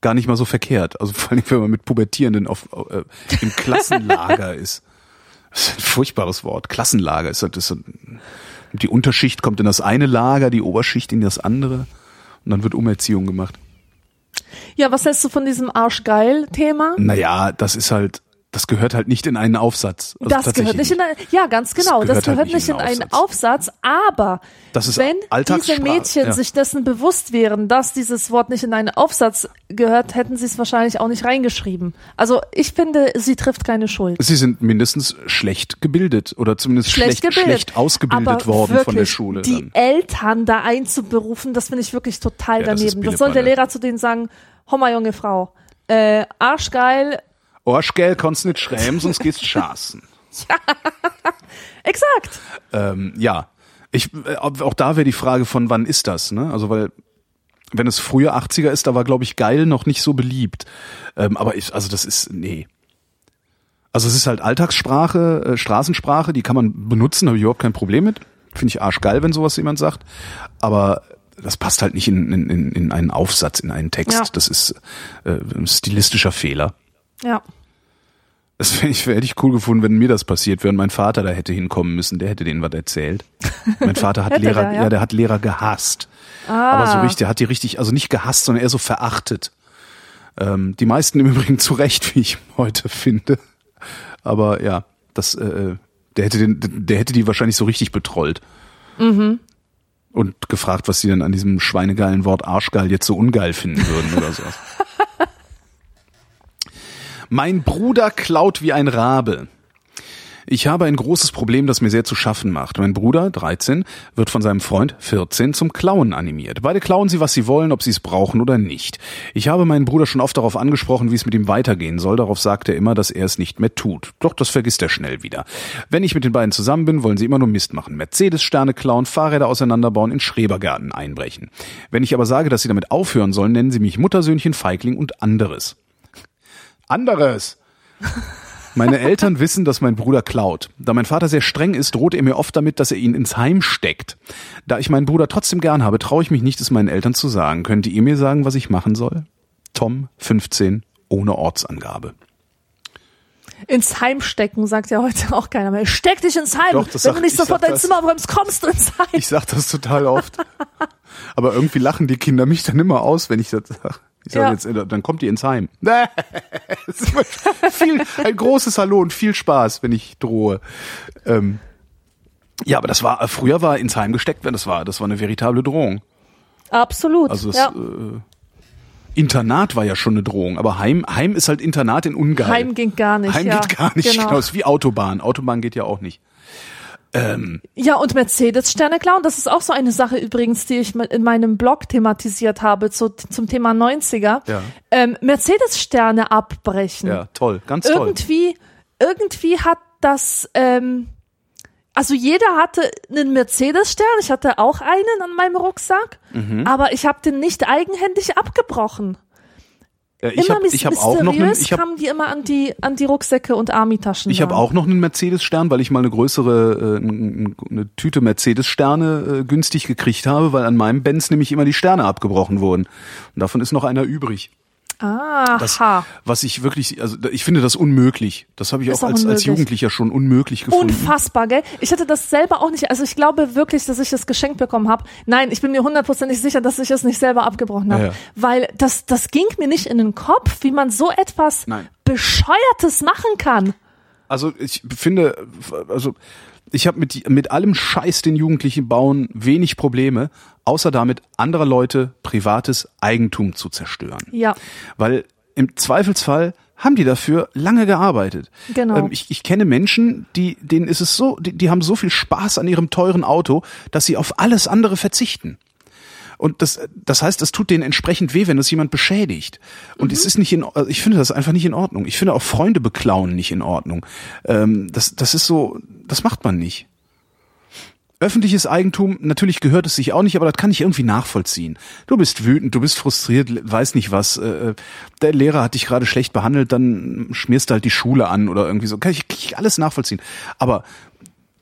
gar nicht mal so verkehrt. Also vor allem, wenn man mit Pubertierenden auf, äh, im Klassenlager ist. Das ist ein furchtbares Wort. Klassenlager ist, das ist die Unterschicht kommt in das eine Lager, die Oberschicht in das andere und dann wird Umerziehung gemacht. Ja, was hältst du von diesem Arschgeil-Thema? Naja, das ist halt, das gehört halt nicht in einen Aufsatz. Also das gehört nicht in ein, ja, ganz genau. Das gehört gehört, halt nicht in in einen einen Aufsatz, aber Das wenn diese Mädchen ja. sich dessen bewusst wären, dass dieses Wort nicht in einen Aufsatz gehört, hätten sie es wahrscheinlich auch nicht reingeschrieben. Also ich finde, sie trifft keine Schuld. Sie sind mindestens schlecht gebildet oder zumindest schlecht, schlecht, gebildet. ausgebildet aber worden wirklich, von der Schule. Die dann. Eltern da einzuberufen, das finde ich wirklich total Ja, das daneben. Das, soll der. Lehrer zu denen sagen, Homma, junge Frau, äh, Arschgeil, Arschgeld kannst nicht schreiben, sonst gehst schaßen. exakt. ähm, ja, ich, äh, auch da wäre die Frage von wann ist das, ne? Also weil wenn es früher 80er ist, da war glaube ich geil noch nicht so beliebt. Ähm, aber ich, also das ist nee. Also es ist halt Alltagssprache, äh, Straßensprache, die kann man benutzen, habe ich überhaupt kein Problem mit. Finde ich arschgeil, wenn sowas jemand sagt. Aber das passt halt nicht in, in, in- in einen Aufsatz, in einen Text. Ja. Das ist äh, ein stilistischer Fehler. Ja. Das wär, ich, hätte ich cool gefunden, wenn mir das passiert wäre und mein Vater da hätte hinkommen müssen. Der hätte denen was erzählt. Mein Vater hat Lehrer, der, ja? ja? der hat Lehrer gehasst. Ah. Aber so richtig, der hat die richtig, also nicht gehasst, sondern eher so verachtet. Ähm, die meisten im Übrigen zu Recht, wie ich heute finde. Aber ja, das, äh, der hätte den, der hätte die wahrscheinlich so richtig betrollt. Mhm. Und gefragt, was sie denn an diesem schweinegeilen Wort Arschgeil jetzt so ungeil finden würden oder sowas. Mein Bruder klaut wie ein Rabe. Ich habe ein großes Problem, das mir sehr zu schaffen macht. Mein Bruder, 13, wird von seinem Freund, 14, zum Klauen animiert. Beide klauen sie, was sie wollen, ob sie es brauchen oder nicht. Ich habe meinen Bruder schon oft darauf angesprochen, wie es mit ihm weitergehen soll. Darauf sagt er immer, dass er es nicht mehr tut. Doch das vergisst er schnell wieder. Wenn ich mit den beiden zusammen bin, wollen sie immer nur Mist machen. Mercedes-Sterne klauen, Fahrräder auseinanderbauen, in Schrebergärten einbrechen. Wenn ich aber sage, dass sie damit aufhören sollen, nennen sie mich Muttersöhnchen, Feigling und anderes. Anderes! Meine Eltern wissen, dass mein Bruder klaut. Da mein Vater sehr streng ist, droht er mir oft damit, dass er ihn ins Heim steckt. Da ich meinen Bruder trotzdem gern habe, traue ich mich nicht, es meinen Eltern zu sagen. Könnt ihr mir sagen, was ich machen soll? Tom, 15, ohne Ortsangabe. Ins Heim stecken, sagt ja heute auch keiner mehr. Steck dich ins Heim. Doch, das Wenn du nicht ich sofort dein das. Zimmer räumst, kommst du ins Heim. Ich sag das total oft. Aber irgendwie lachen die Kinder mich dann immer aus, wenn ich das sage. Ich sage Ja. jetzt, äh, dann kommt die ins Heim. Viel, ein großes Hallo und viel Spaß, wenn ich drohe. Ähm, ja, aber das war, früher war ins Heim gesteckt werden, das war, das war eine veritable Drohung. Absolut. Also das ja. äh, Internat war ja schon eine Drohung, aber Heim, Heim ist halt Internat in ungeil. Heim ging gar nicht. Heim ja. geht gar nicht, Genau. genau. ist wie Autobahn. Autobahn geht ja auch nicht. Ja, und Mercedes-Sterne klauen, das ist auch so eine Sache übrigens, die ich in meinem Blog thematisiert habe zu, zum Thema 90er. Ja. Ähm, Mercedes-Sterne abbrechen. Ja, toll, ganz toll. irgendwie, irgendwie hat das, ähm, also jeder hatte einen Mercedes-Stern, ich hatte auch einen an meinem Rucksack, Mhm. aber ich habe den nicht eigenhändig abgebrochen. Äh, ich habe hab auch noch einen, ich hab, kamen die immer an die, an die Rucksäcke und Army-Taschen. ich hab dran. auch noch einen Mercedes-Stern, weil ich mal eine größere, äh, eine Tüte Mercedes-Sterne äh, günstig gekriegt habe, weil an meinem Benz nämlich immer die Sterne abgebrochen wurden. Und davon ist noch einer übrig. Das, Aha. was ich wirklich, also ich finde das unmöglich. Das habe ich auch auch als, als. Jugendlicher schon unmöglich gefunden. Unfassbar, gell? Ich hatte das selber auch nicht. Also ich glaube wirklich, dass ich das geschenkt bekommen habe. Nein, ich bin mir hundertprozentig sicher, dass ich es nicht selber abgebrochen habe. Ja, ja. Weil das, das ging mir nicht in den Kopf, wie man so etwas Nein. Bescheuertes machen kann. Also ich finde, also ich habe mit, mit allem Scheiß, den Jugendlichen bauen, wenig Probleme, außer damit anderer Leute privates Eigentum zu zerstören. Ja. Weil im Zweifelsfall haben die dafür lange gearbeitet. Genau. Ähm, ich, ich kenne Menschen, die, denen ist es so, die, die haben so viel Spaß an ihrem teuren Auto, dass sie auf alles andere verzichten. Und das, das heißt, das tut denen entsprechend weh, wenn das jemand beschädigt. Und es ist nicht in, also ich finde das einfach nicht in Ordnung. Ich finde auch Freunde beklauen nicht in Ordnung. Ähm, das, das ist so, das macht man nicht. Öffentliches Eigentum, natürlich gehört es sich auch nicht, aber das kann ich irgendwie nachvollziehen. Du bist wütend, du bist frustriert, weiß nicht was. Äh, der Lehrer hat dich gerade schlecht behandelt, dann schmierst du halt die Schule an oder irgendwie so. Kann ich, kann ich alles nachvollziehen. Aber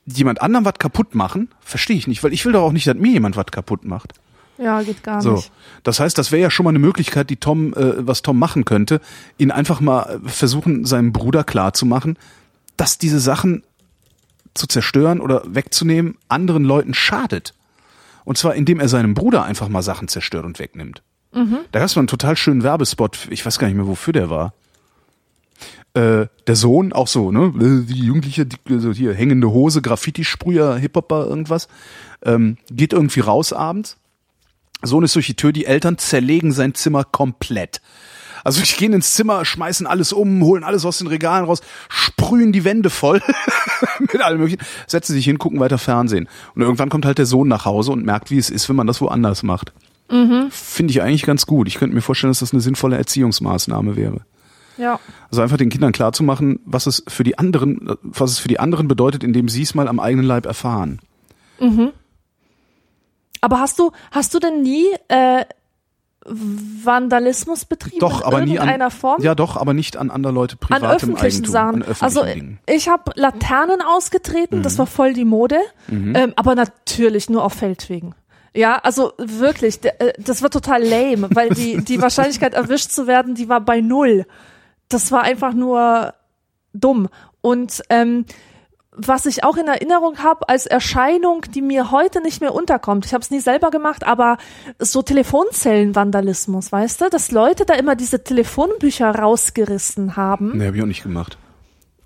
jemand anderem was kaputt machen, verstehe ich nicht, weil ich will doch auch nicht, dass mir jemand was kaputt macht. Ja, geht gar So, nicht. das heißt, das wäre ja schon mal eine Möglichkeit, die Tom, äh, was Tom machen könnte, ihn einfach mal äh, versuchen, seinem Bruder klarzumachen, dass diese Sachen zu zerstören oder wegzunehmen anderen Leuten schadet. Und zwar, indem er seinem Bruder einfach mal Sachen zerstört und wegnimmt. Da gab es mal einen total schönen Werbespot, ich weiß gar nicht mehr, wofür der war. Äh, der Sohn, auch so, ne? Die Jugendliche, die, so hier, hängende Hose, Graffiti-Sprüher, Hip-Hopper, irgendwas, ähm, geht irgendwie raus abends Sohn ist durch die Tür, die Eltern zerlegen sein Zimmer komplett. Also die gehen ins Zimmer, schmeißen alles um, holen alles aus den Regalen raus, sprühen die Wände voll mit allem möglichen, setzen sich hin, gucken weiter Fernsehen. Und irgendwann kommt halt der Sohn nach Hause und merkt, wie es ist, wenn man das woanders macht. Finde ich eigentlich ganz gut. Ich könnte mir vorstellen, dass das eine sinnvolle Erziehungsmaßnahme wäre. Ja. Also einfach den Kindern klarzumachen, was es für die anderen, was es für die anderen bedeutet, indem sie es mal am eigenen Leib erfahren. Aber hast du, hast du denn nie äh, Vandalismus betrieben Doch, in aber nie an, irgendeiner Form? ja doch, aber nicht an andere Leute an privatem öffentlichen Eigentum, Sachen. an öffentlichen Also Dingen. ich habe Laternen ausgetreten, Mhm. das war voll die Mode, ähm, aber natürlich nur auf Feldwegen. Ja, also wirklich, äh, das war total lame, weil die, die Wahrscheinlichkeit erwischt zu werden, die war bei null. Das war einfach nur dumm. Und ähm, was ich auch in Erinnerung habe als Erscheinung, die mir heute nicht mehr unterkommt. Ich habe es nie selber gemacht, aber so Telefonzellenvandalismus, weißt du, dass Leute da immer diese Telefonbücher rausgerissen haben Nee, hab ich auch nicht gemacht.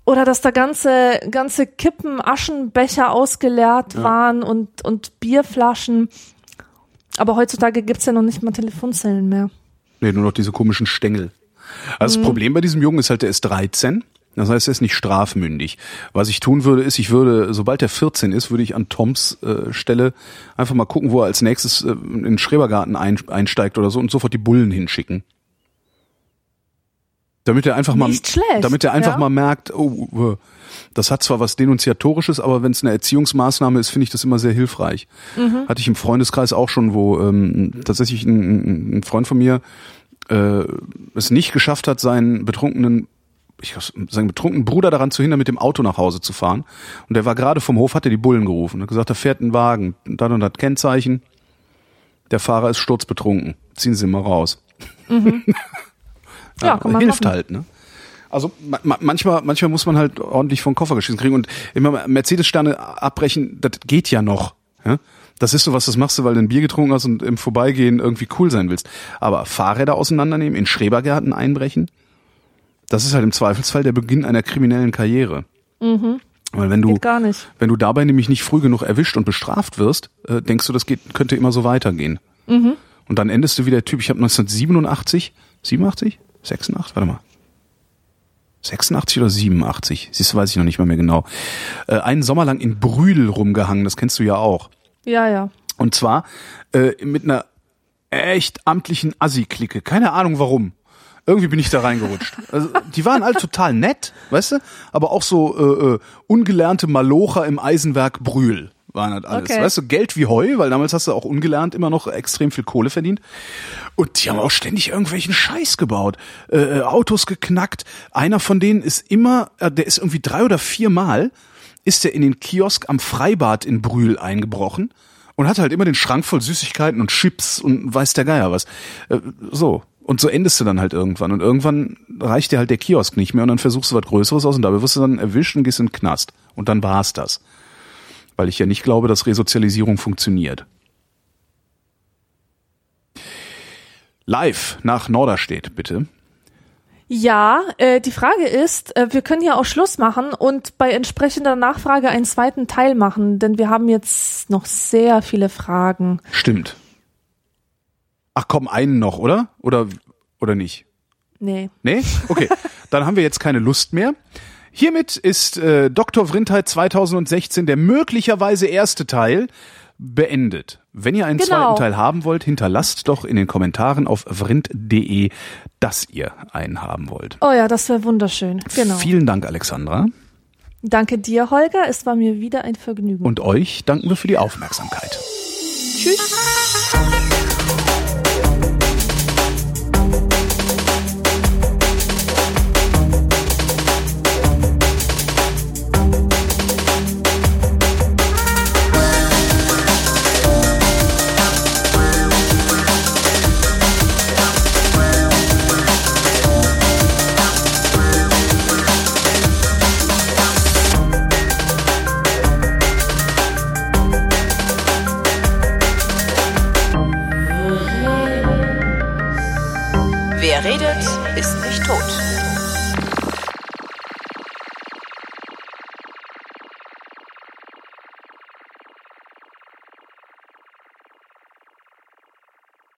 oder dass da ganze ganze Kippen, Aschenbecher ausgeleert waren und und Bierflaschen. Aber heutzutage gibt's ja noch nicht mal Telefonzellen mehr. Nee, nur noch diese komischen Stängel. Also das Problem bei diesem Jungen ist halt, der ist 13. Das heißt, er ist nicht strafmündig. Was ich tun würde, ist, ich würde, sobald er 14 ist, würde ich an Toms äh, Stelle einfach mal gucken, wo er als nächstes äh, in den Schrebergarten ein, einsteigt oder so und sofort die Bullen hinschicken. Damit er einfach mal, schlecht, damit er einfach ja. mal merkt, oh, äh, das hat zwar was Denunziatorisches, aber wenn es eine Erziehungsmaßnahme ist, finde ich das immer sehr hilfreich. Mhm. Hatte ich im Freundeskreis auch schon, wo ähm, tatsächlich ein, ein ein Freund von mir äh, es nicht geschafft hat, seinen betrunkenen ich glaub, seinen betrunkenen Bruder daran zu hindern, mit dem Auto nach Hause zu fahren. Und der war gerade vom Hof, hat er die Bullen gerufen. Hat gesagt, da fährt ein Wagen, dann und das Kennzeichen. Der Fahrer ist sturzbetrunken. Ziehen Sie ihn mal raus. Ja, kann man hilft machen. halt, ne? Also ma- manchmal, manchmal muss man halt ordentlich vom Koffer geschissen kriegen. Und immer Mercedes-Sterne abbrechen, das geht ja noch. Ja? Das ist so was, das machst du, weil du ein Bier getrunken hast und im Vorbeigehen irgendwie cool sein willst. Aber Fahrräder auseinandernehmen, in Schrebergärten einbrechen, das ist halt im Zweifelsfall der Beginn einer kriminellen Karriere. Weil wenn du, Mhm. Wenn du dabei nämlich nicht früh genug erwischt und bestraft wirst, äh, denkst du, das geht, könnte immer so weitergehen. Mhm. Und dann endest du wie der Typ, ich habe 1987, 87? 86? Warte mal. 86 oder 87? Siehst du, weiß ich noch nicht mal mehr genau. Äh, einen Sommer lang in Brühl rumgehangen, das kennst du ja auch. Ja, ja. Und zwar äh, mit einer echt amtlichen Assi-Clique. Keine Ahnung warum. Irgendwie bin ich da reingerutscht. Also, die waren alle total nett, weißt du? Aber auch so äh, äh, ungelernte Malocher im Eisenwerk Brühl waren halt alles. Okay. Weißt du, Geld wie Heu, weil damals hast du auch ungelernt immer noch extrem viel Kohle verdient. Und die haben auch ständig irgendwelchen Scheiß gebaut. Äh, äh, Autos geknackt. Einer von denen ist immer, äh, der ist irgendwie drei oder vier Mal, ist der in den Kiosk am Freibad in Brühl eingebrochen und hatte halt immer den Schrank voll Süßigkeiten und Chips und weiß der Geier was. Äh, so. Und so endest du dann halt irgendwann. Und irgendwann reicht dir halt der Kiosk nicht mehr und dann versuchst du was Größeres aus und dabei wirst du dann erwischt und gehst in den Knast. Und dann war's das. Weil ich ja nicht glaube, dass Resozialisierung funktioniert. Live nach Norderstedt, bitte. Ja, äh, die Frage ist, äh, wir können ja auch Schluss machen und bei entsprechender Nachfrage einen zweiten Teil machen, denn wir haben jetzt noch sehr viele Fragen. Stimmt. Ach komm, einen noch, oder? Oder, oder nicht? Nee. Nee? Okay. Dann haben wir jetzt keine Lust mehr. Hiermit ist äh, Dr. Vrindheit 2016 der möglicherweise erste Teil beendet. Wenn ihr einen Genau. zweiten Teil haben wollt, hinterlasst doch in den Kommentaren auf vrind.de, dass ihr einen haben wollt. Oh ja, das wäre wunderschön. Genau. Vielen Dank, Alexandra. Danke dir, Holger. Es war mir wieder ein Vergnügen. Und euch danken wir für die Aufmerksamkeit. Tschüss.